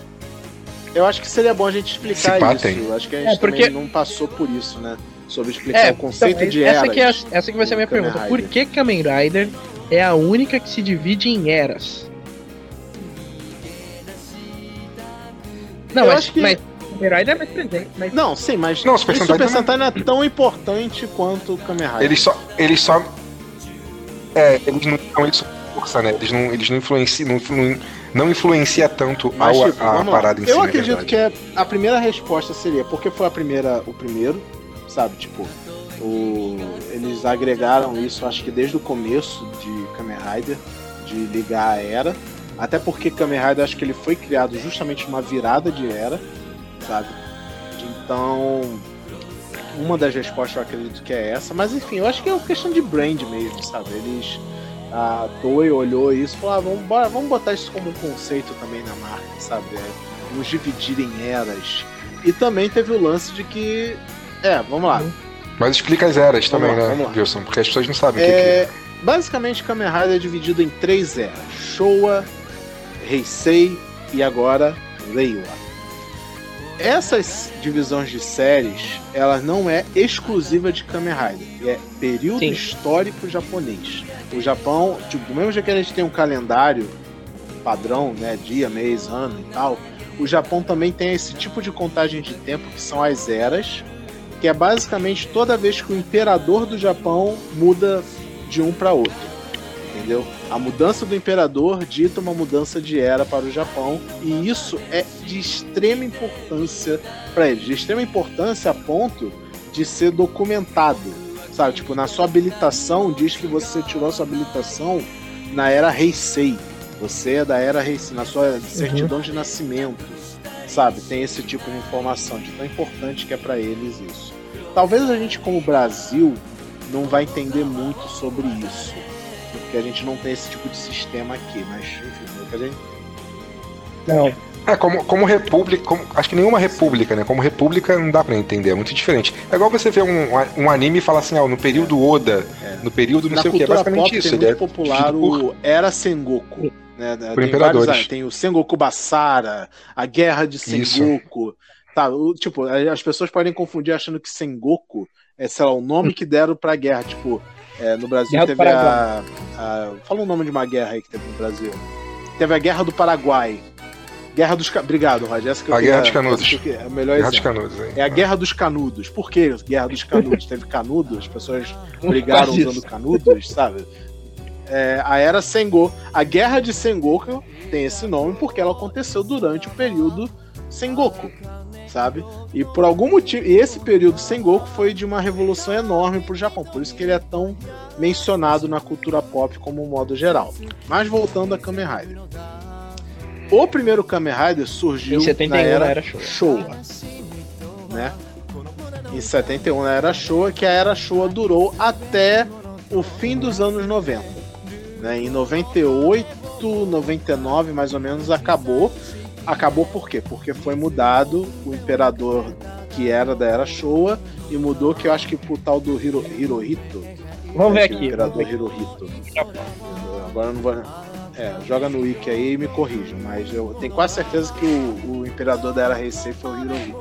S3: eu acho que seria bom a gente explicar
S2: pá,
S3: isso.
S2: tem.
S3: Eu acho que a gente
S1: É, porque-
S3: não passou por isso, né? Sobre explicar
S1: É,
S3: o conceito
S1: então,
S3: de
S1: essa
S3: eras.
S1: que, é, a- essa que vai ser a minha pergunta. Por
S3: Rider.
S1: que Kamen Rider é a única que se divide em eras? Não,
S3: Eu
S1: mas,
S3: acho que-
S1: mas Kamen Rider é mais presente. Mas...
S3: Não, sim, mas
S2: Não,
S3: o
S2: o Super
S3: Super
S2: Sentai
S3: Sentai,
S2: não
S3: é tão importante quanto o Kamen Rider.
S2: Eles só. Eles só. É, eles não são eles força, né? Eles não, eles não influenciam. Não, não influencia tanto
S3: Mas,
S2: ao-
S3: tipo,
S2: a,
S3: lá.
S2: parada em si.
S3: Eu
S2: na
S3: acredito que é, a primeira resposta seria porque foi a primeira, o primeiro, sabe? Tipo, o, eles agregaram isso, acho que desde o começo de Kamen Rider, de ligar a era. Até porque Kamen Rider, acho que ele foi criado justamente numa virada de era, sabe? Então, uma das respostas eu acredito que é essa. Mas enfim, eu acho que é uma questão de brand mesmo, sabe? Eles a Toei olhou isso e falou: ah, vamos, bora, vamos botar isso como um conceito também na marca, sabe? É, nos dividir em eras. E também teve o lance de que. É, vamos lá.
S2: Mas explica as eras
S3: Vamos
S2: também,
S3: lá,
S2: né. Wilson? Porque as pessoas não sabem o que, que
S3: É, basicamente, Kamen Rider é dividido em três eras: Showa, Heisei e agora Reiwa. Essas divisões de séries, ela não é exclusiva de Kamen Rider, é período
S1: Sim.
S3: histórico japonês. O Japão, tipo, do mesmo jeito que a gente tem um calendário padrão, né, dia, mês, ano e tal, o Japão também tem esse tipo de contagem de tempo que são as eras, que é basicamente toda vez que o imperador do Japão muda de um para outro. Entendeu? A mudança do imperador dita uma mudança de era para o Japão e isso é de extrema importância para eles, de extrema importância a ponto de ser documentado. Sabe, tipo, na sua habilitação diz que você tirou sua habilitação na era Heisei. Você é da era Heisei, na sua certidão de nascimento. Sabe, tem esse tipo de informação, de tão importante que é para eles isso. Talvez a gente como Brasil não vai entender muito sobre isso porque a gente não tem esse tipo de sistema aqui, mas enfim, é o que a gente.
S1: Não.
S2: É, como, como república, como- acho que nenhuma república, né? Como república não dá pra entender, é muito diferente. É igual você ver um, um anime e falar assim, ó, no período Oda,
S3: É.
S2: no período não
S3: Na
S2: sei o que, é basicamente
S3: pop
S2: isso.
S3: tem
S2: Ele é
S3: muito popular
S2: dividido por-
S3: o Era Sengoku. Né? Tem,
S2: imperadores.
S3: vários, tem o Sengoku Basara, a Guerra de Sengoku. Tá, o- tipo, as pessoas podem confundir achando que Sengoku é, sei lá, o nome [LAUGHS] que deram pra guerra. Tipo, é, no Brasil
S1: Guerra
S3: teve a, a. Fala o nome de uma guerra aí que teve no Brasil. Teve a Guerra do Paraguai. Guerra dos. Obrigado, Roger. Essa que eu
S2: A Guerra dos Canudos.
S3: que É o melhor
S2: Guerra dos. Canudos. hein?
S3: É a Guerra dos Canudos. Por que Guerra dos Canudos? Teve canudo, as pessoas brigaram usando canudos, sabe? É, a Era Sengoku. A Guerra de Sengoku tem esse nome porque ela aconteceu durante o período Sengoku, sabe? E por algum motivo, e esse período sem Goku foi de uma revolução enorme pro Japão, por isso que ele é tão mencionado na cultura pop como um modo geral. Mas voltando a Kamen Rider. O primeiro Kamen Rider surgiu
S1: Em 71
S3: na era,
S1: era Showa.
S3: Showa, né? Em 71 na era Showa, que a era Showa durou até o fim dos anos 90. Né? Em 98, 99 mais ou menos acabou. Acabou por quê? Porque foi mudado o imperador que era da era Showa e mudou que eu acho que pro tal do Hiro, Hirohito.
S1: Vamos ver aqui.
S3: O imperador
S1: ver
S3: Hirohito. Agora eu não vou. É, joga no wiki aí e me corrijam, mas eu tenho quase certeza que o, o imperador da era Heisei foi o Hirohito.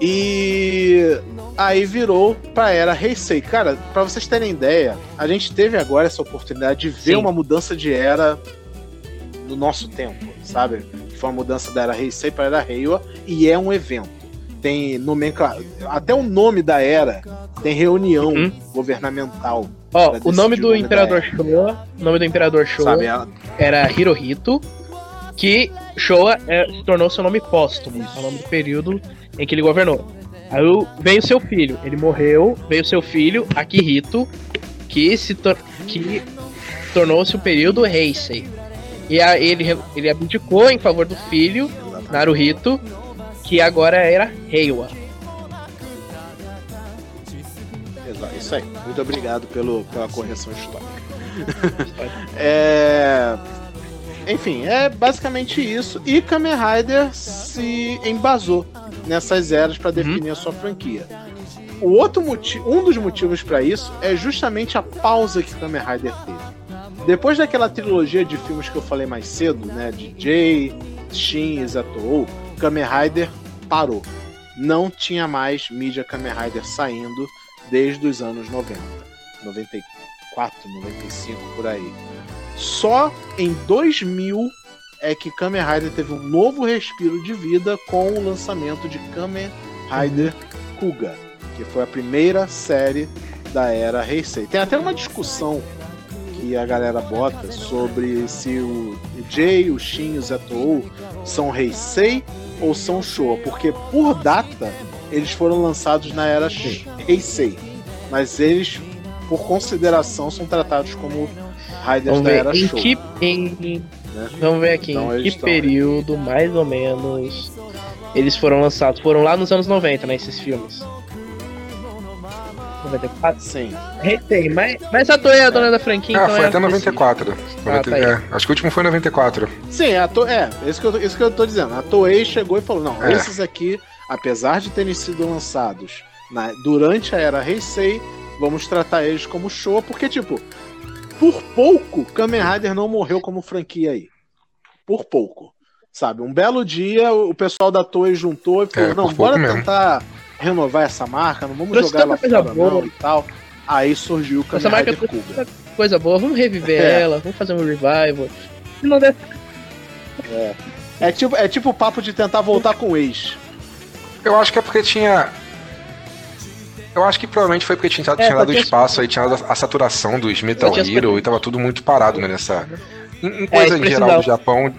S3: E aí virou pra era Heisei. Cara, pra vocês terem ideia, a gente teve agora essa oportunidade de ver
S1: Sim.
S3: uma mudança de era no nosso tempo, sabe? Foi uma mudança da era Heisei pra era Reiwa e é um evento. Tem nomenclatura. Até o nome da era tem reunião
S1: Uhum.
S3: governamental.
S1: Ó, o nome
S3: decidir
S1: do
S3: o nome
S1: Imperador Showa, o nome do Imperador Showa
S3: Sabe? Ela-
S1: era Hirohito, que Showa é, se tornou seu nome póstumo, é o nome do período em que ele governou. Aí veio seu filho, ele morreu, veio seu filho, Akihito, que se que tornou-se o período Heisei. E a, ele, ele abdicou em favor do filho, Naruhito, que agora era Reiwa.
S3: Exato, isso aí. Muito obrigado pelo, pela correção histórica. [LAUGHS] é... Enfim, é basicamente isso. E Kamen Rider se embasou nessas eras para definir a sua franquia. O outro motivo, um dos motivos para isso é justamente a pausa que Kamen Rider teve. Depois daquela trilogia de filmes que eu falei mais cedo, né, de Jay, Shin e Zatou, Kamen Rider parou. Não tinha mais mídia Kamen Rider saindo desde os anos 90. 94, 95 por aí. Só em 2000 é que Kamen Rider teve um novo respiro de vida com o lançamento de Kamen Rider Kuga, que foi a primeira série da era Heisei. Tem até uma discussão que a galera bota sobre se o Jay, o Shin e o Zetou são Heisei ou são Showa, porque por data eles foram lançados na era Heisei, mas eles por consideração são tratados como
S1: Vamos
S3: da era
S1: em
S3: Showa.
S1: que. Em,
S3: né?
S1: Vamos ver aqui
S3: Então
S1: em que período, mais ou menos, eles foram lançados. Foram lá nos anos 90, né? Esses filmes. 94?
S3: Sim.
S1: Tem, mas, mas a Toei é a dona da franquia,
S2: Ah,
S1: então
S2: foi
S1: é
S2: até 94.
S1: Ah, tá aí.
S2: é, acho que o último foi 94.
S3: Sim, a to... é, isso que, eu, isso que eu tô dizendo. A Toei chegou e falou: não,
S2: É.
S3: esses aqui, apesar de terem sido lançados na- durante a era Heisei, vamos tratar eles como show, porque, tipo, por pouco, Kamen Rider não morreu como franquia aí. Por pouco. Sabe? Um belo dia, o pessoal da Toei juntou e falou:
S2: É,
S3: não, bora
S2: mesmo.
S3: tentar renovar essa marca, não vamos
S1: Trouxe
S3: jogar ela fora,
S1: boa.
S3: não, e tal. Aí surgiu o Kamen
S1: Essa marca tanta coisa boa, vamos reviver [LAUGHS]
S3: É.
S1: ela, vamos fazer um revival. Se não der
S3: É tipo, é tipo o papo de tentar voltar com o ex.
S2: Eu acho que é porque tinha. Eu acho que provavelmente foi porque tinha,
S1: É,
S2: tinha dado
S1: porque-
S2: espaço aí, tinha dado a saturação dos Metal Hero e tava tudo muito parado né, nessa. Em, em
S1: É,
S2: coisa
S1: eles
S2: em geral do Japão.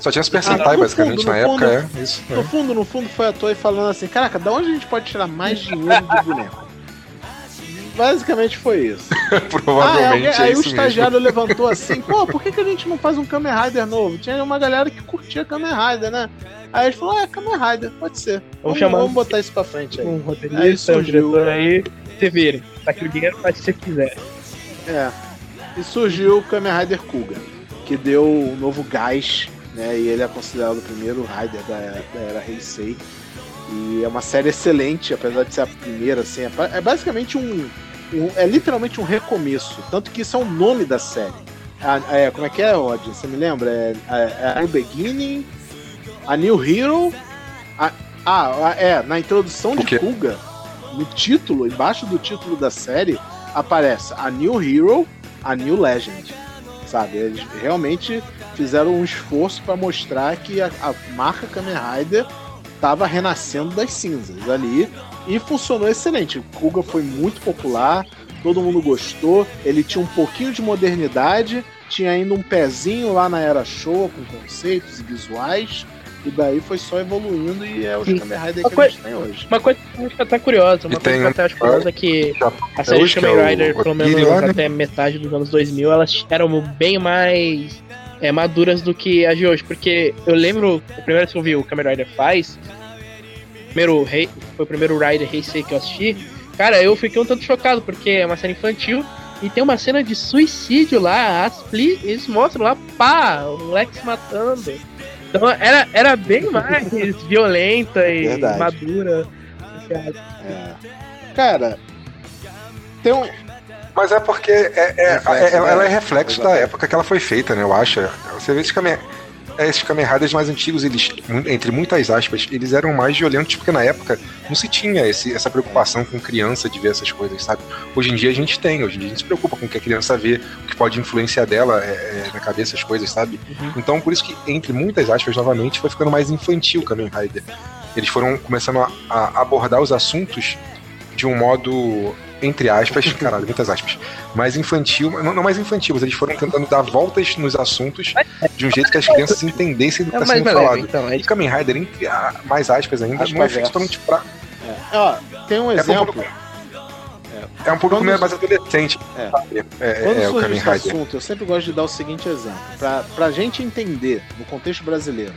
S2: Só tinha Super
S3: Ah,
S2: Sentai,
S3: no
S2: basicamente,
S3: fundo,
S2: na época, é. Isso.
S3: No fundo, no fundo, foi a Toei falando assim: caraca, da onde a gente pode tirar mais dinheiro do boneco? [LAUGHS] Basicamente foi isso.
S2: é. [LAUGHS] Provavelmente
S3: ah,
S2: é
S3: aí o
S2: isso mesmo.
S3: estagiário levantou [LAUGHS] assim: pô, por que, que a gente não faz um Kamen Rider novo? Tinha uma galera que curtia Kamen Rider, né? Aí eles falaram: ah, Kamen Rider, pode ser. Vamos,
S1: chamar-
S3: vamos botar isso pra frente aí.
S1: um roteirista, um diretor aí, você vira. Tá aqui o dinheiro, faz o que você quiser.
S3: É. E surgiu o Kamen Rider Kuga, que deu um novo gás, né? E ele é considerado o primeiro Rider da, da era Heisei. E é uma série excelente, apesar de ser a primeira, assim. É, é basicamente um, um- É literalmente um recomeço. Tanto que isso é o nome da série. A- é, como é que é, Rod? Você me lembra? É, é, é A New Beginning, A New Hero. a- ah, é, na introdução de? Kuga, no título, embaixo do título da série, aparece a New Hero, a New Legend. Sabe? Eles realmente fizeram um esforço para mostrar que a, a marca Kamen Rider estava renascendo das cinzas ali e funcionou excelente. O Kuga foi muito popular, todo mundo gostou. Ele tinha um pouquinho de modernidade, tinha ainda um pezinho lá na era show com conceitos e visuais. E daí foi só evoluindo e é os. Kamen Rider que
S1: coisa-
S3: a gente tem hoje.
S1: Uma coisa que eu acho até curiosa, uma
S2: E
S1: coisa que eu até acho curiosa é que a série
S2: hoje,
S1: de
S2: é
S1: Kamen Rider,
S2: o
S1: pelo menos
S2: né?
S1: até metade dos anos 2000, elas eram bem mais é, maduras do que a de hoje. Porque eu lembro, a primeira vez que eu vi o Kamen Rider faz, primeiro rei, foi o primeiro Rider Heisei que eu assisti, cara, eu fiquei um tanto chocado, porque é uma série infantil e tem uma cena de suicídio lá, as pli- eles mostram lá, pá, o moleque se matando. Então era, era bem mais violenta e
S3: Verdade.
S1: madura.
S3: É. Cara, tem um.
S2: Mas é porque é, é-
S3: Reflexo,
S2: é- ela,
S3: né?
S2: ela é reflexo da
S3: Exatamente.
S2: época que ela foi feita, né? Eu acho. Você vê esses Kamen, é, esses Kamen Riders mais antigos, eles, entre muitas aspas, eles eram mais violentos porque na época não se tinha esse- essa preocupação com criança de ver essas coisas, sabe? Hoje em dia a gente tem, hoje em dia a gente se preocupa com o que a criança vê, pode influenciar dela é, é, na cabeça as coisas, sabe?
S1: Uhum.
S2: Então por isso que, entre muitas aspas, novamente, foi ficando mais infantil o Kamen Rider. Eles foram começando a, a abordar os assuntos de um modo, entre aspas, [LAUGHS] caralho, muitas aspas, mais infantil, não, não mais infantil, mas eles foram tentando dar voltas nos assuntos de um jeito que as crianças entendessem do que
S1: É
S2: está
S1: mais
S2: sendo
S1: leve,
S2: falado.
S1: então. É
S2: E Kamen Rider, entre a- mais aspas ainda,
S3: Aspas
S2: não é feito totalmente pra.
S3: É. Ó, tem um
S2: É
S3: exemplo.
S2: público, é um público
S3: Quando-
S2: mais adolescente.
S3: É.
S2: É,
S3: Quando
S2: é, o
S3: surge esse assunto, eu sempre gosto de dar o seguinte exemplo. Pra, pra gente entender, no contexto brasileiro,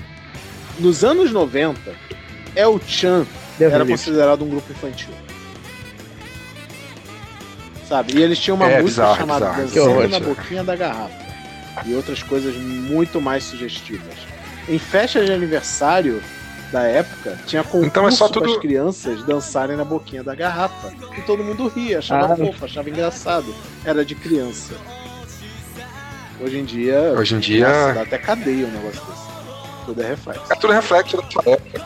S3: nos anos 90, El Chan
S1: Deus
S3: era considerado um grupo infantil. Sabe? E eles tinham uma
S2: É,
S3: música
S2: bizarro,
S3: chamada
S2: bizarro.
S3: Dançando na. Boquinha da Garrafa. E outras coisas muito mais sugestivas. Em festa de aniversário da época, tinha concurso
S2: Então é só tudo-
S3: as crianças dançarem na boquinha da garrafa. E todo mundo ria, achava
S1: Ah.
S3: fofo, achava engraçado. Era de criança. Hoje em dia,
S2: Hoje em dia.
S3: nossa, dá até cadeia um negócio desse. Tudo é reflexo.
S2: É tudo reflexo da sua época.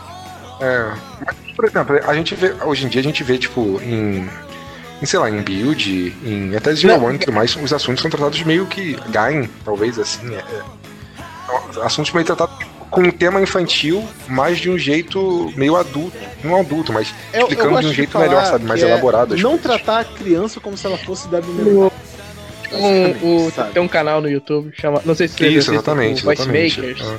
S2: É. Mas, por exemplo, a gente vê. Hoje em dia a gente vê, tipo, em. em sei lá, em build, em até Zero
S1: Não.
S2: One e tudo mais, os assuntos são tratados meio que. Gain, talvez, assim. É, é, assuntos meio tratados com um tema infantil, mas de um jeito meio adulto. Não adulto, mas
S3: Eu- eu
S2: explicando
S3: gosto
S2: de um jeito melhor, sabe? Mais
S3: é
S2: elaborado.
S3: Não
S2: coisas.
S3: tratar a criança como se ela fosse da
S1: O- Um, tem um canal no YouTube chama. Não sei se vocês
S2: Isso, exatamente,
S1: o Voice
S2: exatamente.
S1: Makers.
S2: Ah.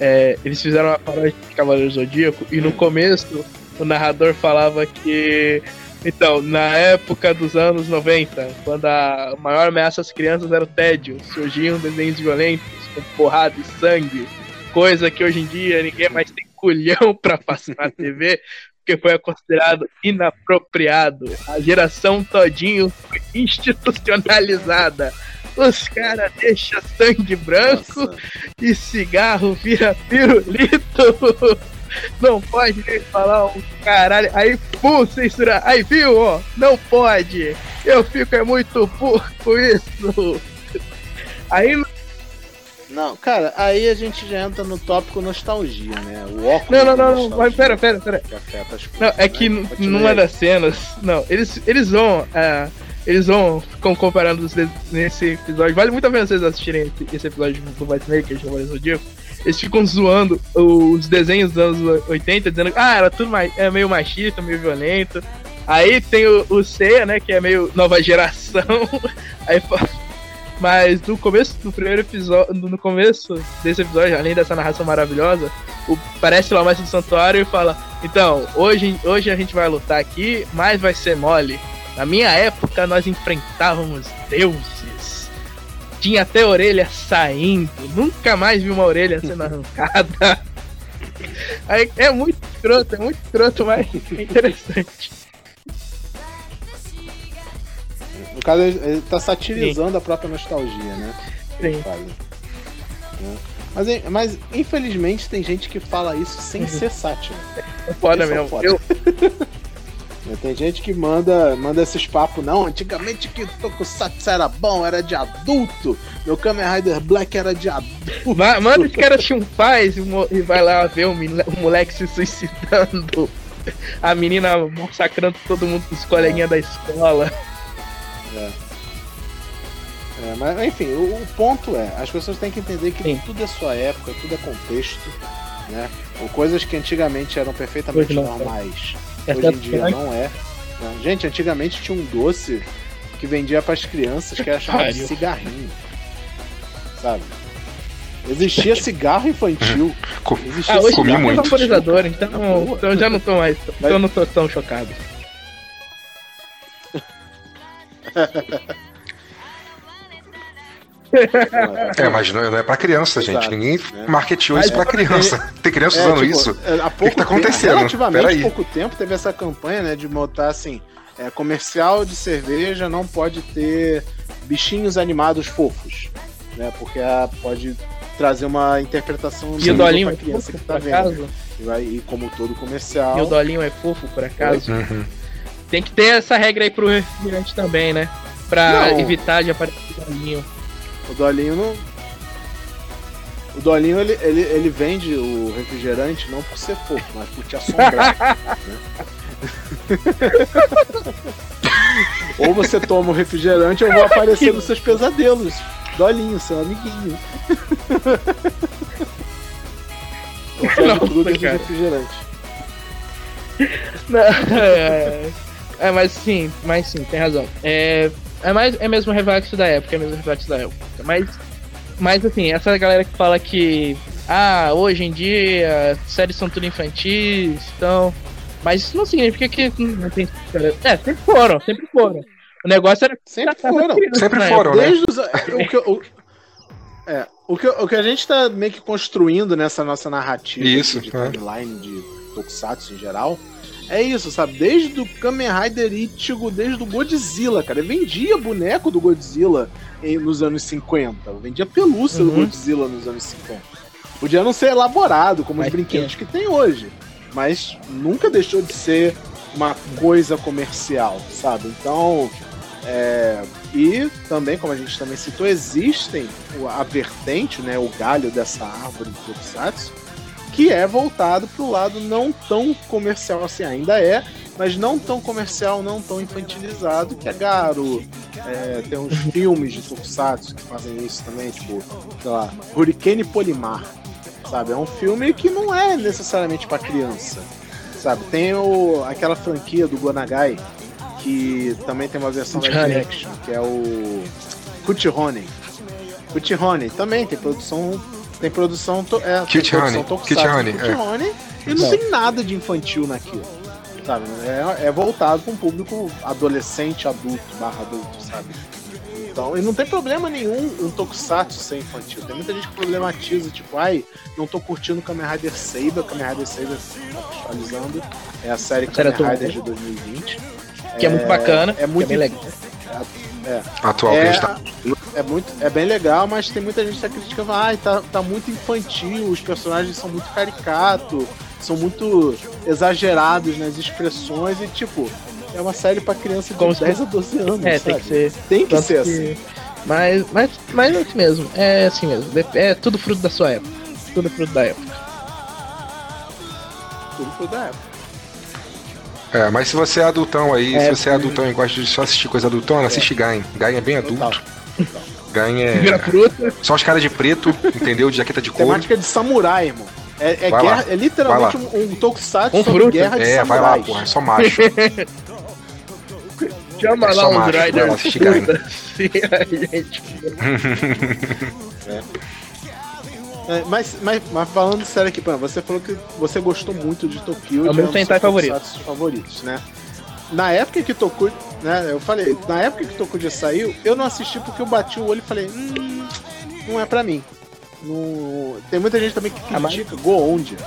S1: É, eles fizeram uma paródia de Cavaleiro Zodíaco e no começo o narrador falava que. Então, na época dos anos 90, quando a maior ameaça às crianças era o tédio, surgiam desenhos violentos, com porrada e sangue, coisa que hoje em dia ninguém mais tem culhão pra passar na TV, porque foi considerado inapropriado. A geração todinho foi institucionalizada. Os caras deixam sangue branco
S3: Nossa.
S1: e cigarro vira pirulito. Não pode nem falar um caralho. Aí, pum, censura. Aí, viu, ó? Não pode. Eu fico é muito puto com isso. Aí,
S3: Não, cara, aí a gente já entra no tópico nostalgia, né? O óculos.
S1: não, não, não, não. Mas pera, pera, pera.
S3: que afeta as coisas,
S1: Não, é
S3: né?
S1: que n-
S3: Continue
S1: numa das cenas. Não, eles, eles vão. é, eles vão ficam comparando os nesse episódio. Vale muito a pena vocês assistirem esse, episódio do White Maker, de Cavaleiro Zodíaco. Eles ficam zoando os desenhos dos anos 80, dizendo que ah, era tudo mais, é meio machista, meio violento. Aí tem o, o Seiya, né, que é meio nova geração. [LAUGHS] Aí, mas no começo do primeiro episódio, no começo desse episódio, além dessa narração maravilhosa, o, parece lá o mestre do santuário e fala: Então, hoje, hoje a gente vai lutar aqui, mas vai ser mole. Na minha época nós enfrentávamos deuses. Tinha até orelha saindo. Nunca mais vi uma orelha sendo [LAUGHS] arrancada. É muito escroto, é muito escroto, mas é interessante.
S3: No caso, ele, tá satirizando a própria nostalgia, né?
S1: Sim.
S3: Faz, né? Mas, mas, infelizmente, tem gente que fala isso sem
S1: Uhum.
S3: ser sátira.
S1: É foda
S3: é
S1: mesmo.
S3: foda.
S1: Eu? [LAUGHS]
S3: Tem gente que manda, manda esses papos, não, antigamente que Tokusatsu era bom, era de adulto, meu Kamen Rider Black era de adulto.
S1: Ma- Manda os caras um paz e, e vai lá ver o, o moleque se suicidando. [LAUGHS] A menina massacrando todo mundo, os coleguinhas da escola.
S3: É, mas enfim, o, o ponto é, as pessoas têm que entender que
S1: Sim.
S3: tudo é sua época, tudo é contexto, né? Ou coisas que antigamente eram perfeitamente
S1: não é.
S3: normais,
S1: Essa
S3: hoje em dia
S1: é-
S3: não é. né? Gente, antigamente tinha um doce que vendia para as crianças que era chamado de cigarrinho. Sabe? Existia cigarro infantil. [LAUGHS] Existia
S1: Ah, hoje
S2: Comi muito.
S1: vaporizador, então, então eu já não tô mais. Então eu não tô tão chocado.
S2: É, mas não não é pra criança, gente.
S3: Exato,
S2: Ninguém
S3: né?
S2: marketeou isso pra
S3: Mas-
S2: criança. Tem criança
S3: É,
S2: usando
S3: tipo,
S2: isso?
S3: é, Há pouco
S2: tá
S3: tempo-
S2: acontecendo?
S3: relativamente
S2: Peraí.
S3: pouco tempo teve essa campanha, né, de botar assim, é, comercial de cerveja não pode ter bichinhos animados fofos, né, porque ah, pode trazer uma interpretação
S1: E o Dolinho
S3: pra
S1: é
S3: criança que tá vendo. E vai- E como todo comercial,
S1: E o Dolinho é fofo, por acaso?
S2: Uhum.
S1: Tem que ter essa regra aí pro refrigerante também, né? Pra
S3: Não.
S1: evitar de aparecer o Dolinho.
S3: o Dolinho não... O Dolinho, ele, ele, ele vende o refrigerante não por ser fofo, mas por te assombrar. [LAUGHS] né? ou você toma o refrigerante ou eu vou aparecer nos seus pesadelos. Dolinho, seu amiguinho. [LAUGHS]
S1: Nossa,
S3: do
S1: cara.
S3: refrigerante.
S1: Não, é, é, mas sim, mas sim, tem razão. É, é, mais, é mesmo reflexo da época, é mesmo reflexo da época. Mas, mas assim, essa galera que fala que ah, hoje em dia séries são tudo infantis, então. Mas isso não significa que não tem. É, sempre foram, sempre foram. O negócio era
S3: Sempre foram.
S1: criança,
S2: Sempre
S1: né?
S2: foram, né?
S3: Desde os, o, que, o, é, o, que, o que a gente tá meio que construindo nessa nossa narrativa
S2: Isso,
S3: de
S2: é.
S3: timeline de Tokusatsu em geral é isso, sabe? Desde o Kamen Rider Ichigo, desde o Godzilla, cara. Eu vendia boneco do Godzilla em- nos anos 50. Eu vendia pelúcia do
S1: Uhum.
S3: Godzilla nos anos 50. Podia não ser elaborado como
S1: Mas
S3: os brinquedos que tem hoje. Mas nunca deixou de ser uma coisa comercial, sabe? Então, é, e também, como a gente também citou, existem a vertente, né, o galho dessa árvore de Tokusatsu, que é voltado para o lado não tão comercial assim, ainda é, mas não tão comercial, não tão infantilizado, que é Garo, é, tem uns [LAUGHS] filmes de Tokusatsu que fazem isso também, tipo, sei lá, Hurricane Polimar, sabe? É um filme que não é necessariamente para criança, sabe? Tem o, aquela franquia do Gonagai, que também tem uma versão live
S1: Kuchihone.
S3: action, que é o Kuchihone. Kuchihone também tem produção tem produção to, é, tem
S2: Kuchihone,
S3: produção tokusatsu
S2: Kuchihone,
S3: do
S2: é.
S3: Kuchihone, e não
S1: É.
S3: tem nada de infantil naquilo. Sabe? É, é voltado para um público adolescente, adulto, barra adulto, sabe? Então, e não tem problema nenhum um tokusatsu ser infantil. Tem muita gente que problematiza, tipo, ai, não tô curtindo Kamen Rider Saber, Kamen Rider Saber atualizando, é a série
S1: A série
S3: Kamen. Rider de 2020.
S1: Que é muito bacana,
S3: É muito
S1: que é bem legal.
S2: Atual que a
S3: É,
S2: gente tá.
S3: É, muito, é bem legal, mas tem muita gente que tá criticando, ai, tá, tá muito infantil, os personagens são muito caricatos, são muito exagerados nas expressões e, tipo, é uma série pra criança de
S1: Como se
S3: 10 a 12 anos,
S1: É,
S3: sabe?
S1: tem que ser.
S3: Tem que
S1: Tanto
S3: ser
S1: que-
S3: assim.
S1: Mas, mas, mas é assim mesmo. É assim mesmo. É tudo fruto da sua época. Tudo fruto da época.
S3: Tudo foi da época.
S2: É, mas se você é adultão aí,
S1: É,
S2: se você é adultão e gosta de só assistir coisa adultona, assiste Gain. Gain é bem
S3: Total.
S2: adulto. Gain
S1: Vira
S2: é.
S1: fruta.
S2: Só os caras de preto, entendeu? De jaqueta de couro.
S3: Temática de samurai, irmão. É, é, guerra, é literalmente um, um tokusatsu
S1: Com
S3: sobre guerra de
S2: É, vai lá, porra, é só macho. [LAUGHS]
S1: Chama
S2: É
S1: lá
S2: assistir Gain. [LAUGHS]
S1: Sim, a gente.
S3: É, mas, mas, mas falando sério aqui, Pan, você falou que você gostou muito de Tokyo.
S1: É o meu
S3: um
S1: Sentai favorito.
S3: favoritos, né? Na época que Tokyo, né, eu falei, na época que Tokyo saiu, eu não assisti porque eu bati o olho e falei, hum, não é pra mim. Não- Tem muita gente também que
S1: Ah, mas-
S3: critica Go Ondia.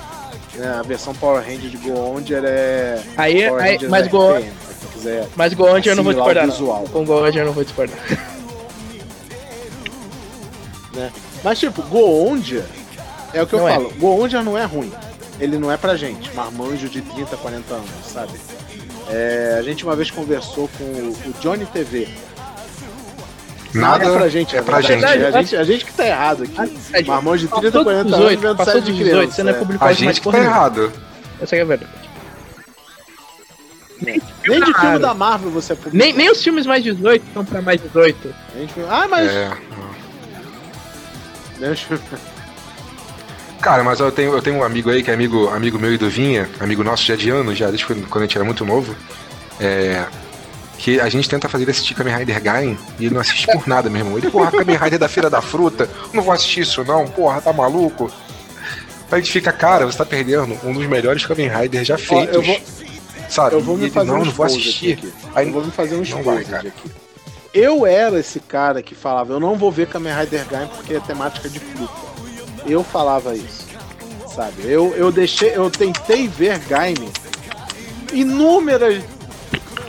S3: Né? A versão Power Ranger de Go Ondia é
S1: Aí, aí mas Go,
S3: RPM, pra quem quiser.
S1: mas Gold eu não vou discordar. Não. Com Gold eu não vou discordar.
S3: Mas tipo, Go Ondia é o que eu
S1: Não é.
S3: falo. Go Ondia não é ruim. Ele não é pra gente, marmanjo de 30, 40 anos, sabe? É, a gente uma vez conversou com o, Johnny TV.
S2: Nada
S3: é pra gente,
S2: é
S3: na
S2: pra gente.
S3: A gente. A gente que tá errado aqui. Marmanjo de 30,
S1: Passou
S3: 40
S1: dos
S3: anos
S1: 18,
S3: vendo
S1: passou
S3: série
S1: dos
S3: de
S1: 18,
S3: criança.
S1: você não é
S3: é.
S1: publicou
S2: A gente que tá
S1: nenhuma.
S2: errado.
S1: Essa é a verdade.
S3: Nem de filme da Marvel você é publicou.
S1: Nem, nem os filmes mais 18 são pra mais 18.
S3: A gente- Ah, mas.
S2: É.
S3: Nem os filmes-
S2: Cara, mas eu tenho, eu tenho um amigo aí que é amigo, amigo meu e do Vinha, amigo nosso já de anos, já desde quando quando a gente era muito novo. É, que a gente tenta fazer ele assistir Kamen Rider Gain e ele não assiste por nada, meu irmão. Ele, porra, Kamen Rider da Feira da Fruta, não vou assistir isso não, porra, tá maluco? Aí a gente fica, cara, você tá perdendo um dos melhores Kamen Riders já feitos.
S3: eu vou,
S2: sabe?
S3: eu vou me
S2: ele,
S3: fazer
S2: não,
S3: um
S2: não vou assistir.
S3: aqui.
S2: Aí
S3: Eu vou me fazer um
S2: não vai,
S3: exposed
S2: cara.
S3: aqui. Eu era esse cara que falava, eu não vou ver Kamen Rider Gaim porque é temática de fruta. Eu falava isso. Sabe? Eu, eu deixei, eu tentei ver Gaime inúmeras.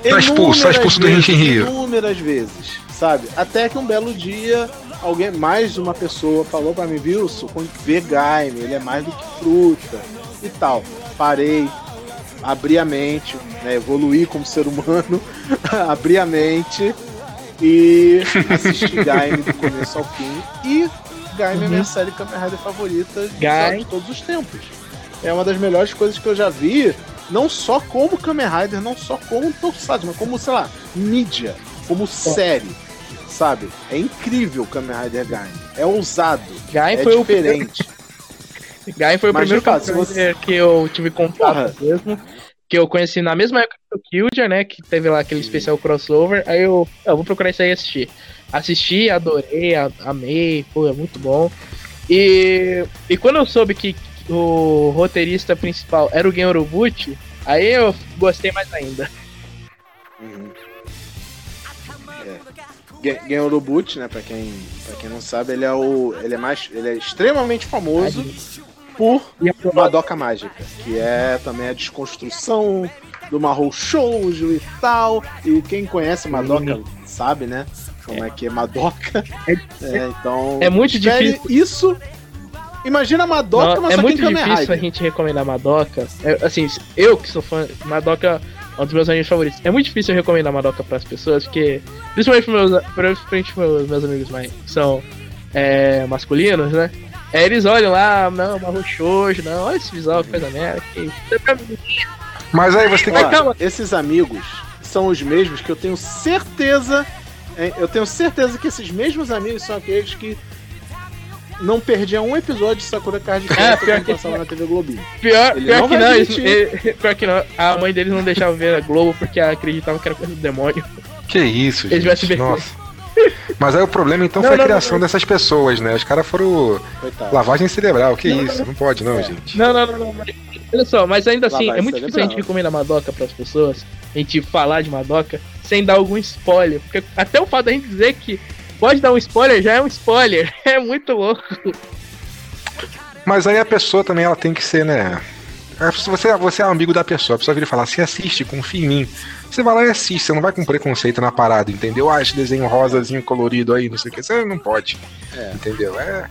S2: Tá expulso, tá expulso do
S3: vezes,
S2: Henshin Rio.
S3: Inúmeras vezes, sabe? Até que um belo dia, alguém, mais uma pessoa falou pra mim, Wilson, vê Gaime, ele é mais do que fruta e tal. Parei, abri a mente, né, evoluí como ser humano, [LAUGHS] abri a mente e assisti [LAUGHS] Gaime do começo ao fim. E Gaime é minha série Kamen Rider favorita de, todos os tempos. É uma das melhores coisas que eu já vi, não só como Kamen Rider, não só como Tokusatsu, mas como, sei lá, mídia, como série, sabe? É incrível Kamen Rider Gaime. É ousado,
S1: Gain
S3: é
S1: foi o primeiro,
S3: diferente. [LAUGHS]
S1: Gain foi o
S3: Mas,
S1: primeiro Kamen
S3: você-
S1: que eu tive contato mesmo. Que eu conheci na mesma época que o né? Que teve lá aquele especial crossover. Aí eu, eu vou procurar isso aí e assistir. Assisti, adorei, amei, pô, é muito bom. E, e quando eu soube que o roteirista principal era o Gen Urobuchi, aí eu gostei mais ainda.
S3: Uhum. É. Gen- Gen Urobuchi, né, pra quem, pra quem não sabe, ele é o ele é mais ele é extremamente famoso por
S1: a
S3: Madoka Mágica, que é também a desconstrução do Mahou Shoujo e tal. E quem conhece Madoka sabe, né? Como é, que é Madoka. [LAUGHS]
S1: É-
S3: É, então.
S1: é muito difícil.
S3: Isso. Imagina Madoka,
S1: Não,
S3: mas
S1: é
S3: só
S1: muito difícil a gente recomendar Madoka. É, assim, eu que sou fã, Madoka é um dos meus animes favoritos. É muito difícil eu recomendar Madoka pras pessoas, porque. Principalmente pros meus, principalmente pros meus amigos mais, que são é, masculinos, né? É, eles olham lá, não, Marro Shoujo, não, olha esse visual, que coisa merda. Que...
S2: Mas aí você tem que.
S3: Ó, esses amigos são os mesmos que eu tenho certeza. Eu tenho certeza que esses mesmos amigos são aqueles que não perdiam um episódio de Sakura Card
S1: É,
S3: Captor
S1: pior que-
S3: passava na TV Globinho.
S1: Pior, pior
S3: não
S1: que não,
S3: admitir.
S1: ele- pior que não, a mãe deles não deixava ver a Globo porque acreditava que era coisa do demônio.
S2: Que isso,
S1: Eles
S2: gente. Nossa. Mas aí o problema então
S1: Não,
S2: foi a
S1: não,
S2: criação
S1: não.
S2: dessas pessoas, né? Os caras foram
S3: Coitado.
S2: lavagem cerebral. Que
S1: Não,
S2: isso? Não pode, não,
S3: É.
S2: gente.
S1: Não, não, não, não. mas- Olha só, mas ainda assim,
S3: Lavagem
S1: é muito difícil a gente
S3: cerebral.
S1: recomendar Madoka pras pessoas, a gente falar de Madoka sem dar algum spoiler. Porque até o fato da gente dizer que pode dar um spoiler já é um spoiler. [LAUGHS] É muito louco.
S2: Mas aí a pessoa também ela tem que ser, né? É, Se você, você é amigo da pessoa, a pessoa vira e fala, você assiste, confia em mim. Você vai lá e assiste, você não vai com preconceito na parada, entendeu? Ah, esse desenho rosazinho colorido aí, não sei o que. Você não pode.
S3: É.
S2: Entendeu? É.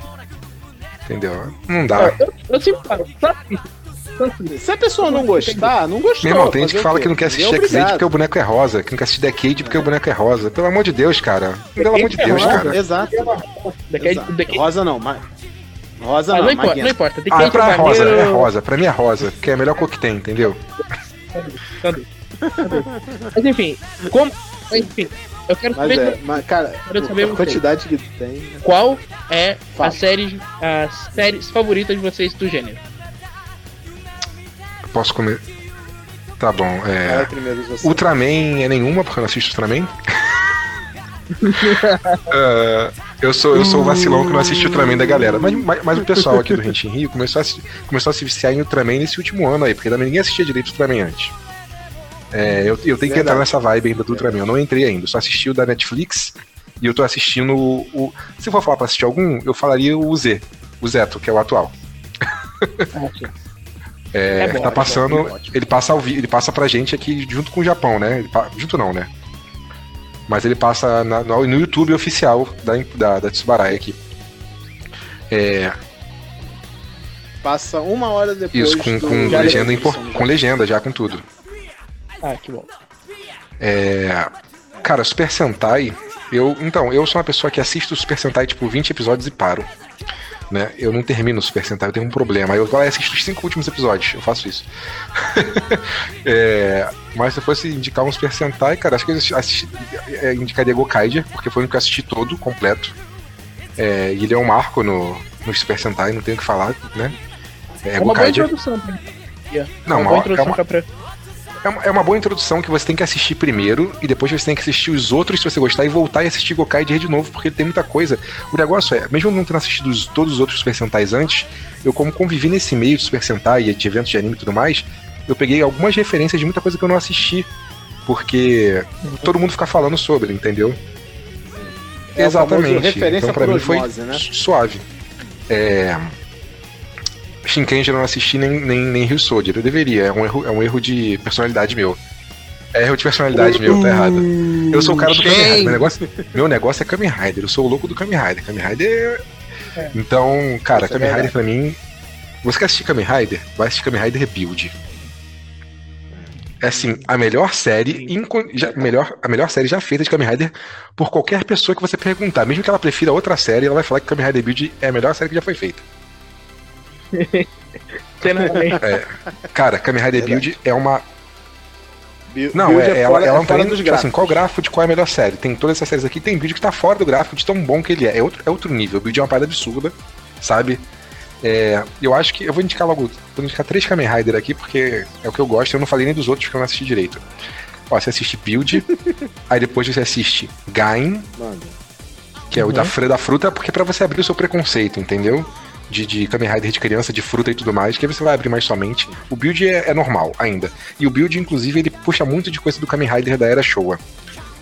S2: Entendeu? Não dá.
S1: Eu, eu sempre falo.
S3: Se a pessoa não gostar, não gostou.
S2: Meu irmão, tem gente que fala que não quer assistir X-Aid porque o boneco é rosa, que não quer assistir Decade porque o boneco é rosa. Pelo amor de Deus, cara. Pelo amor de
S1: é
S2: Deus,
S1: rosa?
S2: cara.
S3: Exato. Exato. Rosa não, mas. Rosa
S1: ah,
S3: não,
S1: não, importa, não importa. Tem
S2: Ah,
S1: que
S2: pra
S1: é
S2: rosa, é rosa. Pra mim é rosa, porque é a melhor cor que tem, entendeu?
S1: Cadê? Cadê? Mas enfim, como. Enfim, eu quero
S3: Mas
S1: saber
S3: é, mas, cara,
S1: Quero saber
S3: a quantidade que tem. né?
S1: qual é
S3: Fala.
S1: a série, as séries favoritas de vocês do gênero.
S2: Posso comer. Tá bom, é. Ultraman é nenhuma, porque eu não assisto Ultraman. [LAUGHS] É, eu sou eu sou o vacilão que não assiste Ultraman da galera. Mas, mas, mas o pessoal aqui do Rente Rio começou a, se- começou a se viciar em Ultraman nesse último ano aí, porque também ninguém assistia direito Ultraman antes. É, eu, eu tenho que
S3: Verdade.
S2: entrar nessa vibe ainda do Ultraman. Eu não entrei ainda, só assisti o da Netflix e eu tô assistindo o. o- se eu for falar pra assistir algum, eu falaria o Z, o Zeto, que é o atual. É,
S1: É bom,
S2: tá
S1: é
S2: passando.
S3: é
S2: ele passa ao ele passa pra gente aqui junto com o Japão, né? Ele junto não, né? Mas ele passa na- no, no YouTube oficial da, da, da Tsubarai aqui. É,
S3: Passa uma hora depois.
S2: isso, com,
S3: do-
S2: com
S3: da
S2: legenda, em por-
S3: edição do
S2: com legenda já, com tudo.
S1: Ah, que bom.
S2: É, cara, Super Sentai, eu. Então, eu sou uma pessoa que assisto o Super Sentai tipo 20 episódios e paro. Né? Eu não termino o Super Sentai, eu tenho um problema. Aí eu e assisto os cinco últimos episódios. Eu faço isso. [LAUGHS] É, mas se eu fosse indicar um Super Sentai, cara, acho que eu assisti, é, indicaria Gokaiger, porque foi o que eu assisti todo, completo. É, ele é um marco no, no Super Sentai, não tenho o que falar, né? É,
S1: É uma boa introdução. pra-
S2: Não,
S1: uma
S2: uma-
S1: boa
S2: é
S1: introdução
S2: uma-
S1: pra- pra-
S2: é uma, é uma boa introdução que você tem que assistir primeiro e depois você tem que assistir os outros se você gostar e voltar e assistir Gokai de novo, porque tem muita coisa. O negócio é, mesmo não tendo assistido os, todos os outros Super Sentais antes, eu como convivi nesse meio de Super Sentai e de eventos de anime e tudo mais, eu peguei algumas referências de muita coisa que eu não assisti, porque todo mundo fica falando sobre, entendeu?
S3: É
S2: Exatamente.
S3: referência
S2: então pra mim foi
S3: né?
S2: suave. É... Shinkenji eu não assisti nem, nem, nem Rio Soldier. Eu deveria, é um erro, é um erro de personalidade meu. É erro de personalidade meu, tá errado. Eu sou o cara do Kamen Rider. Meu negócio, meu negócio é Kamen Rider. Eu sou o louco do Kamen Rider. Kamen Rider é... Então, cara,
S3: Isso é
S2: Kamen Rider pra mim. Você quer assistir Kamen Rider? Vai assistir Kamen Rider Rebuild. É assim, a melhor série, inco- já- melhor, a melhor série já feita de Kamen Rider por qualquer pessoa que você perguntar. Mesmo que ela prefira outra série, ela vai falar que Kamen Rider Build é a melhor série que já foi feita. [LAUGHS]
S1: Sinceramente.
S2: Cara, Kamen Rider. Build é uma.
S3: Build
S2: Não, é, ela,
S3: fora-
S2: ela
S3: é
S2: não tá
S3: dos
S2: tipo assim, qual gráfico de qual é a melhor série. Tem todas essas séries aqui, tem vídeo que tá fora do gráfico de tão bom que ele é. É outro, é outro nível. O build é uma parada absurda, sabe? É, eu acho que. Eu vou indicar logo. Vou indicar três Kamen Rider aqui, porque é o que eu gosto. Eu não falei nem dos outros porque eu não assisti direito. Ó, você assiste Build, [LAUGHS] aí depois você assiste Gain, que é o
S1: Uhum.
S2: da, da fruta, porque é pra você abrir o seu preconceito, entendeu? De, de Kamen Rider de criança, de fruta e tudo mais, que aí você vai abrir mais sua mente. O build é, é normal ainda. E o build, inclusive, ele puxa muito de coisa do Kamen Rider da era Showa.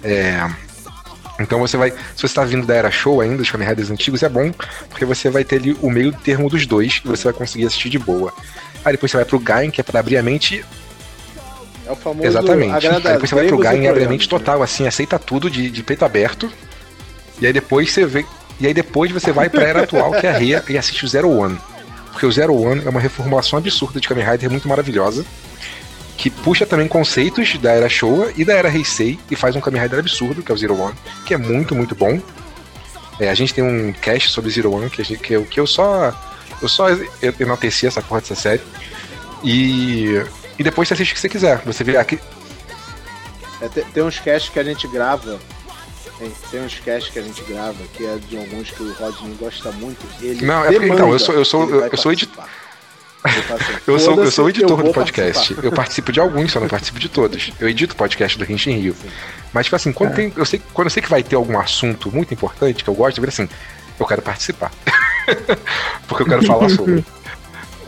S2: É. Então você vai. Se você tá vindo da era Showa ainda, dos Kamen Riders antigos, é bom, porque você vai ter ali o meio termo dos dois e você vai conseguir assistir de boa. Aí depois você vai pro Gain, que é pra abrir a mente
S3: É o famoso
S2: Exatamente.
S3: agrada
S2: Aí depois você vai pro Gain e abre a
S3: troianos,
S2: mente
S3: né?
S2: total, assim, aceita tudo de, de peito aberto. E aí depois você vê. E aí depois você vai pra era atual, que é a Rhea, e assiste o Zero One. Porque o Zero One é uma reformulação absurda de Kamen Rider muito maravilhosa. Que puxa também conceitos da era Showa e da era Heisei e faz um Kamen Rider absurdo, que é o Zero One, que é muito, muito bom. É, a gente tem um cast sobre Zero One que, gente- que, eu, que eu só. Eu só enalteci essa porra dessa série. E. E depois você assiste o que você quiser. Você vê aqui.
S3: É, tem uns casts que a gente grava. Tem, uns casts que a gente grava, que é de alguns que o Rodney gosta muito. Ele
S2: Não, é porque, então, eu sou- eu sou- eu sou edi-
S3: participar. Ele fala assim,
S2: Eu sou, eu sou o
S3: "Foda-se,
S2: editor
S3: eu
S2: do podcast.
S3: participar."
S2: Eu participo de alguns, só não participo de todos. Eu edito o podcast do Renshin Rio. Mas, tipo assim, quando, tem, eu sei, quando eu sei que vai ter algum assunto muito importante que eu gosto, eu viro assim, eu quero participar. [LAUGHS] Porque eu quero falar sobre. [LAUGHS]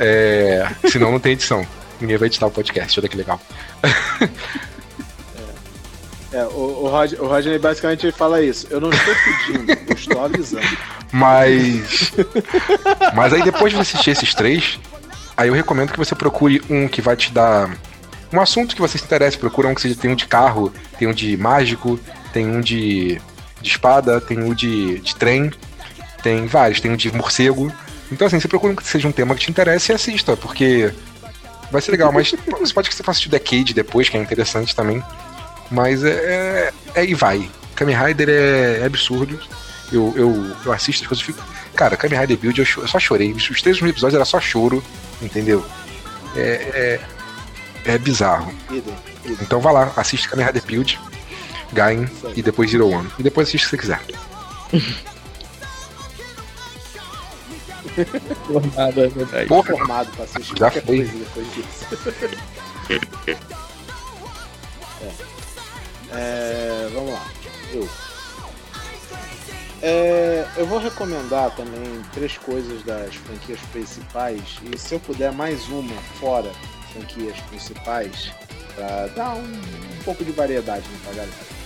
S2: É, senão não tem edição. Ninguém vai editar o podcast, olha que legal. [LAUGHS]
S3: É, o, o, Rod, o Rodney basicamente fala isso. Eu não estou pedindo, eu estou avisando.
S2: Mas. Mas aí depois de você assistir esses três, aí eu recomendo que você procure um que vai te dar um assunto que você se interesse. Procura um que seja, tem um de carro, tem um de mágico, tem um de, de espada, tem um de, de trem, tem vários, tem um de morcego. Então assim, você procura um que seja um tema que te interesse e assista, porque vai ser legal. Mas você pode que você faça assistir Decade depois, que é interessante também. Mas é. É, é e vai. Kamen Rider é, é absurdo. Eu, eu, eu assisto as coisas e fico. Cara, Kamen Rider Build eu, eu só chorei. Os três primeiros episódios era só choro, entendeu? É, é, é bizarro. Então vá lá, assiste Kamen Rider Build, Gain e depois Zero One. E depois assiste o que você quiser.
S1: Formado, é verdade.
S2: Porra,
S3: formado pra assistir
S2: Já
S3: qualquer
S2: foi.
S3: coisa depois disso. [LAUGHS] É. É, vamos lá. Eu. É, eu vou recomendar também três coisas das franquias principais e se eu puder mais uma fora franquias principais para dar um, um pouco de variedade né, pra galera.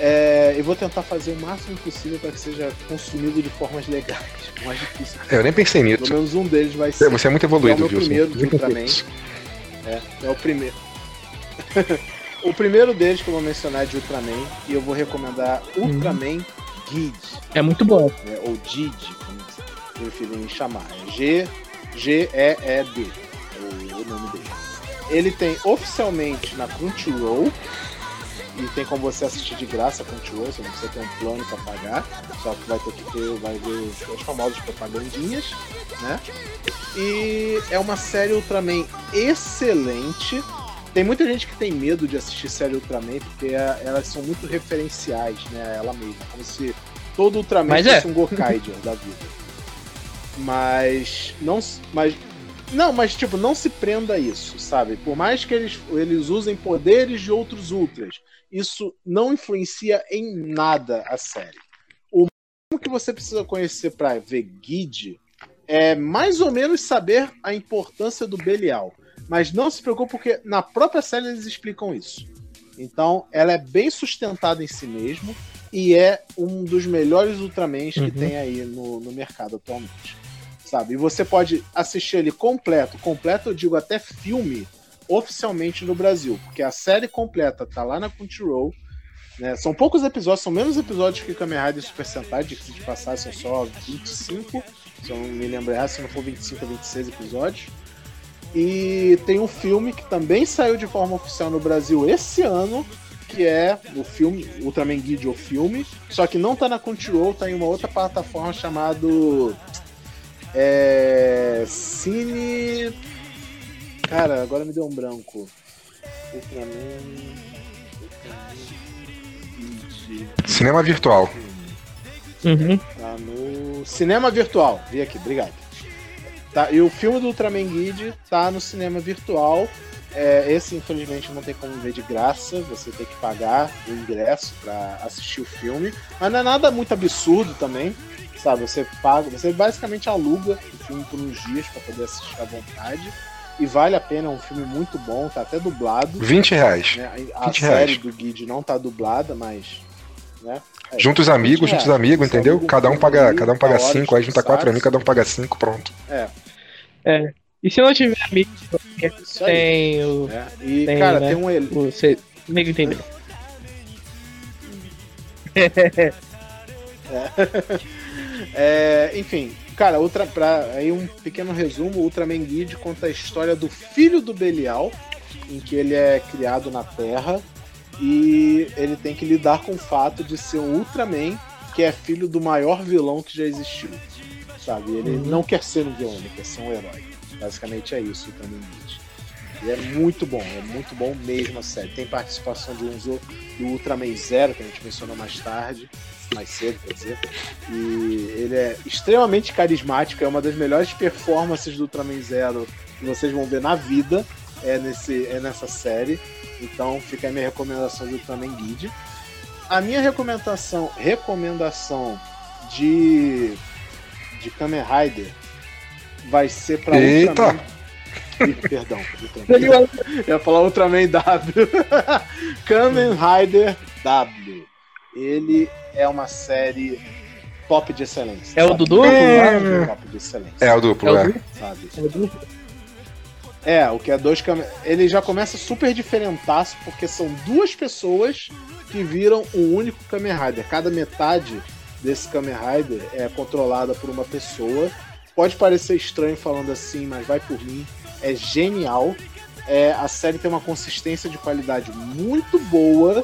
S3: É, eu vou tentar fazer o máximo possível para que seja consumido de formas legais. [LAUGHS] Mais difícil.
S2: eu nem pensei
S3: Pelo
S2: nisso.
S3: menos um deles vai ser.
S2: Você é muito
S3: É o
S2: evoluído,
S3: meu
S2: viu?
S3: primeiro Ultraman.
S2: nisso.
S3: É, é o primeiro. [LAUGHS] o primeiro deles que eu vou mencionar é de Ultraman e eu vou recomendar Ultraman Guide,
S1: É muito bom.
S3: né, ou Did, como preferirem chamar. É G G E E D, é o, o nome dele. Ele tem oficialmente na Crunchyroll e tem como você assistir de graça a Crunchyroll, você não precisa ter um plano para pagar, só que vai ter que ter, vai ver os, os famosos propagandinhas, né? E é uma série Ultraman excelente. Tem muita gente que tem medo de assistir série Ultraman porque é- elas são muito referenciais, né? Ela mesma, como se todo Ultraman
S1: Mas
S3: fosse
S1: é.
S3: um Gokaiger da vida. Mas não, mas Não, mas tipo, não se prenda a isso, sabe? Por mais que eles, eles usem poderes de outros ultras, isso não influencia em nada a série. O que você precisa conhecer para ver Guide é mais ou menos saber a importância do Belial. Mas não se preocupe, porque na própria série eles explicam isso. Então, ela é bem sustentada em si mesmo e é um dos melhores Ultramans uhum. que tem aí no, no mercado atualmente. Sabe? E você pode assistir ele completo. Completo, eu digo até filme, oficialmente no Brasil. Porque a série completa tá lá na Crunchyroll. Né? São poucos episódios, são menos episódios que Kamen Rider Super Sentai, de que de passar são só 25, se eu não me lembro errado, se não for 25 ou 26 episódios. E tem um filme que também saiu de forma oficial no Brasil esse ano, que é o filme Ultraman Guide o filme, só que não tá na Crunchyroll, tá em uma outra plataforma chamado é, Cine Cara, agora me deu um branco. Ultraman
S2: Cinema virtual.
S3: Uhum. Tá no Cinema virtual. Vi aqui, obrigado. Tá, e o filme do Ultraman Guide tá no cinema virtual. É, esse, infelizmente, não tem como ver de graça. Você tem que pagar o ingresso para assistir o filme. Mas não é nada muito absurdo também. Sabe? Você paga, você basicamente aluga o filme por uns dias para poder assistir à vontade. E vale a pena, é um filme muito bom, tá até dublado.
S2: 20 reais.
S3: Né? A 20 série reais. do Guide não tá dublada, mas. Né?
S2: É, junta os amigos, junta os amigos, entendeu? Amigo, cada um paga, cada um paga 5, aí junta quatro amigos, cada um paga 5, pronto.
S3: É.
S1: É. E se não tiver amigo, tem o.
S3: É. E, tem, cara, né? tem um ele.
S1: Você amigo entendeu. [LAUGHS]
S3: é. é, enfim, cara, outra pra, aí um pequeno resumo, Ultraman Guide conta a história do filho do Belial, em que ele é criado na Terra e ele tem que lidar com o fato de ser um Ultraman que é filho do maior vilão que já existiu sabe? Ele uhum. não quer ser um vilão, ele quer ser um herói. Basicamente é isso o Kamen E é muito bom, é muito bom mesmo a série. Tem participação do, Unzo, do Ultraman Zero, que a gente mencionou mais tarde, mais cedo, quer dizer. E ele é extremamente carismático, é uma das melhores performances do Ultraman Zero que vocês vão ver na vida, é, nesse, é nessa série. Então fica a minha recomendação do Ultraman Guide. A minha recomendação, recomendação de de Kamen Rider vai ser pra
S2: Eita! Ultraman.
S3: Ih, perdão, Ultraman. [LAUGHS] Eu ia falar Ultraman W. [LAUGHS] Kamen Rider W. Ele é uma série top de excelência.
S1: É o do duplo?
S3: É, top de excelência.
S2: É o duplo, é.
S3: O é. Sabe? É o duplo. É, o que é dois Kamen... Ele já começa super diferentaço, porque são duas pessoas que viram um único Kamen Rider. Cada metade desse Kamen Rider é controlada por uma pessoa. Pode parecer estranho falando assim, mas vai por mim. É genial. É, a série tem uma consistência de qualidade muito boa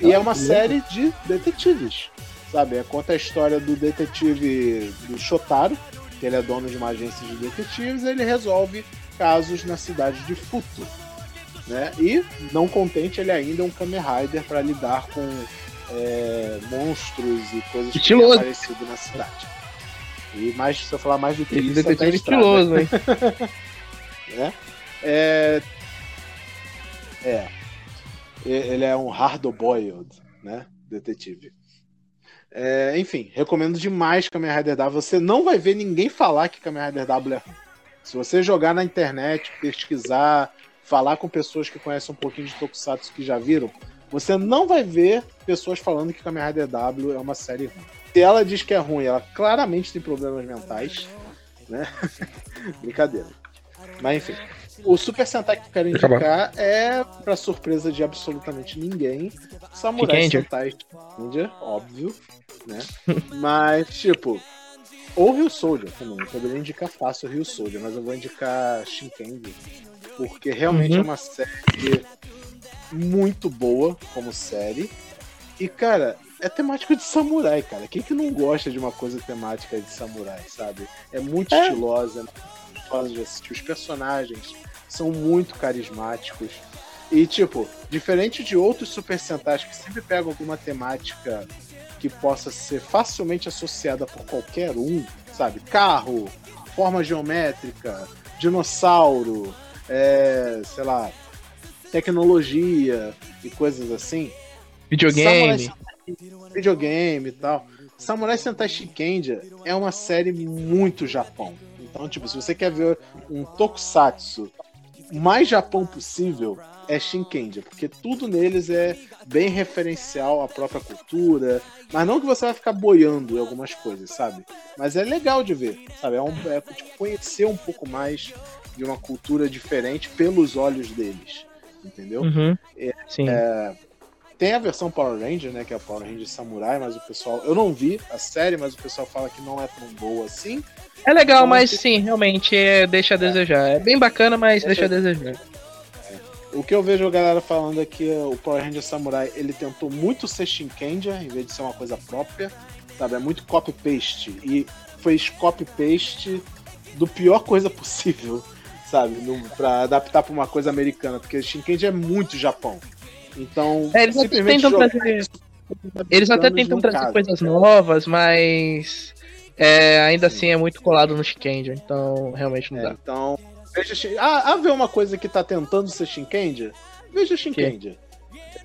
S3: e é uma série de detetives. Sabe? É, conta a história do detetive do Shotaro, que ele é dono de uma agência de detetives, e ele resolve casos na cidade de Futo. Né? E, não contente, ele ainda é um Kamen Rider para lidar com é, monstros e coisas
S1: estiloso.
S3: que têm aparecido na cidade. E mais, se eu falar mais do que Esse isso,
S1: detetive estiloso, hein? [LAUGHS]
S3: é, é, é. Ele é um hard-boiled, né? Detetive. É, enfim, recomendo demais Kamen Rider W. Você não vai ver ninguém falar que Kamen Rider W é. Se você jogar na internet, pesquisar, falar com pessoas que conhecem um pouquinho de Tokusatsu que já viram, você não vai ver pessoas falando que Kamen Rider W é uma série ruim. Se ela diz que é ruim, ela claramente tem problemas mentais, né? [LAUGHS] Brincadeira. Mas enfim. O Super Sentai que eu quero indicar é, pra surpresa de absolutamente ninguém, Samurai Sentai Ninja, óbvio, né? mas, tipo, ou Rio Soldier também. Eu poderia indicar fácil o Rio Soldier, mas eu vou indicar Shinkendi, porque realmente uhum. é uma série muito boa como série. E, cara, é temática de samurai, cara. Quem que não gosta de uma coisa temática de samurai, sabe? É muito é. estilosa, gostosa de assistir. Os personagens são muito carismáticos. E, tipo, diferente de outros Super Sentais que sempre pegam alguma temática que possa ser facilmente associada por qualquer um, sabe? Carro, forma geométrica, dinossauro, é, sei lá, tecnologia e coisas assim.
S1: Videogame.
S3: Samurai, videogame e tal. Samurai Sentai Shikenja é uma série muito Japão. Então, tipo, se você quer ver um tokusatsu mais Japão possível, é Shinkenja, porque tudo neles é bem referencial à própria cultura, mas não que você vai ficar boiando em algumas coisas, sabe? Mas é legal de ver, sabe? É, um, é tipo, conhecer um pouco mais de uma cultura diferente pelos olhos deles, entendeu?
S1: Uhum. É, Sim.
S3: É, tem a versão Power Ranger, né? Que é a Power Ranger Samurai, mas o pessoal. Eu não vi a série, mas o pessoal fala que não é tão boa assim.
S1: É legal, então, mas sim, realmente é, deixa a desejar. É bem bacana, mas deixa, deixa a desejar.
S3: O que eu vejo a galera falando é que o Power Ranger Samurai ele tentou muito ser Shinkenja em vez de ser uma coisa própria, sabe? É muito copy-paste e fez copy-paste do pior coisa possível, sabe? Pra adaptar pra uma coisa americana, porque Shinkenja é muito Japão. Então,
S1: é, eles até tentam trazer. Eles até tentam trazer caso, coisas novas, mas é, ainda Sim. assim é muito colado no Shinkenja, então realmente não é, dá.
S3: Então, Veja ah, ah, ver uma coisa que tá tentando ser Shinkendia? Veja Shinkendia.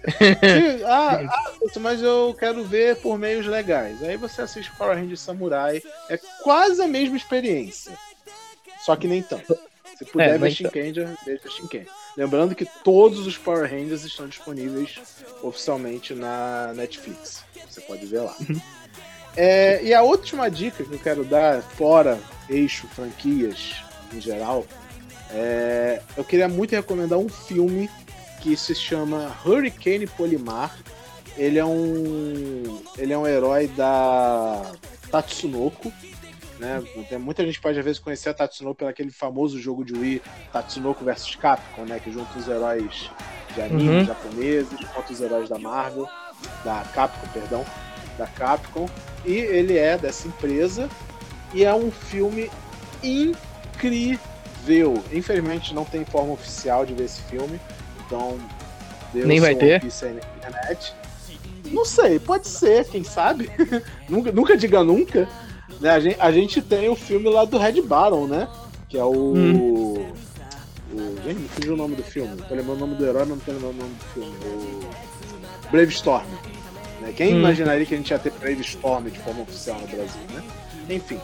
S3: [LAUGHS] ah, ah, mas eu quero ver por meios legais. Aí você assiste Power Rangers Samurai. É quase a mesma experiência. Só que nem tanto. Se puder é, ver Shinkendia, veja Shinkendia. Lembrando que todos os Power Rangers estão disponíveis oficialmente na Netflix. Você pode ver lá. Uhum. É, e a última dica que eu quero dar, fora eixo, franquias em geral, é, eu queria muito recomendar um filme que se chama Hurricane Polimar. Ele é um ele é um herói da Tatsunoko, né? Muita gente pode às vezes conhecer a Tatsunoko pelo aquele famoso jogo de Wii Tatsunoko vs Capcom, né? Que junta os heróis de anime uhum. japoneses contra os heróis da Marvel, da Capcom, perdão, da Capcom. E ele é dessa empresa e é um filme incrível Infelizmente não tem forma oficial de ver esse filme. Então.
S1: Nem vai ter. Aí
S3: na internet. Não sei, pode ser, quem sabe? [LAUGHS] nunca, nunca diga nunca. Né? A, gente, a gente tem o filme lá do Red Baron, né? Que é o. Hum. o gente, me fugiu o nome do filme. Tô lembrando o nome do herói, mas não tô lembrando o nome do filme. O Brave Storm. Né? Quem hum. imaginaria que a gente ia ter Brave Storm de forma oficial no Brasil, né? Enfim.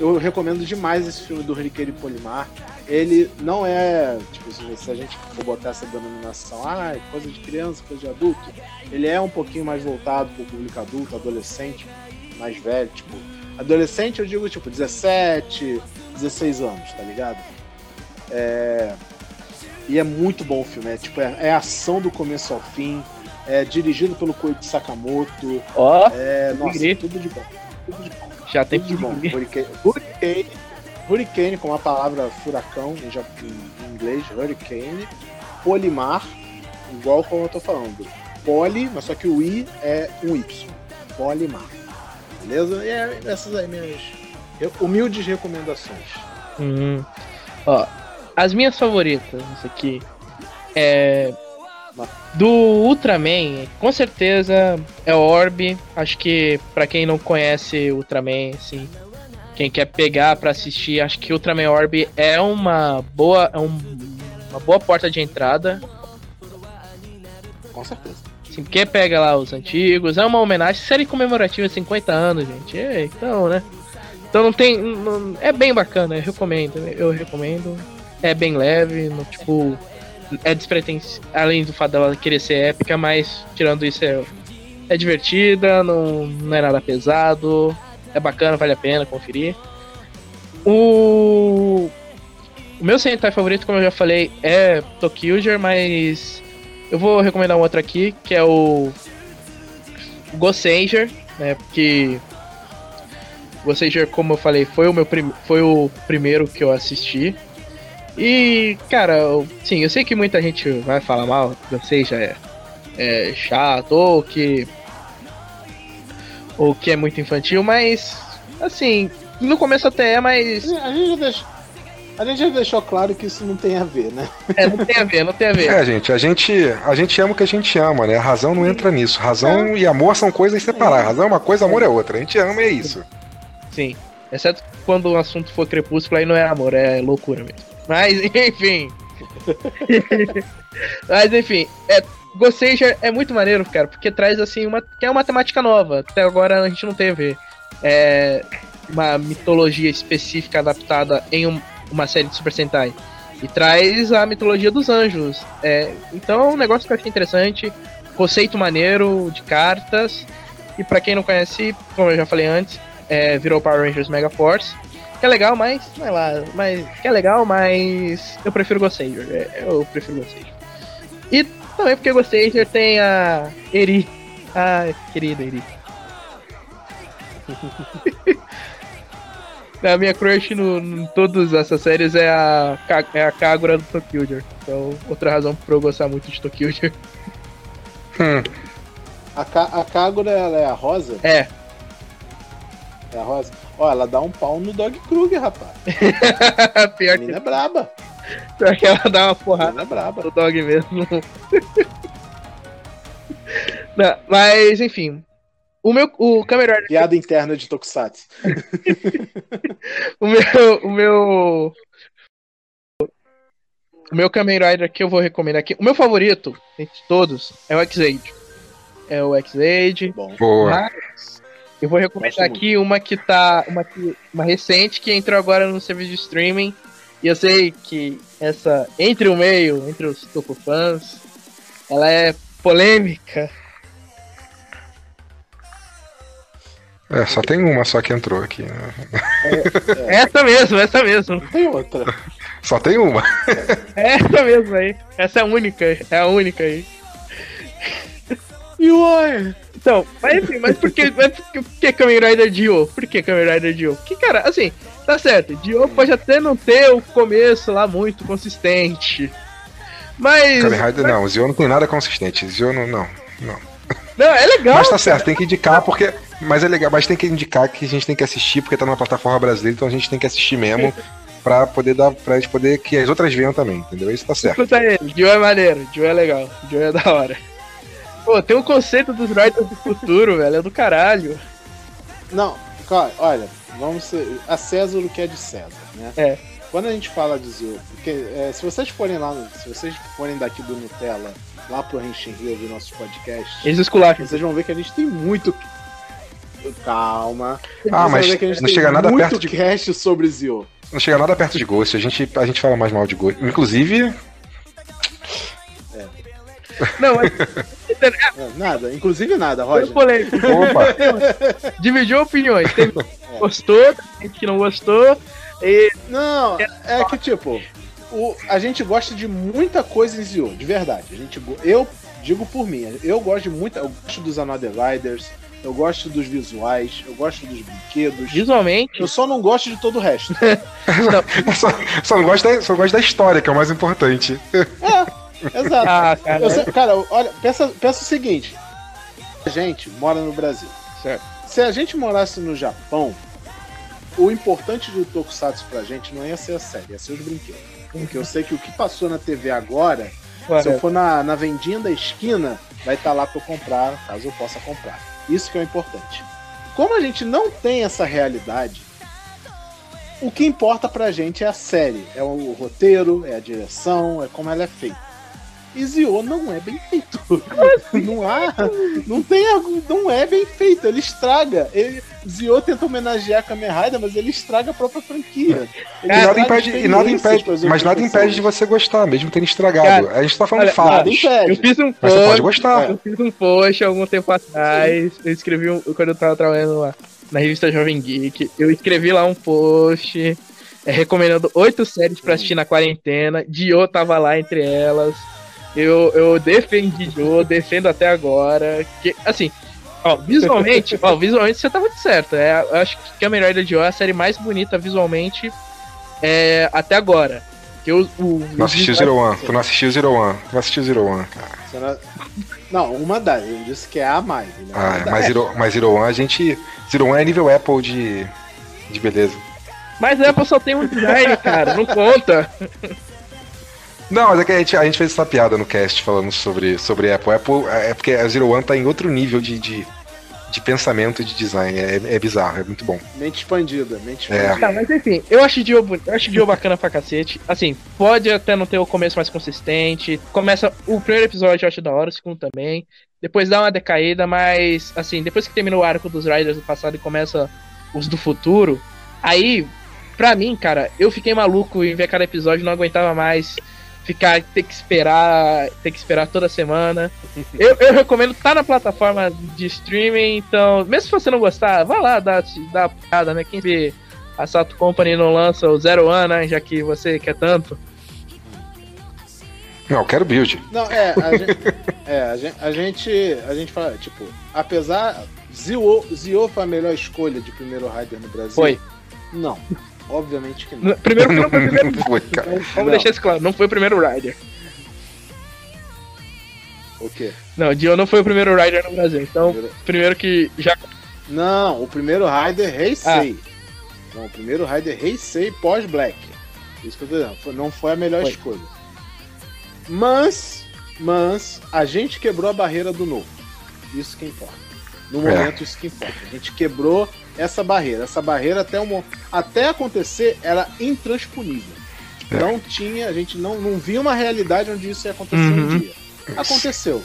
S3: Eu recomendo demais esse filme do Hurricane Polimar. Ele não é, tipo, se a gente for botar essa denominação, ah, é coisa de criança, coisa de adulto, ele é um pouquinho mais voltado para o público adulto, adolescente, mais velho, tipo, adolescente eu digo, tipo, 17, 16 anos, tá ligado? É... E é muito bom o filme, é, tipo, é, é ação do começo ao fim, é dirigido pelo Koichi Sakamoto,
S1: ó, oh,
S3: é, nossa, tudo de bom, tudo de bom.
S1: Já tem que
S3: bom. Hurricane, hurricane, hurricane, com a palavra furacão em, em inglês, hurricane. Polimar, igual como eu tô falando. Poli, mas só que o I é um Y. Polimar. Beleza? E é essas aí minhas humildes recomendações.
S1: Uhum. Ó, as minhas favoritas, isso aqui. É do Ultraman, com certeza é Orb. Acho que para quem não conhece Ultraman, assim, quem quer pegar para assistir, acho que Ultraman Orb é uma boa, é um, uma boa porta de entrada.
S3: Com certeza.
S1: Assim, quem pega lá os antigos, é uma homenagem, série comemorativa 50 anos, gente. É, então, né? Então não tem, não, é bem bacana, eu recomendo, eu recomendo. É bem leve, no, tipo, é despretensiosa, além do fato dela querer ser épica, mas tirando isso é, é divertida, não, não é nada pesado, é bacana, vale a pena conferir. O, o meu Sentai favorito, como eu já falei, é Tokyo mas eu vou recomendar um outro aqui, que é o Ghost Ranger, né, porque Ghost Ranger, como eu falei, foi o meu prim foi o primeiro que eu assisti. E, cara, sim, eu sei que muita gente vai falar mal, não seja é, é chato ou que. ou que é muito infantil, mas, assim, no começo até é, mas.
S3: A gente já deixou, a gente já deixou claro que isso não tem a ver, né?
S1: É, não tem a ver, não tem a ver.
S2: É, gente, a gente, a gente ama o que a gente ama, né? A razão não entra nisso. Razão é. e amor são coisas separadas. Razão é uma coisa, amor é outra. A gente ama e é isso.
S1: Sim. Exceto quando o assunto for crepúsculo, aí não é amor, é loucura mesmo. Mas, [LAUGHS] enfim. Mas, enfim, é, Ghost Ranger é muito maneiro, cara, porque traz, assim, uma, que é uma temática nova. Até agora a gente não teve é, uma mitologia específica adaptada em um, uma série de Super Sentai. E traz a mitologia dos anjos. É, então é um negócio que eu achei interessante. Conceito maneiro de cartas. E para quem não conhece, como eu já falei antes, é, virou Power Rangers Mega Force. Que é legal, mas. Sei lá, mas. Que é legal, mas. Eu prefiro Ghost Ranger. É, eu prefiro Ghost Ranger. E também porque Ghost Ranger tem a Eri. A querida Eri. [LAUGHS] a minha crush no, em todas essas séries é a, é a Kagura do Tokyo Então, outra razão pra eu gostar muito de Tokyo
S3: hum. [LAUGHS] A, Ka a Kagura, ela é a rosa?
S1: É.
S3: É a rosa? Ó, ela dá um pau no Dog Kruger, rapaz. [LAUGHS]
S1: Pior
S3: a que... é braba.
S1: Pior que ela dá uma porrada
S3: é braba.
S1: no Dog mesmo. [LAUGHS] Não, mas, enfim, o meu. O Kamen Rider.
S3: Piada interna de Tokusatsu. [LAUGHS]
S1: o meu. O meu. O meu Kamen Rider que eu vou recomendar aqui. O meu favorito, entre todos, é o X-Age. É o X-Age.
S2: Boa.
S1: Mas eu vou recomendar aqui uma que tá. Uma, que, uma recente que entrou agora no serviço de streaming. E eu sei que essa. Entre o meio, entre os Toku fãs, ela é polêmica.
S2: É, só tem uma só que entrou aqui. Né?
S1: É, é. Essa mesmo, essa mesmo.
S3: Tem outra.
S2: Só tem uma.
S1: É essa mesmo aí. Essa é a única, é a única aí.
S3: E oi?
S1: Então, mas enfim, mas por que, mas por que, Kamen Rider Dio? Por que Kamen Rider Dio? Porque, cara, assim, tá certo, Dio pode até não ter o começo lá muito consistente. Mas.
S2: Kamen Rider mas... não, o Zio não tem nada consistente. Zio não, não, não.
S1: Não, é legal.
S2: Mas tá certo, tem que indicar porque. Mas é legal, mas tem que indicar que a gente tem que assistir, porque tá numa plataforma brasileira, então a gente tem que assistir mesmo. [LAUGHS] pra poder dar. pra gente poder que as outras venham também, entendeu? Isso tá certo.
S1: Escuta aí, Joe é maneiro, Joe é legal, Joe é da hora. Pô, tem um conceito dos writers do futuro, velho, é do caralho.
S3: Não, olha, vamos ser, a César o que é de César, né?
S1: É.
S3: Quando a gente fala de Zio, porque é, se vocês forem lá, se vocês forem daqui do Nutella lá pro Henshin Rio ouvir nossos podcasts,
S1: Eles esculacham.
S3: vocês vão ver que a gente tem muito. Calma.
S2: Ah, mas não chega nada perto de
S3: cast sobre Zio.
S2: Não chega nada perto de Ghost. A gente, a gente fala mais mal de Ghost. Inclusive.
S1: Não, mas.
S3: É, nada, inclusive nada, Roger.
S1: Opa! [LAUGHS] Dividiu opiniões. Tem é. gostou, tem gente que não gostou. E...
S3: Não, é que tipo, o, a gente gosta de muita coisa em Zio, de verdade. A gente, eu digo por mim, eu gosto de muita. Eu gosto dos Another Riders, eu gosto dos visuais, eu gosto dos brinquedos.
S1: Visualmente.
S3: Eu só não gosto de todo o resto.
S2: não. [LAUGHS] só, só, não gosto da, só gosto da história, que é o mais importante.
S3: É, exato. Ah, cara, eu, cara, olha, pensa, pensa o seguinte: a gente mora no Brasil.
S1: Certo.
S3: Se a gente morasse no Japão, o importante do Tokusatsu pra gente não ia ser a série, ia ser os brinquedos. Porque eu sei que o que passou na TV agora, Ué, se eu for na, na vendinha da esquina, vai estar tá lá pra eu comprar, caso eu possa comprar. Isso que é o importante. Como a gente não tem essa realidade, o que importa pra gente é a série, é o roteiro, é a direção, é como ela é feita. E Zio não é bem feito. não há. Não tem Não é bem feito. Ele estraga. Ele, Zio tenta homenagear a Kamen Rider, mas ele estraga a própria franquia.
S2: Ele e nada impede, e nada impede mas nada impede de você gostar, mesmo tendo estragado. Cara, a gente tá falando olha, de fatos.
S1: Eu fiz um
S2: post, você pode gostar.
S1: Eu fiz um post algum tempo atrás. Eu escrevi um, quando eu tava trabalhando lá na revista Jovem Geek. Eu escrevi lá um post. É, recomendando oito séries para assistir na quarentena. Dio tava lá entre elas. Eu, eu defendi Joe, defendo até agora. Que, assim, ó, visualmente, ó, visualmente você tava certo. É, eu acho que a melhor da Joe é a série mais bonita visualmente é, até agora. Que o, o,
S2: não assistiu Zero One. Tu não assistiu Zero One. Tu não assistiu Zero One, cara.
S3: Não, uma das. Eu disse que é a mais. Né?
S2: Ah, mas Zero, mas Zero One a gente. Zero One é nível Apple de, de beleza.
S1: Mas a Apple só tem um design, cara. Não conta. [LAUGHS]
S2: Não, mas é que a gente, a gente fez essa piada no cast falando sobre, sobre Apple. Apple é porque a Zero One tá em outro nível de, de, de pensamento de design. É, é bizarro, é muito bom.
S3: Mente expandida, mente
S2: É.
S3: expandida.
S1: Tá, mas enfim, eu acho Dio, bu- eu acho Dio bacana pra cacete. Assim, pode até não ter o começo mais consistente. Começa. O primeiro episódio eu acho da hora, o segundo também. Depois dá uma decaída, mas assim, depois que termina o arco dos Riders do passado e começa os do futuro, aí, pra mim, cara, eu fiquei maluco em ver cada episódio, não aguentava mais ficar, ter que esperar, ter que esperar toda semana. [LAUGHS] Eu, eu recomendo, tá na plataforma de streaming, então, mesmo se você não gostar, vai lá, dá, dá uma piada, né? Quem vê a Sato Company não lança o Zero One, né? Já que você quer tanto.
S2: Não, eu quero build.
S3: Não, é, a gente, [LAUGHS] é, a gente, a gente, a gente fala, tipo, apesar, Zio, Zio foi a melhor escolha de primeiro Rider no Brasil?
S1: Foi.
S3: Não, obviamente que não.
S1: Primeiro que não foi o [LAUGHS] primeiro.
S2: Não foi, cara.
S1: Vamos
S3: Não.
S1: deixar isso claro, não foi o primeiro Rider.
S3: O quê?
S1: Não, Dio não foi o primeiro Rider no Brasil. Então,
S3: Primeiro-
S1: primeiro que já.
S3: Não, o primeiro Rider Heisei. Não, o primeiro Rider Heisei pós-Black. Isso que eu tô dizendo. Não foi a melhor
S1: Foi.
S3: escolha. Mas, mas, a gente quebrou a barreira do novo. Isso que importa. No
S2: É.
S3: momento, isso que importa. A gente quebrou essa barreira. Essa barreira até, um, até acontecer era intransponível.
S2: É.
S3: Não tinha, a gente não, não via uma realidade onde isso ia acontecer
S1: Uhum.
S3: um dia. Aconteceu.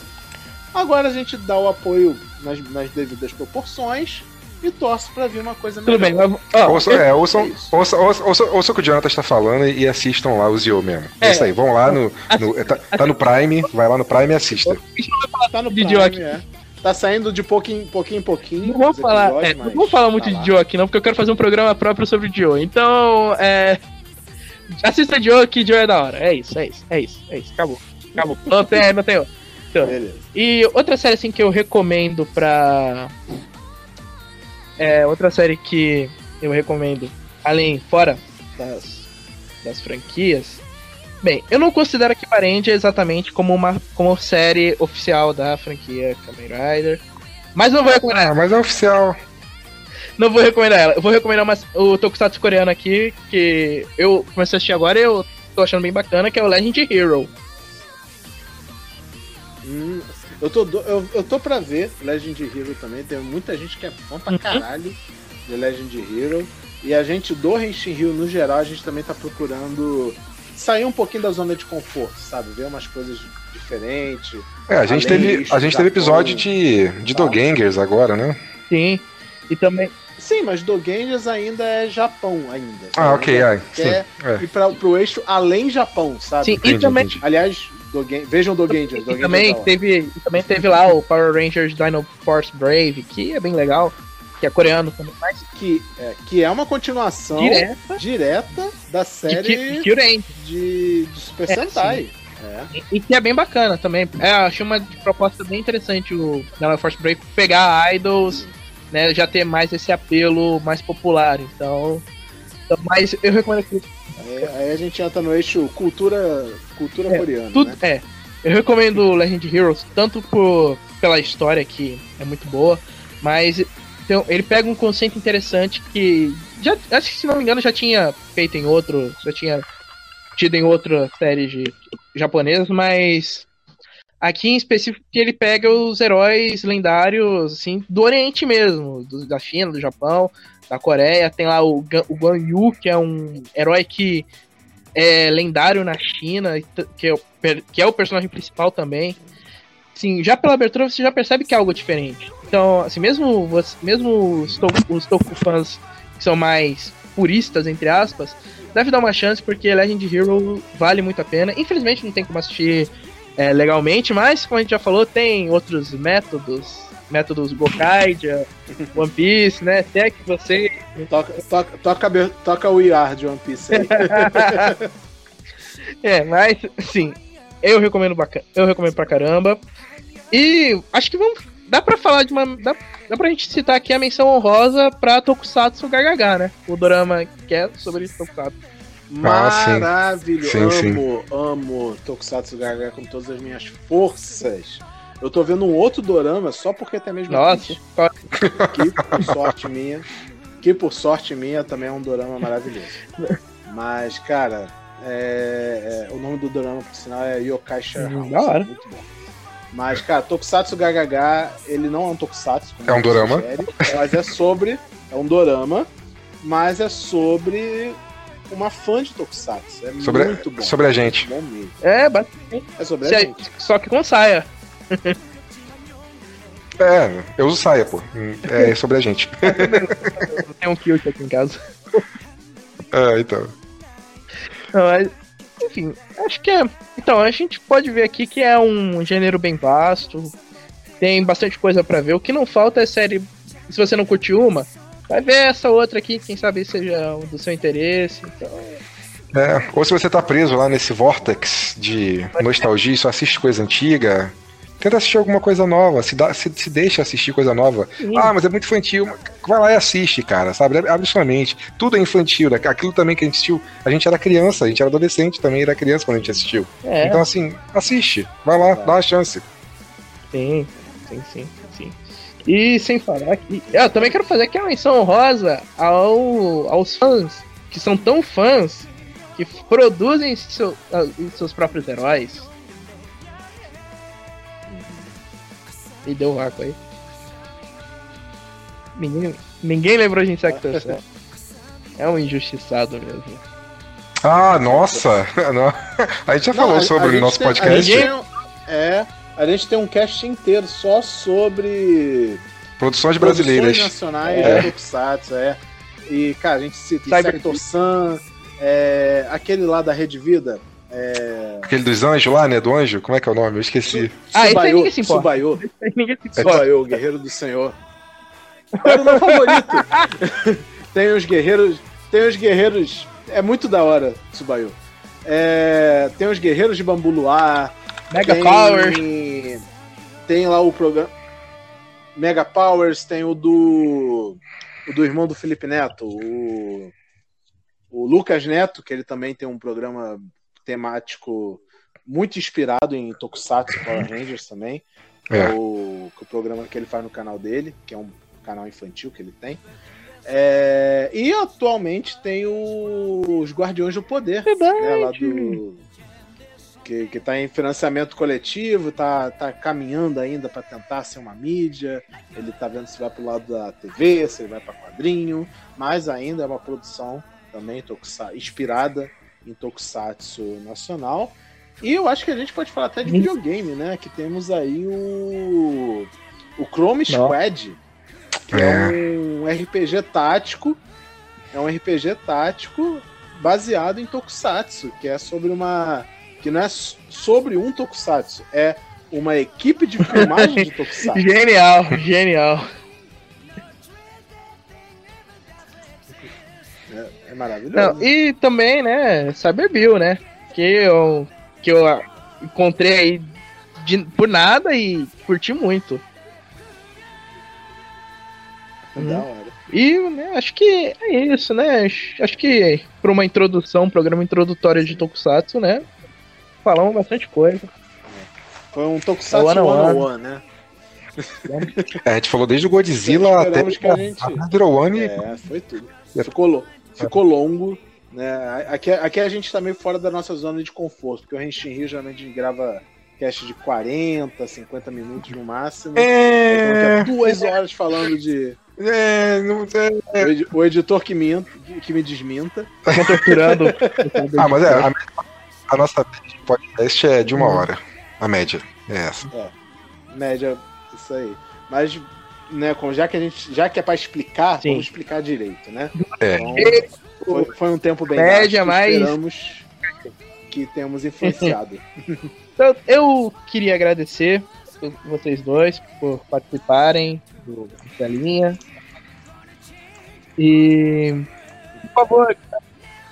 S3: Agora a gente dá o apoio nas, nas devidas proporções e torce pra vir uma coisa
S1: Tudo
S3: melhor.
S1: bem, mas.
S2: Ouçam,
S1: eu-
S2: é, ouçam,
S3: isso.
S2: ouçam, ouçam, ouçam, ouçam o que o Jonathan está falando e assistam lá o Zio mesmo. É,
S1: É.
S2: isso aí, vão lá no. no- tá, tá no Prime, vai lá no Prime e assista.
S3: Tá no Prime, é. Tá saindo de pouquinho, pouquinho em pouquinho.
S1: Não
S3: os
S1: falar, é, não vamos falar muito
S3: tá
S1: de
S3: lá.
S1: Dio aqui, não, porque eu quero fazer um programa próprio sobre Dio. Então, é. Assista Dio que Dio é da hora. É isso, é isso, é isso, é isso. Acabou. Acabou. Não tem, não tem outro.
S3: Beleza.
S1: E outra série assim que eu recomendo pra. É, outra série que eu recomendo, além, fora das, das franquias. Bem, eu não considero a Kibarendia exatamente como uma como série oficial da franquia Kamen Rider. Mas não vou recomendar
S2: Ah, mas é oficial.
S1: não vou recomendar ela. Eu vou recomendar uma, o Tokusatsu coreano aqui, que eu comecei a assistir agora e eu tô achando bem bacana, que é o Legend Hero.
S3: Hum, eu, tô, do- eu, eu tô pra ver Legend Hero também. Tem muita gente que é fã pra
S1: Uhum.
S3: caralho de Legend Hero. E a gente do Henshin Hero, no geral, a gente também tá procurando sair um pouquinho da zona de conforto, sabe? Ver umas coisas diferentes.
S2: É, a gente teve, a gente teve episódio de, de. Dogangers agora, né?
S1: Sim. E também.
S3: Sim, mas Dogangers ainda é Japão ainda.
S2: Ah, ok, ai, sim. É.
S3: ir pra, pro eixo além Japão, sabe?
S1: Sim, e
S2: Entendi,
S1: também,
S2: entendi.
S3: Aliás, Dogen... vejam Dogangers.
S1: e
S3: Dogangers
S1: também
S3: é
S1: teve. e também teve lá o Power Rangers Dino Force Brave, que é bem legal. Que é coreano também, mas
S3: que, é, que é uma continuação
S1: direta
S3: direta da série
S1: Ki- Kyuren.
S3: de, de Super
S1: É,
S3: Sentai. É.
S1: E- E que é bem bacana também. É, eu achei uma proposta bem interessante o Dino Force Brave pegar idols, né? Já ter mais esse apelo mais popular. Então. então mas eu recomendo que
S3: Aí, aí a gente entra no eixo cultura, cultura
S1: É,
S3: coreana.
S1: Tudo,
S3: né?
S1: é. Eu recomendo o Legend Heroes tanto por, pela história que é muito boa, mas então, ele pega um conceito interessante que já acho que se não me engano já tinha feito em outro, já tinha tido em outra série de japonesas, mas aqui em específico que ele pega os heróis lendários assim do Oriente mesmo, do- da China, do Japão, da Coreia, tem lá o, o Guan Yu, que é um herói que é lendário na China, que é, o, que é o personagem principal também. Sim, já pela abertura você já percebe que é algo diferente. Então, assim, mesmo, mesmo os, to, os Toku fãs que são mais puristas, entre aspas, deve dar uma chance porque Legend Hero vale muito a pena. Infelizmente não tem como assistir é, legalmente, mas como a gente já falou, tem outros métodos, métodos Gokaidia, [LAUGHS] One Piece, né? Até que você
S3: Toca, toca, toca, toca o IR de One Piece. [LAUGHS]
S1: É, mas, sim, eu recomendo bacana, eu recomendo pra caramba. E acho que vamos. Dá pra falar de uma. Dá, dá pra gente citar aqui a menção honrosa pra Tokusatsu GHH, né? O Dorama que é sobre Tokusatsu.
S2: Ah.
S3: Maravilhoso.
S2: Sim, sim.
S3: amo, amo Tokusatsu Gaga com todas as minhas forças. Eu tô vendo um outro dorama só porque tem a mesma
S1: Nossa,
S3: atriz, que por sorte minha, que por sorte minha também é um dorama maravilhoso. Mas, cara, é- é, o nome do dorama, por sinal, é Yokai Share
S1: Hum,
S3: House.
S1: da hora.
S3: Muito bom. Mas, cara, Tokusatsu GHH, ele não é um Tokusatsu. como
S2: É um
S3: ele
S2: dorama.
S3: sugere, Mas é sobre. É um dorama, mas é sobre uma fã de Tokusatsu. É
S2: Sobre,
S3: muito bom.
S2: sobre a gente.
S3: Bom mesmo.
S1: É, basicamente.
S3: É sobre
S1: Se
S3: a
S1: é-
S3: gente.
S1: Só que com saia.
S2: É, eu uso saia, pô. É sobre a gente. [LAUGHS]
S1: Tem um kilt aqui em casa. [LAUGHS]
S2: É, então.
S1: Não, mas, enfim, acho que é. Então, a gente pode ver aqui que é um gênero bem vasto. Tem bastante coisa pra ver. O que não falta é série. Se você não curtiu uma, vai ver essa outra aqui, quem sabe seja do seu interesse. Então,
S2: É, ou se você tá preso lá nesse vortex de nostalgia e só assiste coisa antiga, tenta assistir alguma coisa nova, se, dá, se, se deixa assistir coisa nova.
S1: Sim.
S2: Ah, mas é muito infantil. Vai lá e assiste, cara, sabe? Abre sua mente. Tudo é infantil. né? Aquilo também que a gente assistiu, a gente era criança, a gente era adolescente também, era criança quando a gente assistiu.
S1: é,
S2: Então, assim, assiste. Vai lá, dá uma chance.
S1: sim, sim, sim, sim. E sem falar que. Eu também quero fazer aqui uma menção honrosa ao, aos fãs, que são tão fãs que produzem seu- ah, seus próprios heróis. E deu um vácuo aí. Ninguém, ninguém lembrou de Insectos, né? [LAUGHS] É um injustiçado mesmo.
S2: Ah, nossa! [LAUGHS] A gente já
S3: Não,
S2: falou
S3: a-
S2: sobre
S3: a
S2: o nosso
S3: tem- a
S2: podcast.
S3: um- é, a gente tem um cast inteiro só sobre
S2: Produções
S3: produções
S2: brasileiras.
S3: nacionais
S2: É.
S3: Tokusatsu, é. E, cara, a gente cita
S1: Cyber-
S3: Sector Sun, é, aquele lá da Rede Vida, é,
S2: Aquele dos anjos lá, né? Do anjo? Como é que é o nome? Eu esqueci.
S1: Ah, isso aí
S3: Subayo,
S1: ninguém se importa. Ninguém se
S2: É
S3: Guerreiro do Senhor. Era o meu favorito. [LAUGHS] tem os guerreiros, tem os guerreiros, é muito da hora, Subayo. É, tem os guerreiros de Bambu Luar,
S1: Mega
S3: tem,
S1: Power.
S3: Tem lá o programa. Mega Powers, tem o do. O do irmão do Felipe Neto, o. O Lucas Neto, que ele também tem um programa temático muito inspirado em Tokusatsu Power [LAUGHS] Rangers também. que
S2: É.
S3: É o, o programa que ele faz no canal dele, que é um canal infantil que ele tem. É, e atualmente tem o- os Guardiões do Poder, né, lá do, que, que tá em financiamento coletivo, tá, tá caminhando ainda para tentar ser uma mídia. Ele tá vendo se vai pro lado da TV, se ele vai para quadrinho, mas ainda é uma produção também tokusa- inspirada em Tokusatsu nacional. E eu acho que a gente pode falar até de videogame, né? Que temos aí o o Chrome. Squad, que é. um RPG tático. É um RPG tático baseado em Tokusatsu, que é sobre uma que não é sobre um Tokusatsu, é uma equipe de filmagem de [LAUGHS] Tokusatsu.
S1: Genial, genial.
S3: É maravilhoso.
S1: Não, e também, né, Cyber Bill, né? Que eu, que eu encontrei aí de- por nada e curti muito.
S3: Da hora.
S1: E né, acho que é isso, né? Acho- que para uma introdução, um programa introdutório de Tokusatsu, né? Falamos bastante coisa.
S3: Foi um Tokusatsu
S1: One on one.
S3: né?
S2: É, a gente falou desde o Godzilla até
S3: a gente-
S2: Zero One.
S3: É, foi tudo. Ficou, lo- ficou longo. Né? Aqui, aqui a gente tá meio fora da nossa zona de conforto, porque o Renshin Rio geralmente a gente grava cast de 40, 50 minutos no máximo.
S2: É,
S3: Então, é duas horas falando de.
S2: é, não, é.
S3: O edi- O editor que, minta, que me desminta.
S1: Torturando. [LAUGHS]
S2: Ah, mas é, a, a nossa média de podcast é de uma hora. A média. É essa.
S3: Média, isso aí. Mas, né, com- já que a gente. Já que é pra explicar,
S1: Sim.
S3: vamos explicar direito, né?
S2: É.
S3: Então, foi, foi um tempo bem
S1: Média,
S3: gasto,
S1: mas-
S3: Esperamos que temos influenciado. [LAUGHS] [LAUGHS]
S1: Então, eu queria agradecer vocês dois por participarem do Telinha. E, por favor,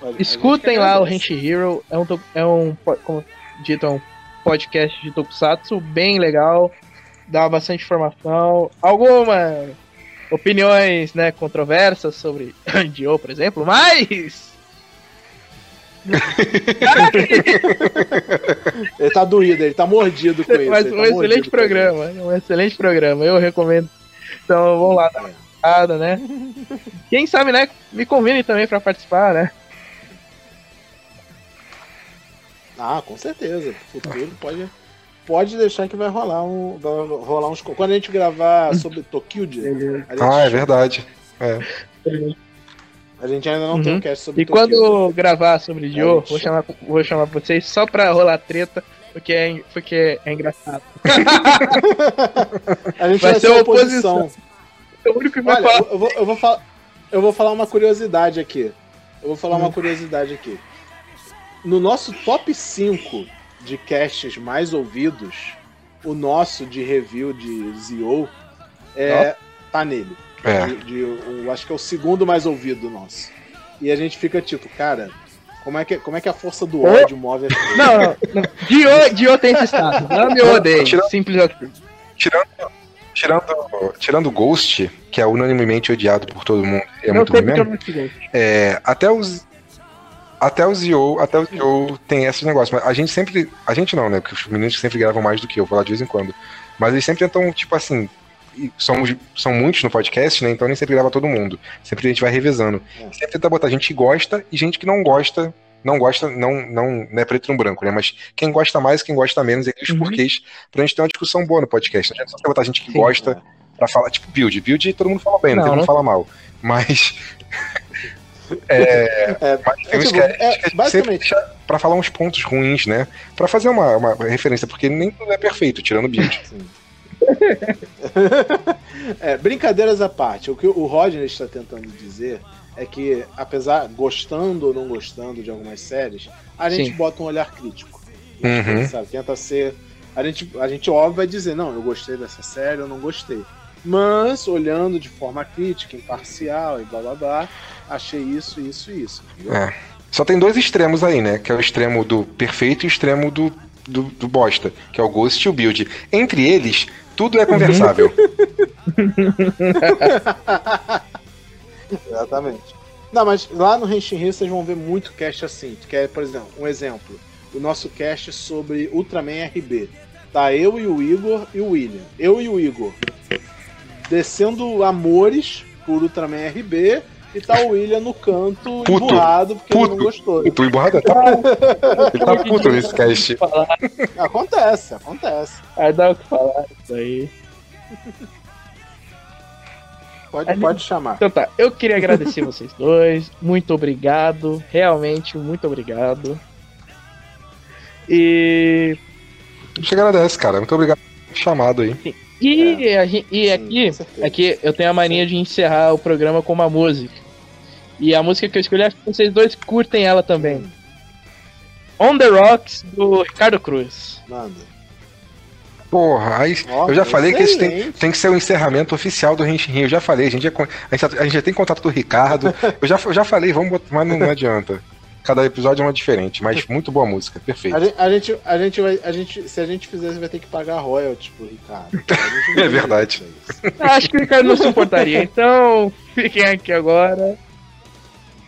S3: Olha,
S1: escutem lá o
S3: agradece.
S1: Henshi Hero. É um, é um, como dito, é um podcast de Tokusatsu bem legal. Dá bastante informação. Algumas opiniões né, controversas sobre [LAUGHS] Dio, por exemplo, mas. [LAUGHS]
S3: Ele tá doído, ele tá mordido com isso.
S1: Mas
S3: ele
S1: um
S3: tá
S1: excelente programa, um excelente programa, eu recomendo. Então vamos lá, dar uma olhada, né? Quem sabe, né? Me convide também pra participar, né?
S3: Ah, com certeza. Futuro pode, pode deixar que vai rolar um. Vai rolar uns. Quando a gente gravar sobre Tokyo,
S2: Ah, é verdade. É.
S3: A gente ainda não
S1: Uhum.
S3: tem um cast sobre
S1: E
S3: Tokyo.
S1: quando gravar sobre Dio,
S3: É,
S1: vou chamar, vou chamar vocês só pra rolar treta, porque é, porque é engraçado. [LAUGHS]
S3: A gente
S1: vai
S3: vai,
S1: ser
S3: ser
S1: uma
S3: oposição.
S1: É o único que vai
S3: Olha,
S1: falar.
S3: eu, vou, eu, vou falar, eu vou falar uma curiosidade aqui. Eu vou falar
S1: Hum.
S3: uma curiosidade aqui. No nosso top 5 de casts mais ouvidos, o nosso de review de Zio é, tá nele.
S2: É.
S3: De, de- o- acho que é o segundo mais ouvido nosso. E a gente fica tipo, cara, como é que, como é, que a força do ódio move as coisas?
S1: Não, não, não. Dio, Dio tem esse status. Não me odeie.
S2: Tira-
S1: Simples assim.
S2: Tirando, tirando, tirando o Ghost, que é unanimemente odiado por todo mundo, é
S1: não
S2: muito
S1: eu tirei.
S2: É, até os. Até o Zio, até o Zio tem esse negócio. Mas a gente sempre. A gente não, né? Porque os meninos sempre gravam mais do que eu, vou lá de vez em quando. Mas eles sempre tentam, tipo assim. e Somos, são muitos no podcast, né? Então nem sempre grava todo mundo. Sempre a gente vai revezando.
S3: É.
S2: Sempre tenta botar gente que gosta e gente que não gosta. Não gosta, não, não, não é preto no branco, né? Mas quem gosta mais, quem gosta menos, e aqueles
S1: Uhum.
S2: porquês, pra gente ter uma discussão boa no podcast. Não adianta só botar gente que
S1: Sim.
S2: gosta pra falar, tipo, build. Build todo mundo fala bem, não,
S1: Não,
S2: todo mundo
S1: não.
S2: fala mal. Mas. [LAUGHS]
S3: É,
S2: Mas tem
S3: é,
S2: uns
S3: tipo, é,
S2: sempre
S3: basicamente,
S2: pra falar uns pontos ruins, né? Pra fazer uma, uma referência, porque nem tudo é perfeito, tirando o build. [LAUGHS] [LAUGHS]
S3: É, brincadeiras à parte, o que o Rodney está tentando dizer é que, apesar gostando ou não gostando de algumas séries, a gente
S1: Sim.
S3: bota um olhar crítico.
S2: Uhum.
S3: Sabe? Tenta ser. A gente, a gente, óbvio, vai dizer: não, eu gostei dessa série, eu não gostei. Mas, olhando de forma crítica, imparcial e blá blá blá, achei isso, isso e isso.
S2: É. Só tem dois extremos aí, né? Que é o extremo do perfeito e o extremo do, do, do bosta, que é o Ghost e o Build. Entre eles, tudo é conversável. [LAUGHS]
S3: Exatamente. Não, mas lá no Henshin Rio vocês vão ver muito cast assim. Que é, por exemplo, um exemplo. O nosso cast sobre Ultraman RB. Tá eu e o Igor e o William. Eu e o Igor. Descendo amores por Ultraman RB. E tá o William no canto,
S2: Puto.
S3: emburrado, porque ele não
S2: Puto.
S3: gostou.
S2: E tu emborrada? Tá, ele tá puto nesse cast.
S3: Acontece, acontece.
S1: aí dá o que falar isso aí.
S3: Pode, pode chamar.
S1: Então tá, eu queria agradecer [LAUGHS] vocês dois. Muito obrigado. Realmente, muito obrigado. E.
S2: A gente agradece, cara. Muito obrigado pelo chamado aí.
S1: E, a gen- e
S3: Sim,
S1: aqui, aqui eu tenho a mania de encerrar o programa com uma música. E a música que eu escolhi, acho que vocês dois curtem ela também. On the Rocks, do Ricardo Cruz.
S3: Manda.
S2: Porra, aí,
S3: Ó,
S2: eu já falei que esse tem, tem que ser o encerramento oficial do Henshin Rio. Eu já falei, a gente já, con- a gente, já- a gente já tem contato do Ricardo. Eu já, eu já falei, vamos botar, mas não, não adianta. Cada episódio é uma diferente, mas muito boa música, perfeito.
S3: A gente, a gente, a gente vai. A gente, se a gente fizer, você vai ter que pagar royalties pro Ricardo. [LAUGHS]
S2: É verdade.
S1: Acho que o Ricardo não se importaria, então fiquem aqui agora.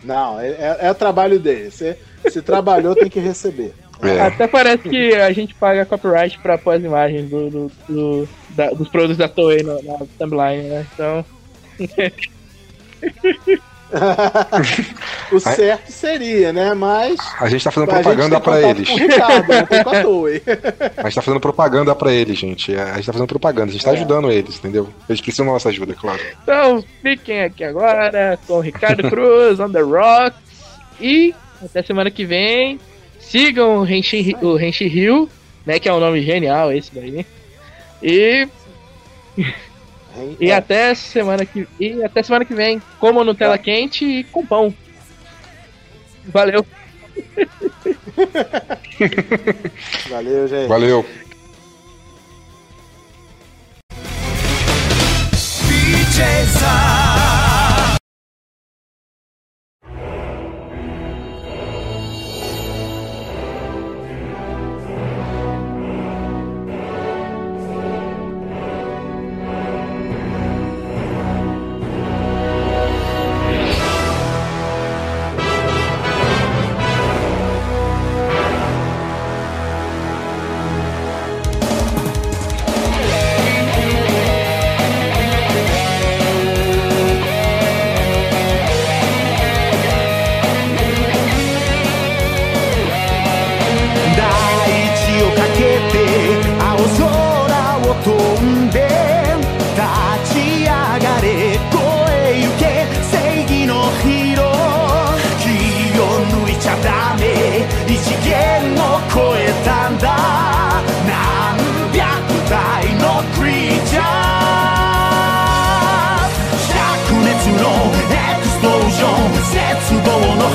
S3: Não, é, é, é trabalho dele. Se, se trabalhou, tem que receber.
S2: É.
S1: Até parece que a gente paga copyright pra pôr as imagens do, do- do- da- dos produtos da Toei na, na timeline, né? Então. [LAUGHS] [LAUGHS]
S3: o certo seria, né? Mas.
S2: A gente tá fazendo propaganda
S3: contato
S2: eles.
S3: Ricardo, com a
S2: gente tá fazendo propaganda pra eles, gente. A gente tá fazendo propaganda, a gente tá
S3: É.
S2: ajudando eles, entendeu? Eles precisam da nossa ajuda, claro.
S1: Então, fiquem aqui agora com o Ricardo Cruz, On The Rocks. E até semana que vem. Sigam o Renshi, o Hill, né? Que é um nome genial esse daí. E, e até semana que e até semana que vem, coma Nutella tá. quente e com pão. Valeu. [LAUGHS]
S3: Valeu, gente.
S2: Valeu.
S4: DJ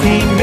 S4: see.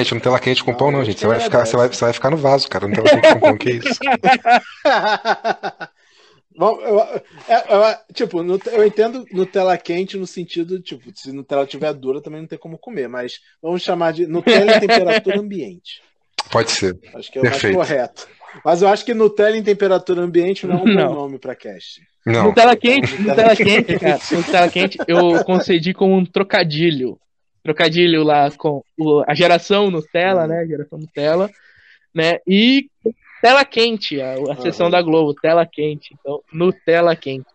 S2: Gente, não tela quente com pão, não, gente. Você vai, ficar, você, vai, você vai ficar no vaso, cara. Não tela quente com pão, que isso? [LAUGHS]
S3: Bom, eu, eu, eu, tipo, eu entendo Nutella quente no sentido, tipo, se Nutella tiver dura também não tem como comer, mas vamos chamar de Nutella em temperatura [LAUGHS] ambiente.
S2: Pode ser.
S3: Acho que é o
S2: Perfeito.
S3: mais correto. Mas eu acho que Nutella em temperatura ambiente não é um
S1: não.
S3: bom nome para cast.
S2: Não.
S1: Nutella quente, Nutella quente, cara. Nutella quente eu concedi como um trocadilho trocadilho lá com o, a geração Nutella, uhum. né? Geração Nutella, né? E tela quente, a, a sessão da Globo, tela quente. Então, Nutella quente.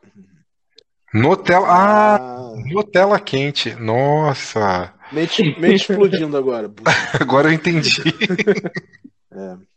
S2: Nutella. Ah,
S3: ah.
S2: Nutella quente. Nossa.
S3: Mente, mente explodindo agora. [LAUGHS]
S2: agora eu entendi. [LAUGHS]
S3: é.